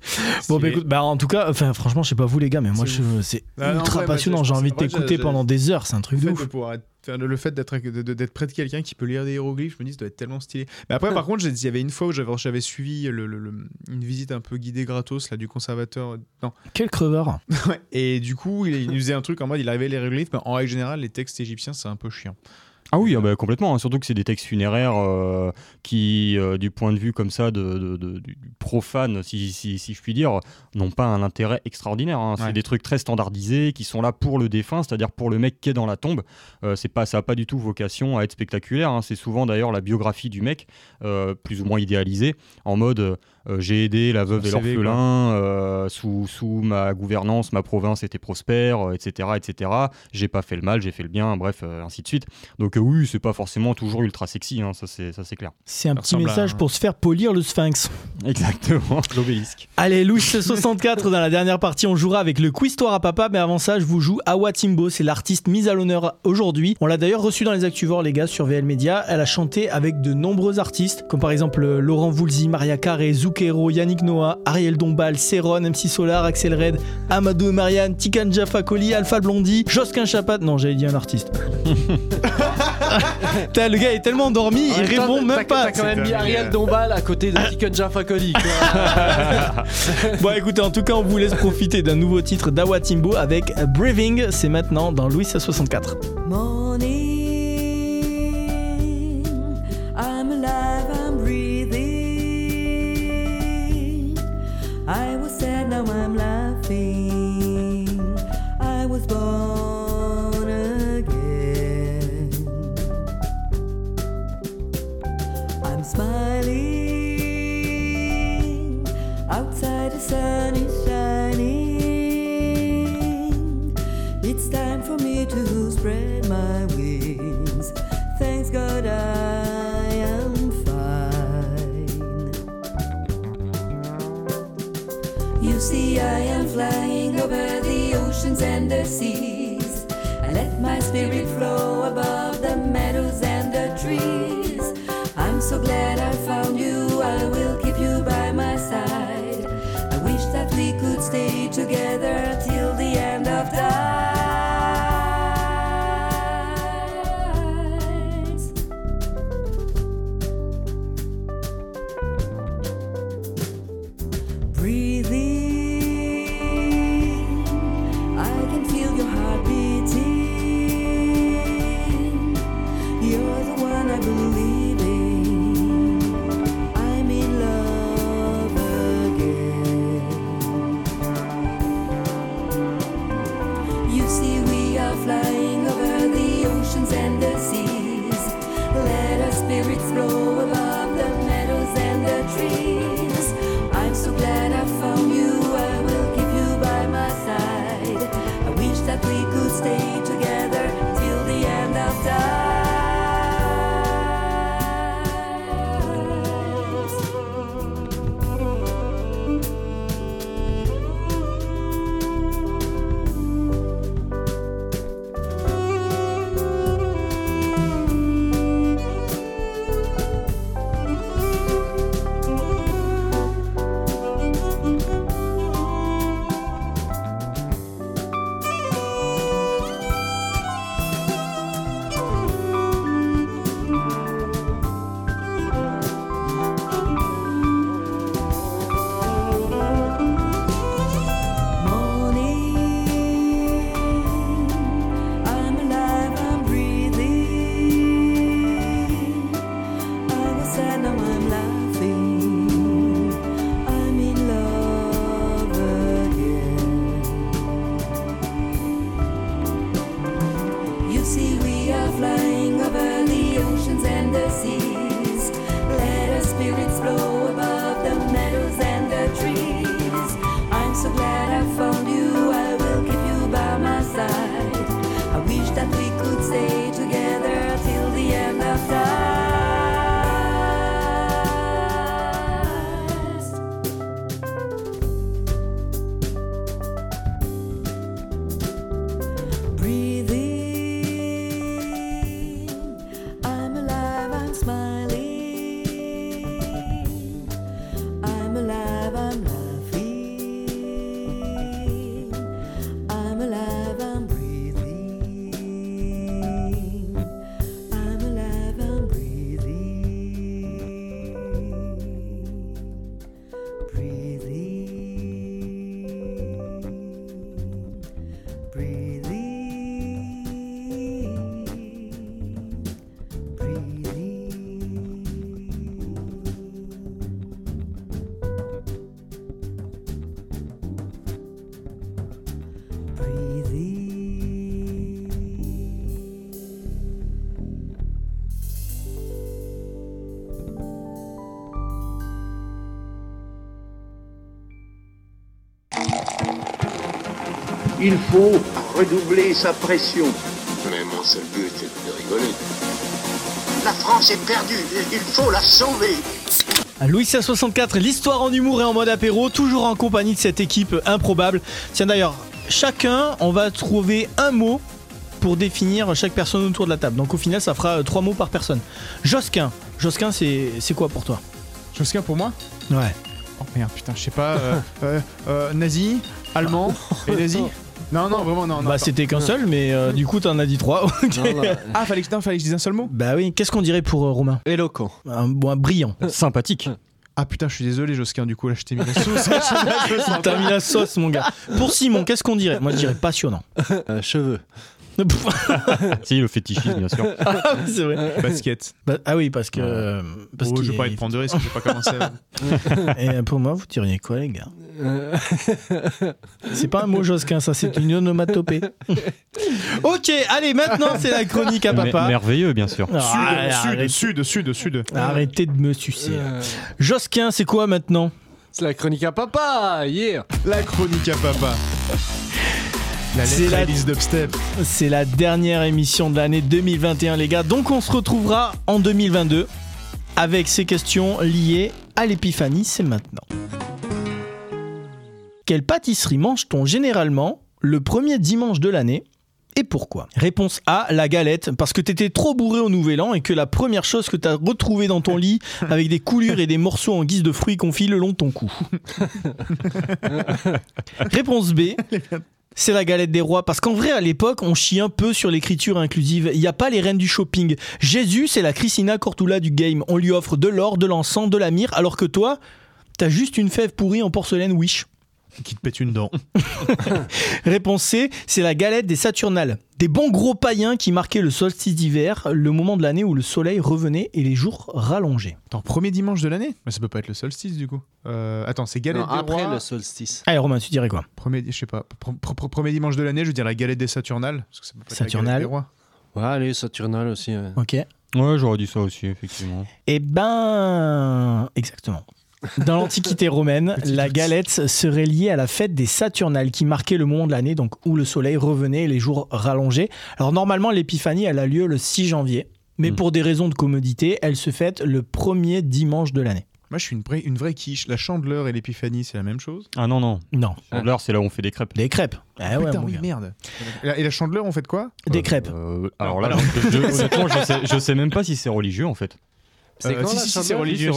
bon, bah, écoute, bah, en tout cas, enfin, franchement, je sais pas vous les gars, mais moi, C'est Ah non, ultra ouais, moi, passionnant. J'ai envie de t'écouter pendant des heures. C'est un truc de ouf. enfin, le fait d'être de- de- d'être près de quelqu'un qui peut lire des hiéroglyphes, je me dis ça doit être tellement stylé. Mais après, par contre, j'ai- il y avait une fois où j'avais j'avais suivi le- le- le- une visite un peu guidée gratos là, du conservateur. Non. Quel creveur. Ouais. Et du coup, il, il nous faisait un truc en mode il arrivait les hiéroglyphes, mais en règle générale, les textes égyptiens, c'est un peu chiant. Ah oui, ah bah, complètement. hein. Surtout que c'est des textes funéraires euh, qui, euh, du point de vue comme ça de, de- de- du profane, si, si, si je puis dire, n'ont pas un intérêt extraordinaire. hein. C'est Ouais. des trucs très standardisés qui sont là pour le défunt, c'est-à-dire pour le mec qui est dans la tombe. Euh, c'est pas, ça n'a pas du tout vocation à être spectaculaire. hein. C'est souvent d'ailleurs la biographie du mec, euh, plus ou moins idéalisée, en mode euh, euh, j'ai aidé la veuve et l'orphelin, euh, sous, sous ma gouvernance, ma province était prospère, euh, etc. etc. J'ai pas fait le mal, j'ai fait le bien, bref, euh, ainsi de suite. Donc euh, oui, c'est pas forcément toujours ultra sexy, hein, ça c'est ça c'est clair. C'est un Ça petit à message pour se faire polir le sphinx. Exactement, l'obélisque. Allez, Louis 64 dans la dernière partie, on jouera avec le quiz Histoire à papa, mais avant ça, je vous joue Awa Timbo, c'est l'artiste mise à l'honneur aujourd'hui. On l'a d'ailleurs reçue dans les Actuvores, les gars, sur VL Media. Elle a chanté avec de nombreux artistes, comme par exemple euh, Laurent Voulzy, Maria Carré, Zucchero, Yannick Noah, Ariel Dombal, Céron, MC Solar, Axel Red, Amadou et Marianne, Tikan Jaffa Alpha Blondie, Josquin Chapat. Non, j'avais dit un artiste. Putain, le gars est tellement endormi, En il répond même pas. T'as quand même mis Ariel Dombal à côté de Tiken Jaffa Coli. bon écoutez, en tout cas, on vous laisse profiter d'un nouveau titre d'Awa Timbo avec Breathing. C'est maintenant dans Louis 64. Morning, smiling. Outside the sun is shining. It's time for me to spread my wings. Thanks God I am fine. You see, I am flying over the oceans and the seas. I let my spirit flow above the meadows and so glad I found you. I will that we could stay together Il faut redoubler sa pression. Mais mon seul but est de rigoler. La France est perdue. Il faut la sauver. Louis XVI64, l'histoire en humour et en mode apéro, toujours en compagnie de cette équipe improbable. Tiens d'ailleurs, chacun, on va trouver un mot pour définir chaque personne autour de la table. Donc au final, ça fera euh, trois mots par personne. Josquin, Josquin, c'est c'est quoi pour toi? Josquin pour moi? Ouais. Oh merde, putain, je sais pas. euh, euh, euh, nazi, allemand et nazi? Non, non, vraiment, non. non Bah c'était qu'un seul, mais euh, du coup t'en as dit trois. Ok. Ah, fallait que, non, fallait que je dise un seul mot? Bah oui, qu'est-ce qu'on dirait pour euh, Romain? Éloquent. un, bon, un brillant. Sympathique. Ah putain, je suis désolé, Josquin, du coup, là, je t'ai mis la sauce. T'as mis la sauce, mon gars. Pour Simon, qu'est-ce qu'on dirait? Moi je dirais passionnant. Euh, cheveux. si, le fétichisme, bien sûr. Ah, c'est vrai. Basket. Bah, ah oui, parce que. euh, parce oh, qu'il je vais pas y prendre de risque, je vais pas commencer. à- Et euh, pour moi, vous diriez quoi, les gars? Euh, C'est pas un mot Josquin, ça, c'est une onomatopée. ok, allez, maintenant c'est la chronique à papa. merveilleux, bien sûr. Ah, Sud, arrêtez, sud, sud, sud, sud. arrêtez de me sucer. euh, Josquin, c'est quoi maintenant? C'est la chronique à papa, yeah La chronique à papa. La C'est lettre la dernière émission de l'année 2021, les gars. Donc on se retrouvera en 2022 avec ces questions liées à l'épiphanie. C'est maintenant. Quelle pâtisserie mange-t-on généralement le premier dimanche de l'année et pourquoi? Réponse A, la galette, parce que t'étais trop bourré au nouvel an et que la première chose que t'as retrouvée dans ton lit avec des coulures et des morceaux en guise de fruits confits le long de ton cou. Réponse B, c'est la galette des rois, parce qu'en vrai, à l'époque, on chie un peu sur l'écriture inclusive. Il n'y a pas les reines du shopping. Jésus, c'est la Christina Cortula du game. On lui offre de l'or, de l'encens, de la myrrhe, alors que toi, t'as juste une fève pourrie en porcelaine Wish. Qui te pète une dent. Réponse C, c'est la galette des Saturnales. Des bons gros païens qui marquaient le solstice d'hiver, le moment de l'année où le soleil revenait et les jours rallongeaient. Attends, premier dimanche de l'année? Mais ça peut pas être le solstice, du coup. Euh, attends, c'est galette Non, des après rois. le solstice. Allez Romain, tu dirais quoi? Premier, je sais pas. pr- pr- pr- premier dimanche de l'année, je veux dire la galette des Saturnales. Parce que ça peut pas être la galette Saturnales. des rois. Ouais, allez, Saturnal aussi. ouais. Ok. Ouais, j'aurais dit ça aussi, effectivement. Eh ben, exactement. Dans l'Antiquité romaine, la galette serait liée à la fête des Saturnales qui marquait le moment de l'année, donc où le soleil revenait et les jours rallongeaient. Alors normalement, l'épiphanie, elle a lieu le 6 janvier, mais Mm. pour des raisons de commodité, elle se fête le premier dimanche de l'année. Moi, je suis une vraie, une vraie quiche. La chandeleur et l'épiphanie, c'est la même chose? Ah non, non. Non, Chandler, c'est là où on fait des crêpes. des crêpes. Ah ouais, Putain, oui, merde. Et la, et la chandeleur, on fait de quoi? Des Euh, crêpes. euh, alors là, Alors. je, honnêtement, je sais, je sais même pas si c'est religieux en fait. C'est Euh, quand si, la si, c'est religieux.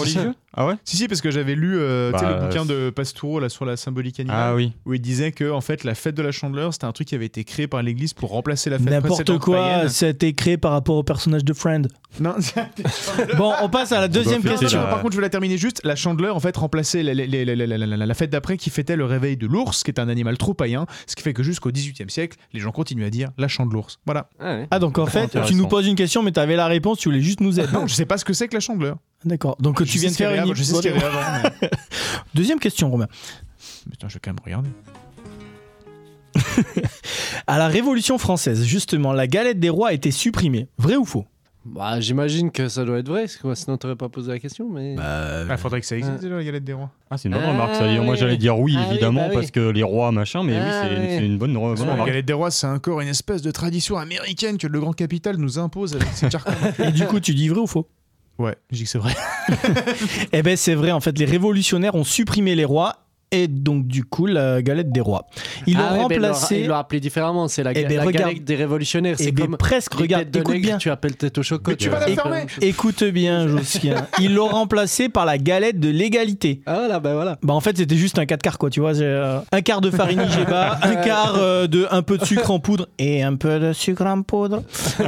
Ah ouais Si, si, parce que j'avais lu euh, Bah, le bouquin c'est- de Pastoureau là, sur la symbolique animale. Ah oui. Où il disait que en fait, la fête de la chandeleur, c'était un truc qui avait été créé par l'église pour remplacer la fête N'importe quoi, païenne. c'était créé par rapport au personnage de Friend. Non, Bon, on passe à la deuxième question. Par contre, je veux la terminer juste. La chandeleur, en fait, remplaçait la, la- la- la- la- la- la fête d'après qui fêtait le réveil de l'ours, qui est un animal trop païen. Ce qui fait que jusqu'au XVIIIe siècle, les gens continuent à dire la chandelours. Voilà. Ah, ouais. Ah donc en fait, tu nous poses une question, mais tu avais la réponse, tu voulais juste nous aider. Non, je sais pas ce que c'est que la D'accord. Donc Je tu viens de faire une Je sais ce qu'il y avait avant. mais- Deuxième question, Romain. Putain, je vais quand même regarder. À la Révolution française, justement, la galette des rois a été supprimée. Vrai ou faux? Bah, j'imagine que ça doit être vrai, parce que moi, sinon t'aurais pas posé la question, mais. Ah, faudrait que ça existe déjà, la galette des rois. Ah, c'est une bonne Ah, remarque. Ça. Moi, j'allais dire oui, Ah oui, évidemment, bah oui. parce que les rois, machin, mais Ah oui, c'est une bonne, bonne la remarque. galette des rois, c'est encore une espèce de tradition américaine que le grand capital nous impose avec ses. Et du coup, tu dis vrai ou faux? Ouais, je dis que c'est vrai. Eh ben c'est vrai, en fait, les révolutionnaires ont supprimé les rois et donc du coup la galette des rois. Ils l'ont Ah ouais, ben, il l'a- remplacé. Il l'a appelé différemment, c'est la, Eh ga- ben, la regarde. galette des révolutionnaires. Eh C'est ben, comme. presque, regarde, écoute nègre, bien. Tu appelles tête au chocolat. Tu vas la fermer. Écoute bien, Josquin. Ils l'ont remplacé par la galette de l'égalité. Ah voilà, ben voilà. Bah en fait c'était juste un 4 quarts quoi tu vois euh, un quart de farine Igeba un quart euh, de un peu de sucre en poudre et un peu de sucre en poudre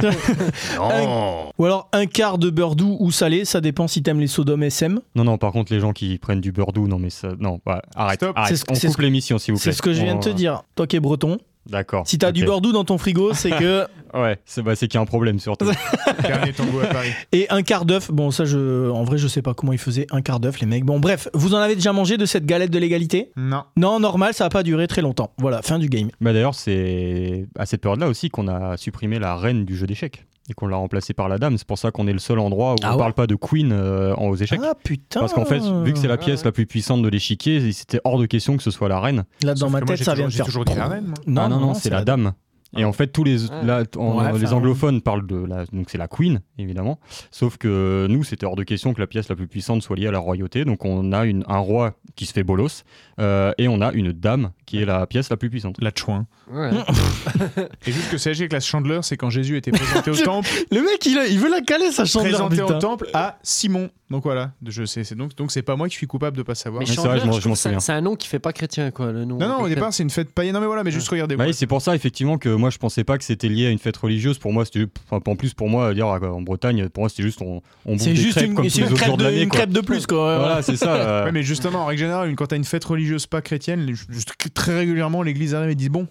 ou alors un quart de beurre doux ou salé ça dépend si t'aimes les sodomes SM Non, non, par contre, les gens qui prennent du beurre doux, non, mais ça. Non, bah, arrête. Stop. arrête. On c'est coupe ce- l'émission, s'il vous plaît. c'est ce que je viens de te dire toi qui es breton D'accord. si t'as du doux dans ton frigo c'est que Ouais, c'est bah, c'est qu'il y a un problème surtout. Dernier tango à Paris. et un quart d'œuf bon ça je en vrai je sais pas comment ils faisaient un quart d'œuf les mecs bon bref vous en avez déjà mangé de cette galette de l'égalité? Non. non normal ça a pas duré très longtemps voilà fin du game bah, D'ailleurs, c'est à cette période-là aussi qu'on a supprimé la reine du jeu d'échecs. Et qu'on l'a remplacé par la dame. C'est pour ça qu'on est le seul endroit où Ah on ouais parle pas de Queen euh, en- aux échecs. Ah putain Parce qu'en fait, vu que c'est la pièce ouais. la plus puissante de l'échiquier, c'était hors de question que ce soit la reine. Là, dans Sauf ma tête, ça toujours- vient de faire. toujours dit la reine, moi. Non, ah non, non, c'est la dame. Et en fait, tous les, là, en- Ouais, les anglophones parlent de la, donc c'est la Queen évidemment. Sauf que nous, c'était hors de question que la pièce la plus puissante soit liée à la royauté. Donc on a une, un roi qui se fait bolos euh, et on a une dame qui est la pièce la plus puissante. La chouin. Ouais. Et juste que sachez que la chandeleur, c'est quand Jésus était présenté au temple, Le mec, il, a- il veut la caler, sa chandeleur. présenté au temple à Simon. Donc voilà, je sais, c'est donc donc c'est pas moi qui suis coupable de pas savoir. Mais c'est vrai, Chandler, je m'en- je je m'en trouve ça- souviens. C'est un nom qui fait pas chrétien, quoi, le nom. Non, non, au départ, c'est une fête païenne. Non, mais voilà, mais juste regardez. Bah c'est pour ça effectivement que moi je pensais pas que c'était lié à une fête religieuse. Pour moi, c'était enfin, en plus pour moi dire en Bretagne, pour moi c'était juste on, on bouffe C'est des juste crêpes une, comme tous les une autres crêpe jours de une quoi. crêpe de plus, quoi. Voilà, c'est ça. euh, Ouais, mais justement, en règle générale, quand t'as une fête religieuse pas chrétienne, juste très régulièrement, l'église arrive et dit bon,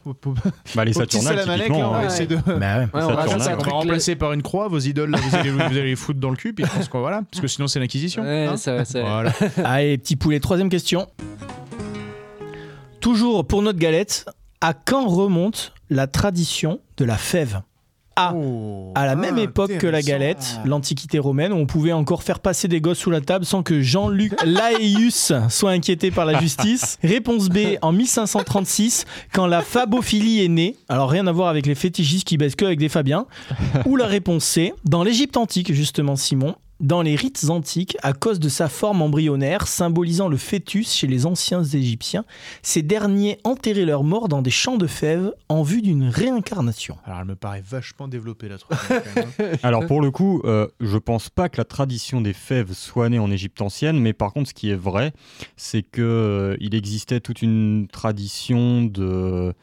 bah, les Saturnales, typiquement. on essayer de. Bah ouais. Ouais, on va remplacer par une croix vos idoles, là, vous allez, vous allez les foutre dans le cul, puis je pense qu'on voilà, parce que sinon c'est l'inquisition. Ouais, hein. c'est vrai, c'est vrai. Voilà. Allez, petit poulet, troisième question. Toujours pour notre galette, à quand remonte la tradition de la fève A. Oh, À la même époque que la galette, l'Antiquité romaine, où on pouvait encore faire passer des gosses sous la table sans que Jean-Luc Laïus soit inquiété par la justice. Réponse B, en 1536, quand la fabophilie est née. Alors rien à voir avec les fétichistes qui baissent que avec des Fabiens. Ou la réponse C, dans l'Égypte antique, justement, Simon. Dans les rites antiques, à cause de sa forme embryonnaire symbolisant le fœtus chez les anciens Égyptiens, ces derniers enterraient leurs morts dans des champs de fèves en vue d'une réincarnation. Alors elle me paraît vachement développée la troisième. hein. Alors pour le coup, euh, je pense pas que la tradition des fèves soit née en Égypte ancienne, mais par contre, ce qui est vrai, c'est que euh, il existait toute une tradition de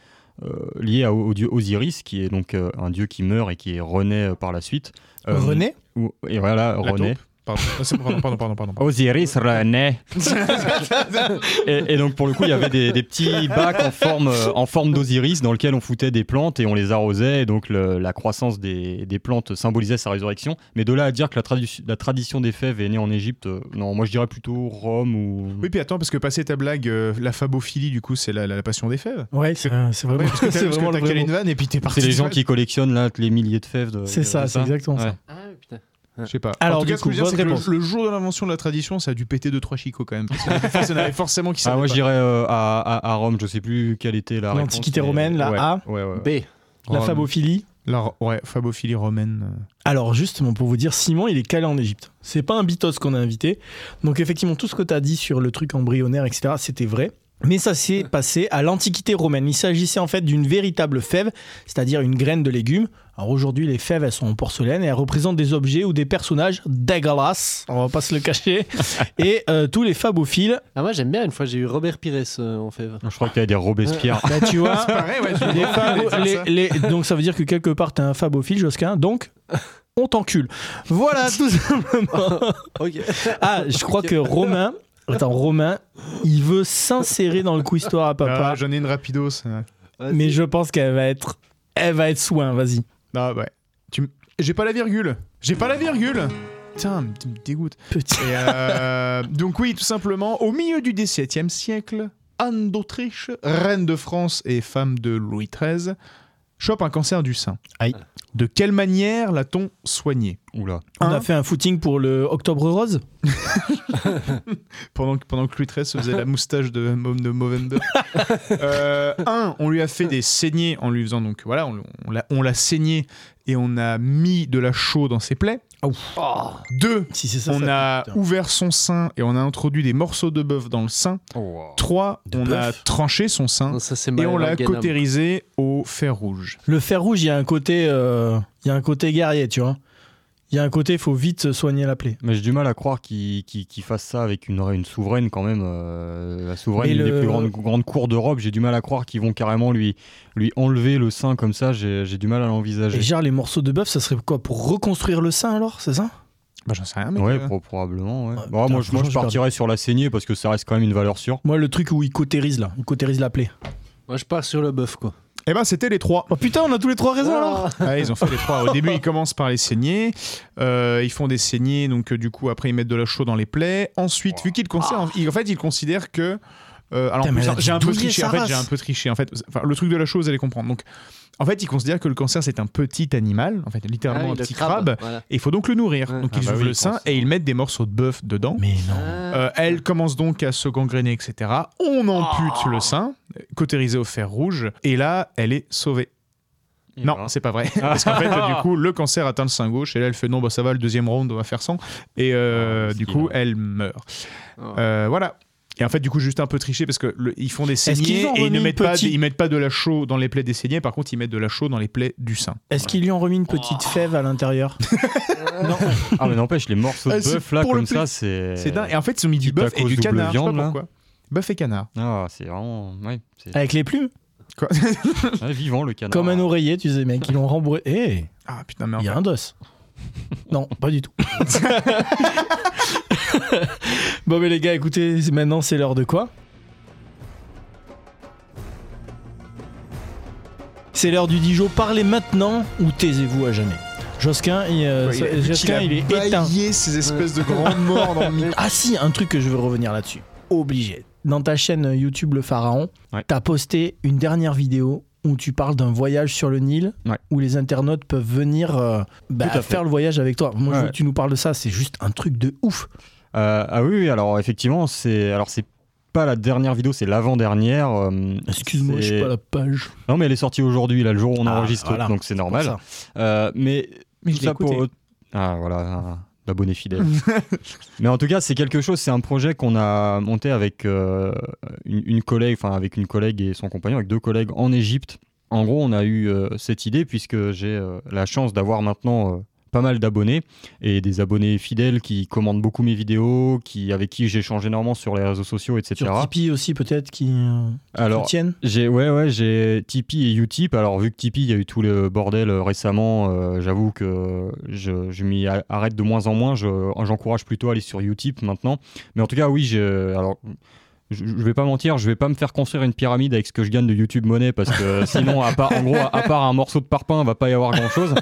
euh, liée à- au dieu Osiris, qui est donc euh, un dieu qui meurt et qui est renaît euh, par la suite. Euh, René ou- Et voilà, taupe. Pardon, Ah, c'est- pardon, pardon, pardon, pardon. Osiris renaît. et, et donc pour le coup, il y avait des, des petits bacs en forme, euh, en forme d'Osiris dans lesquels on foutait des plantes et on les arrosait. Et donc le- la croissance des, des plantes symbolisait sa résurrection. Mais de là à dire que la, tradu- la tradition des fèves est née en Égypte, euh, non, moi je dirais plutôt Rome ou. Oui, puis attends, parce que passer ta blague, euh, la fabophilie, du coup, c'est la, la- la passion des fèves. Ouais, c'est c'est vraiment, Ouais, parce que t'as c'est parce que vraiment t'as le calé une vanne et puis t'es parti. C'est les gens qui collectionnent là les milliers de fèves. de- C'est de- ça, de c'est exactement ça. Ah, putain. Je sais pas. Alors, en tout du cas, ce coup, que je veux dire, bonne c'est que réponse. le, le jour de l'invention de la tradition, ça a dû péter 2-3 chicots quand même. Parce avait forcément qui Ah, moi dirais euh, à, à- à Rome, je sais plus quelle était la L'Antiquité romaine, la ouais, A. Ouais, ouais, ouais. B. La Rome. fabophilie. La, ouais, fabophilie romaine. euh. Alors justement, pour vous dire, Simon, il est calé en Égypte. C'est pas un bitos qu'on a invité. Donc effectivement, tout ce que tu as dit sur le truc embryonnaire, etc., c'était vrai. Mais ça s'est passé à l'Antiquité romaine. Il s'agissait en fait d'une véritable fève, c'est-à-dire une graine de légumes. Alors aujourd'hui, les fèves, elles sont en porcelaine et elles représentent des objets ou des personnages dégueulasses, on va pas se le cacher. et euh, tous les fabophiles, Ah, moi j'aime bien, une fois j'ai eu Robert Pires euh, en fève. Je crois qu'il y a des Robespierre. bah, tu vois, C'est pareil, ouais, je les dire donc ça veut dire que quelque part, t'es un fabophile, Josquin. Donc, on t'encule. Voilà, tout simplement. Ah, je crois que Romain, attends, Romain, il veut s'insérer dans le coup histoire à papa, Ah, J'en ai une rapidos. euh. mais je pense qu'elle va être, elle va être soin. Vas-y. Ah ouais. Tu J'ai pas la virgule. J'ai pas la virgule. Putain, tu me dégoûtes. Petit. Et, euh, donc oui, tout simplement, au milieu du XVIIe siècle, Anne d'Autriche, reine de France et femme de Louis XIII, chope un cancer du sein. Aïe. De quelle manière l'a-t-on soigné Oula. On Un. a fait un footing pour le Octobre Rose. pendant, que- pendant que Louis XIII se faisait la moustache de, de Movember. Euh, un, on lui a fait des saignées en lui faisant donc voilà, on, on l'a saigné et on a mis de la chaux dans ses plaies. Deux, Si c'est ça. on ça a putain. ouvert son sein et on a introduit des morceaux de bœuf dans le sein. Trois, De on a tranché son sein Non, ça, c'est et on l'a cautérisé au fer rouge. Le fer rouge, il y a un côté, euh, il y a un côté guerrier, tu vois. Il y a un côté, faut vite soigner la plaie. Mais j'ai du mal à croire qu'il qu'il- qu'il fasse ça avec une, une souveraine quand même. euh, la souveraine, une le- des plus grandes, grandes cours d'Europe. J'ai du mal à croire qu'ils vont carrément lui, lui enlever le sein comme ça. J'ai du mal à l'envisager. Et genre les morceaux de bœuf, ça serait quoi pour reconstruire le sein alors, c'est ça? Bah j'en sais rien. Mais Ouais, euh, pro- probablement. Ouais. Putain, moi, je, moi, partirais sur la saignée parce que ça reste quand même une valeur sûre. Moi, le truc où il cautérise là, il cautérise la plaie. Moi je pars sur le bœuf quoi. Eh ben c'était les trois. Oh putain, on a tous les trois raisons alors. Ah, ils ont fait les trois. Au début, ils commencent par les saignées. Euh, ils font des saignées, donc euh, du coup, après, ils mettent de la chaux dans les plaies. Ensuite, vu qu'ils considèrent, ils- en fait, ils considèrent que Euh, alors, j'ai un peu triché. En fait, j'ai un peu triché. En fait, enfin, le truc de la chose, vous allez comprendre. Donc, en fait, ils considèrent que le cancer c'est un petit animal, en fait, littéralement Ah oui, un petit crabe, crabe. voilà. Et il faut donc le nourrir. Donc, Ah ils bah ouvrent oui, le sein et ils mettent des morceaux de bœuf dedans. Mais non. Euh, elle commence donc à se gangréner, etc. On ampute le sein, cautérisé au fer rouge, et là, elle est sauvée. Et non, voilà. c'est pas vrai. Parce qu'en fait, du coup, le cancer atteint le sein gauche, et là, elle fait non, bah ça va, le deuxième round, on va faire 100. Et euh, Ah, du coup, elle meurt. Oh. Euh, voilà. Et en fait, du coup, juste un peu triché parce que le- ils font des saignées et ils ne mettent pas, ils mettent pas de la chaux dans les plaies des saignées. Par contre, ils mettent de la chaux dans les plaies du sein. Est-ce qu'ils lui ont remis une petite fève à l'intérieur Non. Ah, mais n'empêche, les morceaux de Ah, bœuf là, comme ça, c'est. C'est dingue. Et en fait, ils ont mis du bœuf et du canard. Je sais pas viande, pourquoi. Bœuf et canard. Ah, c'est vraiment. Ouais, Avec les plumes Quoi ouais, vivant le canard. Comme un oreiller, tu sais, mec. Ils l'ont rembourré. Eh, Ah putain, mais il y a un dos. Non, pas du tout. bon, mais les gars, écoutez, maintenant c'est l'heure de quoi C'est l'heure du Dijon. Parlez maintenant ou taisez-vous à jamais. Josquin, il, euh, Ouais, il a- Josquin, il il, a est éteint. ces espèces de grandes morts dans le micro. Ah si, un truc que je veux revenir là-dessus. Obligé. Dans ta chaîne YouTube Le Pharaon, Ouais. t'as posté une dernière vidéo où tu parles d'un voyage sur le Nil, Ouais. où les internautes peuvent venir euh, bah, faire le voyage avec toi. Moi, je veux que tu nous parles de ça, c'est juste un truc de ouf. Euh, ah oui, oui, alors effectivement, c'est alors c'est pas la dernière vidéo, c'est l'avant-dernière. euh, Excuse-moi, je suis pas la page. Non, mais elle est sortie aujourd'hui, là, le jour où on Ah, enregistre, voilà. donc c'est normal. mais Mais tout je ça pour. Ah voilà, un abonné fidèle. mais en tout cas, c'est quelque chose, c'est un projet qu'on a monté avec euh, une, une collègue, enfin avec une collègue et son compagnon, avec deux collègues en Égypte. En gros, on a eu euh, cette idée puisque j'ai euh, la chance d'avoir maintenant pas mal d'abonnés et des abonnés fidèles qui commandent beaucoup mes vidéos, qui avec qui j'échange énormément sur les réseaux sociaux, etc. Sur Tipeee aussi, peut-être, qui, euh, qui Alors, soutiennent. j'ai ouais ouais j'ai Tipeee et Utip. Alors vu que Tipeee il y a eu tout le bordel euh, récemment, euh, j'avoue que je, je m'y arrête de moins en moins. Je- J'encourage plutôt à aller sur Utip maintenant. Mais en tout cas oui, j'ai- alors je, je vais pas mentir, je vais pas me faire construire une pyramide avec ce que je gagne de YouTube Money parce que sinon à part en gros à part un morceau de parpaing, va pas y avoir grand chose.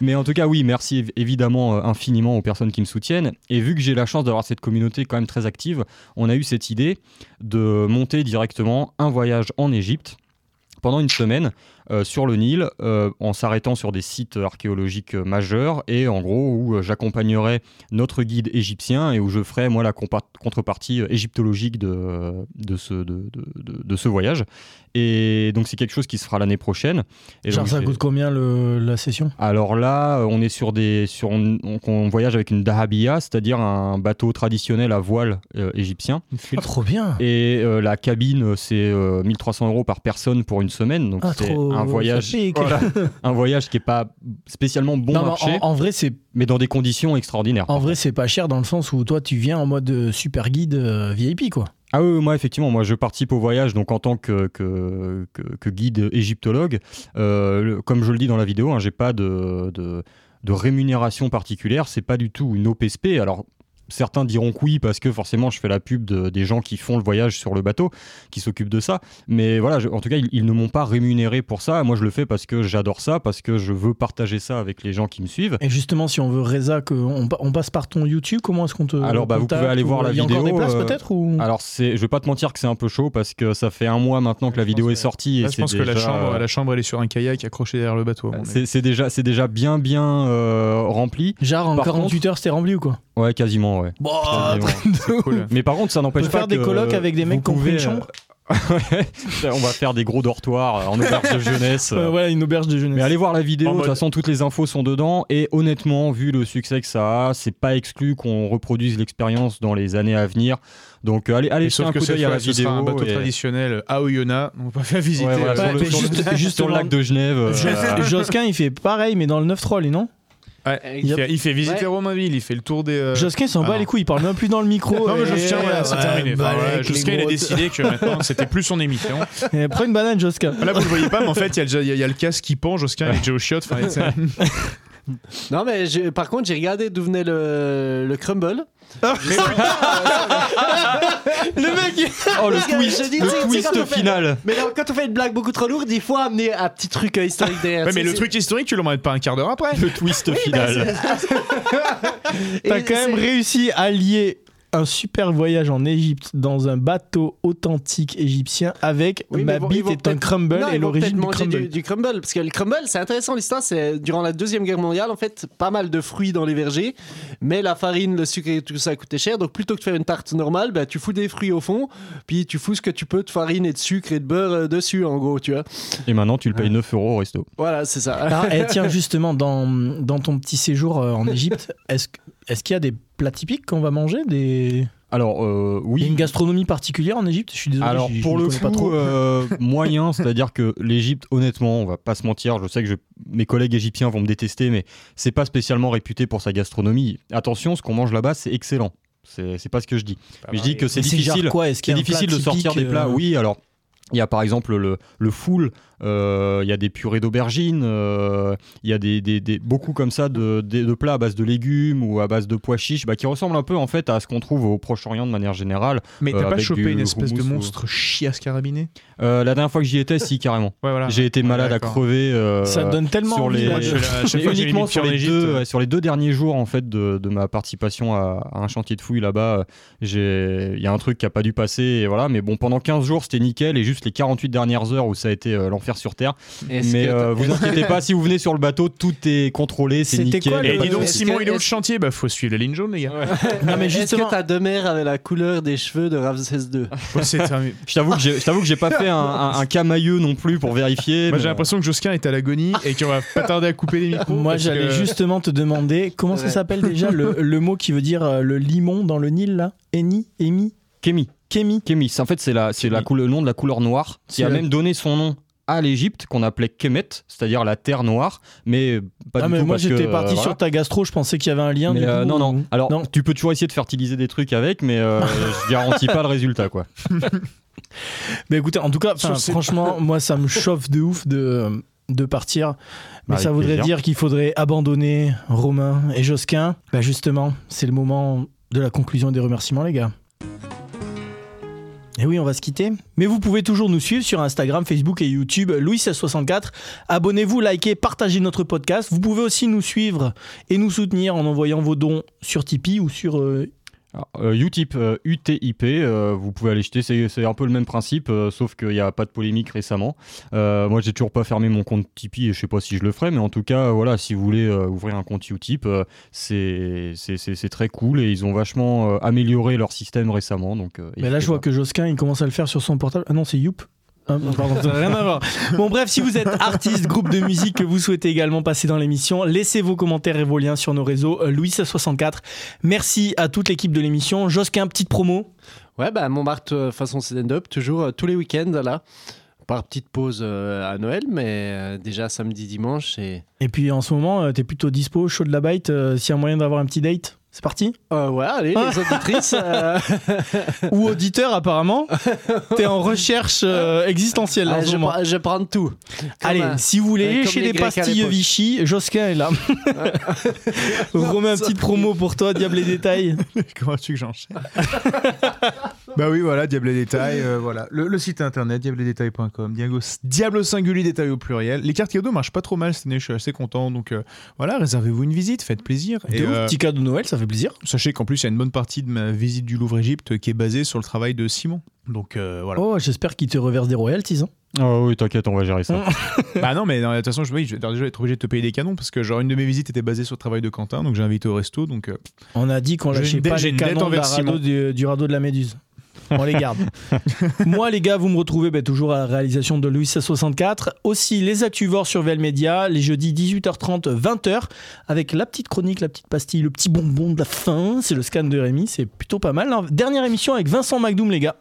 Mais en tout cas oui, merci év- évidemment euh, infiniment aux personnes qui me soutiennent. Et vu que j'ai la chance d'avoir cette communauté quand même très active, on a eu cette idée de monter directement un voyage en Égypte pendant une semaine sur le Nil euh, en s'arrêtant sur des sites archéologiques euh, majeurs et en gros où euh, j'accompagnerai notre guide égyptien et où je ferai moi la contrepartie euh, égyptologique de, de, ce, de, de- de- de ce voyage. Et donc c'est quelque chose qui se fera l'année prochaine. Et Genre, donc, ça coûte combien le- la session? Alors là, euh, on est sur des, sur, on, on voyage avec une dahabiya, c'est-à-dire un bateau traditionnel à voile euh, égyptien. Ah, trop bien Et euh, la cabine, euh, c'est euh, 1300 euros par personne pour une semaine. Donc Ah, c'est trop- un voyage, pique. Voilà. un voyage qui est pas spécialement bon Non, marché, en, en vrai, c'est mais dans des conditions extraordinaires. en vrai, c'est pas cher dans le sens où toi, tu viens en mode euh, super guide euh, VIP, quoi. Ah oui, oui, moi effectivement, moi je participe au voyage donc en tant que, que, que- que guide égyptologue. Euh, le- comme je le dis dans la vidéo, hein, j'ai pas de, de, de rémunération particulière, c'est pas du tout une OPSP. Alors certains diront que oui parce que forcément je fais la pub de- des gens qui font le voyage sur le bateau, qui s'occupent de ça. Mais voilà, je- en tout cas ils, ils ne m'ont pas rémunéré pour ça. Moi je le fais parce que j'adore ça, parce que je veux partager ça avec les gens qui me suivent. Et justement, si on veut Reza, que on, pa- on passe par ton YouTube, comment est-ce qu'on te. Alors bah, vous pouvez aller ou- voir la Il y a vidéo. encore des places euh, peut-être ou... Alors c'est, je vais pas te mentir que c'est un peu chaud parce que ça fait un mois maintenant que la vidéo est sortie. Là, et je c'est pense que la chambre, euh, la chambre, elle est sur un kayak accroché derrière le bateau. C'est c'est déjà, c'est déjà bien bien euh, rempli. Genre en Par 48 heures, c'était rempli ou quoi? Ouais, quasiment, ouais. Bon, Quasiment. C'est cool. Mais par contre, ça On n'empêche pas faire des que colocs avec des mecs qui ont une chambre euh, On va faire des gros dortoirs euh, en auberge de jeunesse. Euh, Ouais, une auberge de jeunesse. Mais allez voir la vidéo, de toute façon toutes les infos sont dedans et honnêtement, vu le succès que ça a, c'est pas exclu qu'on reproduise l'expérience dans les années à venir. Donc allez, allez Et jeter un que coup d'œil à la vidéo. sera un bateau et- traditionnel à Oyonnax. On va faire visiter. Ouais, voilà, sur, le, mais sur le- juste- sur le lac de Genève. euh, Jos- Josquin, il fait pareil, mais dans le 9-3, lui, non? Ouais, il, fait, il fait visiter Romainville, il fait le tour des. euh, Josquin, s'en bat ah. les couilles, il parle même plus dans le micro. Non, mais Josquin, voilà, c'est Ouais, terminé. Bah, Josquin, il a décidé que maintenant, c'était plus son émission. Prends une banane, Josquin. Là, vous le voyez pas, mais en fait, il y, a y y le casque qui pend. Josquin, il est déjà au Non, mais par contre, j'ai regardé d'où venait le, le crumble. Le mec, Oh, le twist, je dis, le twist quand on fait- final. Mais non, quand on fait une blague beaucoup trop lourde, il faut amener un petit truc euh, historique derrière. Ouais, mais le truc historique, tu le mets pas un quart d'heure après. Le twist final. t'as quand même réussi à lier un super voyage en Égypte dans un bateau authentique égyptien avec Oui, ma bite est un crumble Non, et l'origine du manger crumble. Du, du crumble, parce que le crumble, c'est intéressant l'histoire. C'est durant la deuxième guerre mondiale, en fait, pas mal de fruits dans les vergers, mais la farine, le sucre et tout ça coûtait cher. Donc plutôt que de faire une tarte normale, bah, tu fous des fruits au fond, puis tu fous ce que tu peux de farine et de sucre et de beurre euh, dessus, en gros, tu vois. Et maintenant, tu le payes 9 euros au resto. Voilà, c'est ça. Ah, et tiens, justement, dans, dans ton petit séjour euh, en Égypte, est-ce que- est-ce qu'il y a des plats typiques qu'on va manger des... Alors, euh, Il y a oui. une gastronomie particulière en Égypte Je suis désolé. Alors pour m'y le connais pas coup trop. euh, moyen, c'est-à-dire que l'Égypte, honnêtement, on va pas se mentir, je sais que je- mes collègues égyptiens vont me détester, mais c'est pas spécialement réputé pour sa gastronomie. Attention, ce qu'on mange là-bas, c'est excellent. C'est pas ce que je dis. Mais je dis que c'est difficile. quoi? Est-ce qu'il C'est y a un difficile plat de sortir des plats. euh, Oui, alors. Il y a par exemple le, le foule, euh, il y a des purées d'aubergines, euh, il y a des, des- des- beaucoup comme ça de, de- de plats à base de légumes ou à base de pois chiches bah, qui ressemblent un peu en fait à ce qu'on trouve au Proche-Orient de manière générale. Mais euh, t'as pas avec chopé une espèce de houmous ou- monstre chiasse carabiné? Euh, La dernière fois que j'y étais, si, carrément. Ouais, voilà. J'ai été Ouais, malade à crever. euh, Ça donne tellement sur envie, les, uniquement sur les, deux, euh, sur les deux derniers jours en fait de, de ma participation à, à un chantier de fouilles là-bas, euh, j'ai il y a un truc qui a pas dû passer et voilà. Mais bon, pendant 15 jours c'était nickel et juste les 48 dernières heures où ça a été euh, l'enfer sur terre. Mais que euh, vous inquiétez pas, si vous venez sur le bateau, tout est contrôlé, c'est C'était nickel. quoi, Et dis donc, Simon, que- il est au chantier, bah faut suivre la ligne jaune, les gars. Non, mais Est-ce justement, que ta demeure avait la couleur des cheveux de Ramsès II Ouais, c'est un- Je t'avoue que j'ai- je t'avoue que j'ai pas fait un, un, un camailleux non plus pour vérifier. Moi j'ai l'impression que Josquin est à l'agonie et qu'on va pas tarder à couper les micros. moi j'allais que- justement te demander comment ça s'appelle déjà le, le mot qui veut dire euh, le limon dans le Nil là? Eni Emi? Kémi. Kémi Kémis, en fait, c'est la, c'est la couleur, le nom de la couleur noire qui a même donné son nom à l'Égypte qu'on appelait Kemet, c'est-à-dire la terre noire, mais pas Ah du mais tout moi j'étais euh, parti voilà. sur ta gastro, je pensais qu'il y avait un lien Mais, du euh, coup, non, non. ou- Alors, Non. tu peux toujours essayer de fertiliser des trucs avec, mais euh, je garantis pas le résultat, quoi. Mais écoutez, en tout cas, franchement, moi ça me chauffe de ouf de, de partir. Mais Bah, ça voudrait plaisir. dire qu'il faudrait abandonner Romain et Josquin. Bah justement, c'est le moment de la conclusion et des remerciements, les gars. Et oui, on va se quitter. Mais vous pouvez toujours nous suivre sur Instagram, Facebook et YouTube, Louis1664. Abonnez-vous, likez, partagez notre podcast. Vous pouvez aussi nous suivre et nous soutenir en envoyant vos dons sur Tipeee ou sur euh, Alors, euh, Utip, euh, UTIP, euh, vous pouvez aller jeter, c'est un peu le même principe, euh, sauf qu'il n'y a pas de polémique récemment. Euh, moi, j'ai toujours pas fermé mon compte Tipeee et je sais pas si je le ferai, mais en tout cas, voilà, si vous voulez euh, ouvrir un compte Utip, euh, c'est très cool et ils ont vachement euh, amélioré leur système récemment. Donc, euh, Mais là, je vois que Josquin, il commence à le faire sur son portable. Ah non, c'est Youp. Ah, non, pardon, ça n'a rien à voir. Bon, bref, si vous êtes artiste, groupe de musique, que vous souhaitez également passer dans l'émission, laissez vos commentaires et vos liens sur nos réseaux. euh, Louis64. Merci à toute l'équipe de l'émission. Josquin, petite promo. Ouais, bah Montmartre euh, façon stand-up, toujours euh, tous les week-ends là. Par petite pause euh, à Noël, mais déjà samedi, dimanche. Et... Et puis en ce moment, t'es plutôt dispo, chaud de la bite. S'il y a moyen d'avoir un petit date, c'est parti Euh, ouais, allez, les auditrices. euh, Ou auditeur, apparemment. T'es en recherche euh, existentielle en ah, ce je, moment. prends- je prends tout. Comme, Allez, si vous voulez comme lécher les à pastilles. Vichy, Josquin est là. Remets un petite promo pour toi, Diable et Détails. Comment tu que j'enchaîne? Bah oui, voilà, Diable et Détails, euh, voilà. Le, le site internet, diabledétails.com, Diago, Diable au singulier, détail au pluriel. Les cartes cadeaux marchent pas trop mal cette année, je suis assez content. Donc euh, voilà, réservez-vous une visite, faites plaisir. Et, euh, petit cadeau de Noël, ça fait plaisir. sachez qu'en plus, il y a une bonne partie de ma visite du Louvre-Égypte qui est basée sur le travail de Simon. Donc euh, voilà. Oh, j'espère qu'il te reverse des royalties. hein. Ah oui, t'inquiète, on va gérer ça. bah non, mais de toute façon, je, oui, je vais déjà être obligé de te payer des canons parce que genre une de mes visites était basée sur le travail de Quentin, donc j'ai invité au resto. Donc euh, On a dit qu'on J'ai lâchait pas les canons de la envers Simon. radeau du, du radeau de la Méduse. On les garde. Moi, les gars, vous me retrouvez ben, toujours à la réalisation de Louis 64. Aussi, les Actuvores sur VL Média, les jeudis 18h30, 20h, avec la petite chronique, la petite pastille, le petit bonbon de la fin. C'est le scan de Rémi, c'est plutôt pas mal. Alors, dernière émission avec Vincent McDoom, les gars.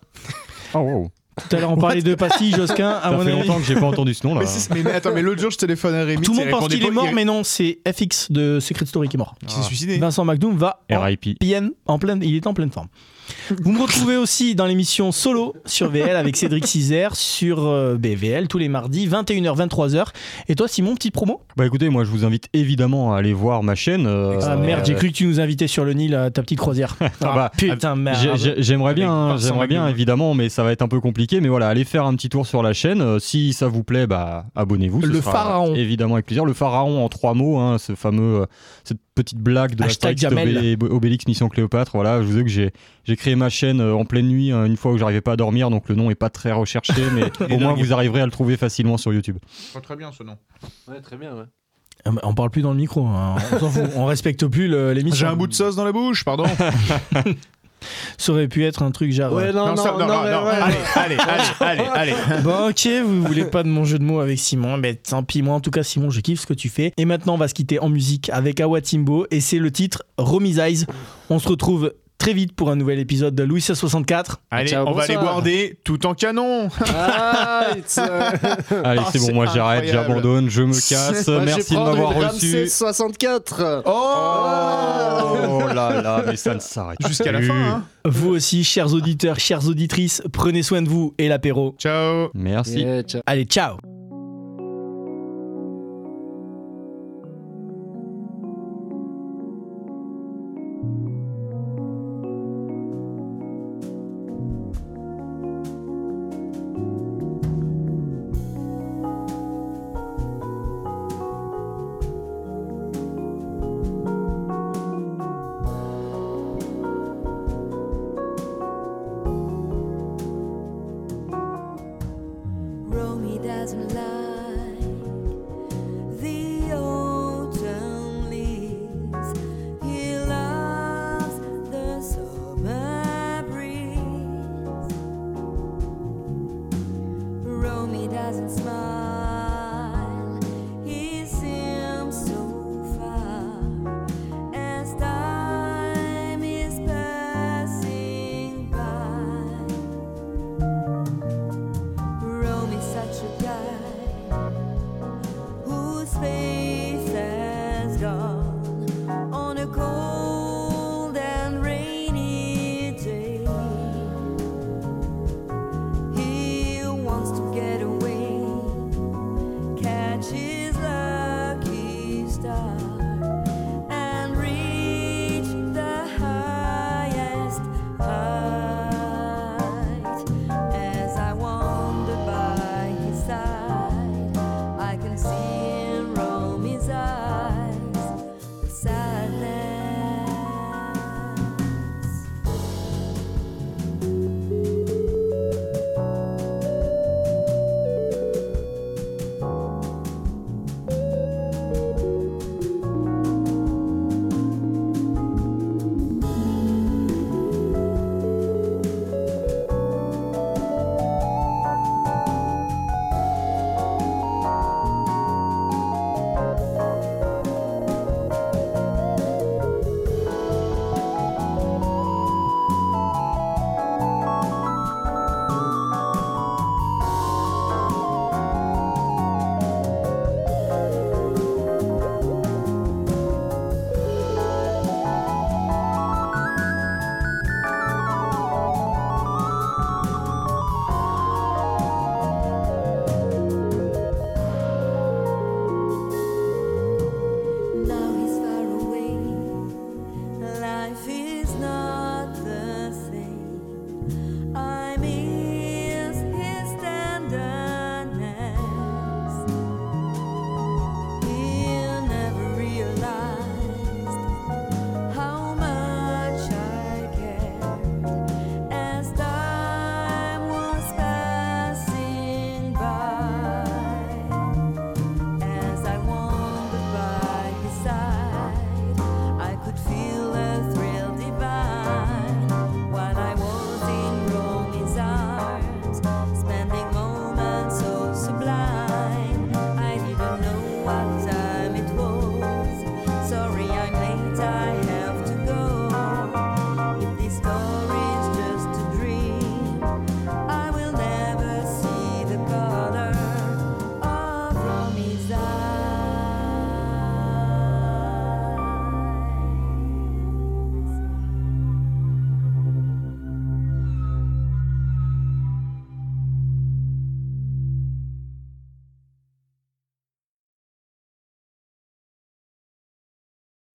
Oh, wow. Tout à l'heure, on parlait de pastilles, Josquin. À Ça mon fait avis. longtemps que j'ai pas entendu ce nom là. mais, c'est- mais- mais attends, mais l'autre jour, je téléphone à Rémi. Tout le monde pense qu'il est mort, il- mais non, c'est FX de Secret Story qui est mort. Qui s'est suicidé. Vincent McDoom va en RIP. PN, en pleine, il est en pleine forme. Vous me retrouvez aussi dans l'émission Solo sur VL avec Cédric Cizer sur euh, BVL tous les mardis 21h 23h. Et toi Simon, petite promo? Bah écoutez, moi je vous invite évidemment à aller voir ma chaîne. euh, Ah merde, euh, j'ai cru que tu nous invitais sur le Nil à ta petite croisière. Ah, bah, putain merde. j'ai- J'aimerais bien, hein, j'aimerais bien évidemment, mais ça va être un peu compliqué mais voilà, allez faire un petit tour sur la chaîne. Euh, si ça vous plaît, bah abonnez-vous. Le pharaon. Évidemment avec plaisir. Le pharaon en trois mots, hein, ce fameux, euh, cette petite blague de Hashtag. Obé- Obélix Mission Cléopâtre. Voilà, je vous ai que j'ai j'ai créé ma chaîne euh, en pleine nuit hein, une fois où j'arrivais pas à dormir, donc le nom est pas très recherché, mais au moins dingue. vous arriverez à le trouver facilement sur YouTube. Pas très bien ce nom. Ouais, très bien, ouais. Ah, On parle plus dans le micro, hein. on on respecte plus l'émission. J'ai un bout de sauce dans la bouche, pardon. Ça aurait pu être un truc genre. Ouais, non, non, ça- non, ouais, Allez, ouais. allez, allez, allez, allez. Bon ok, vous voulez pas de mon jeu de mots avec Simon, mais tant pis, moi en tout cas Simon, je kiffe ce que tu fais. Et maintenant on va se quitter en musique avec Awa Timbo et c'est le titre Romi's Eyes. On se retrouve très vite pour un nouvel épisode de Louis 64. Allez, Ciao, on va boire des tout en canon. Ah, Allez, Oh, c'est bon, moi j'arrête, incroyable. j'abandonne, je me casse. moi, Merci de m'avoir reçu. Ramsey 64. Oh là là, mais ça ne s'arrête Jusqu'à la fin. Hein. Vous aussi, chers auditeurs, chères auditrices, prenez soin de vous et l'apéro. Ciao. Merci. Yeah, ciao. Allez, ciao doesn't love.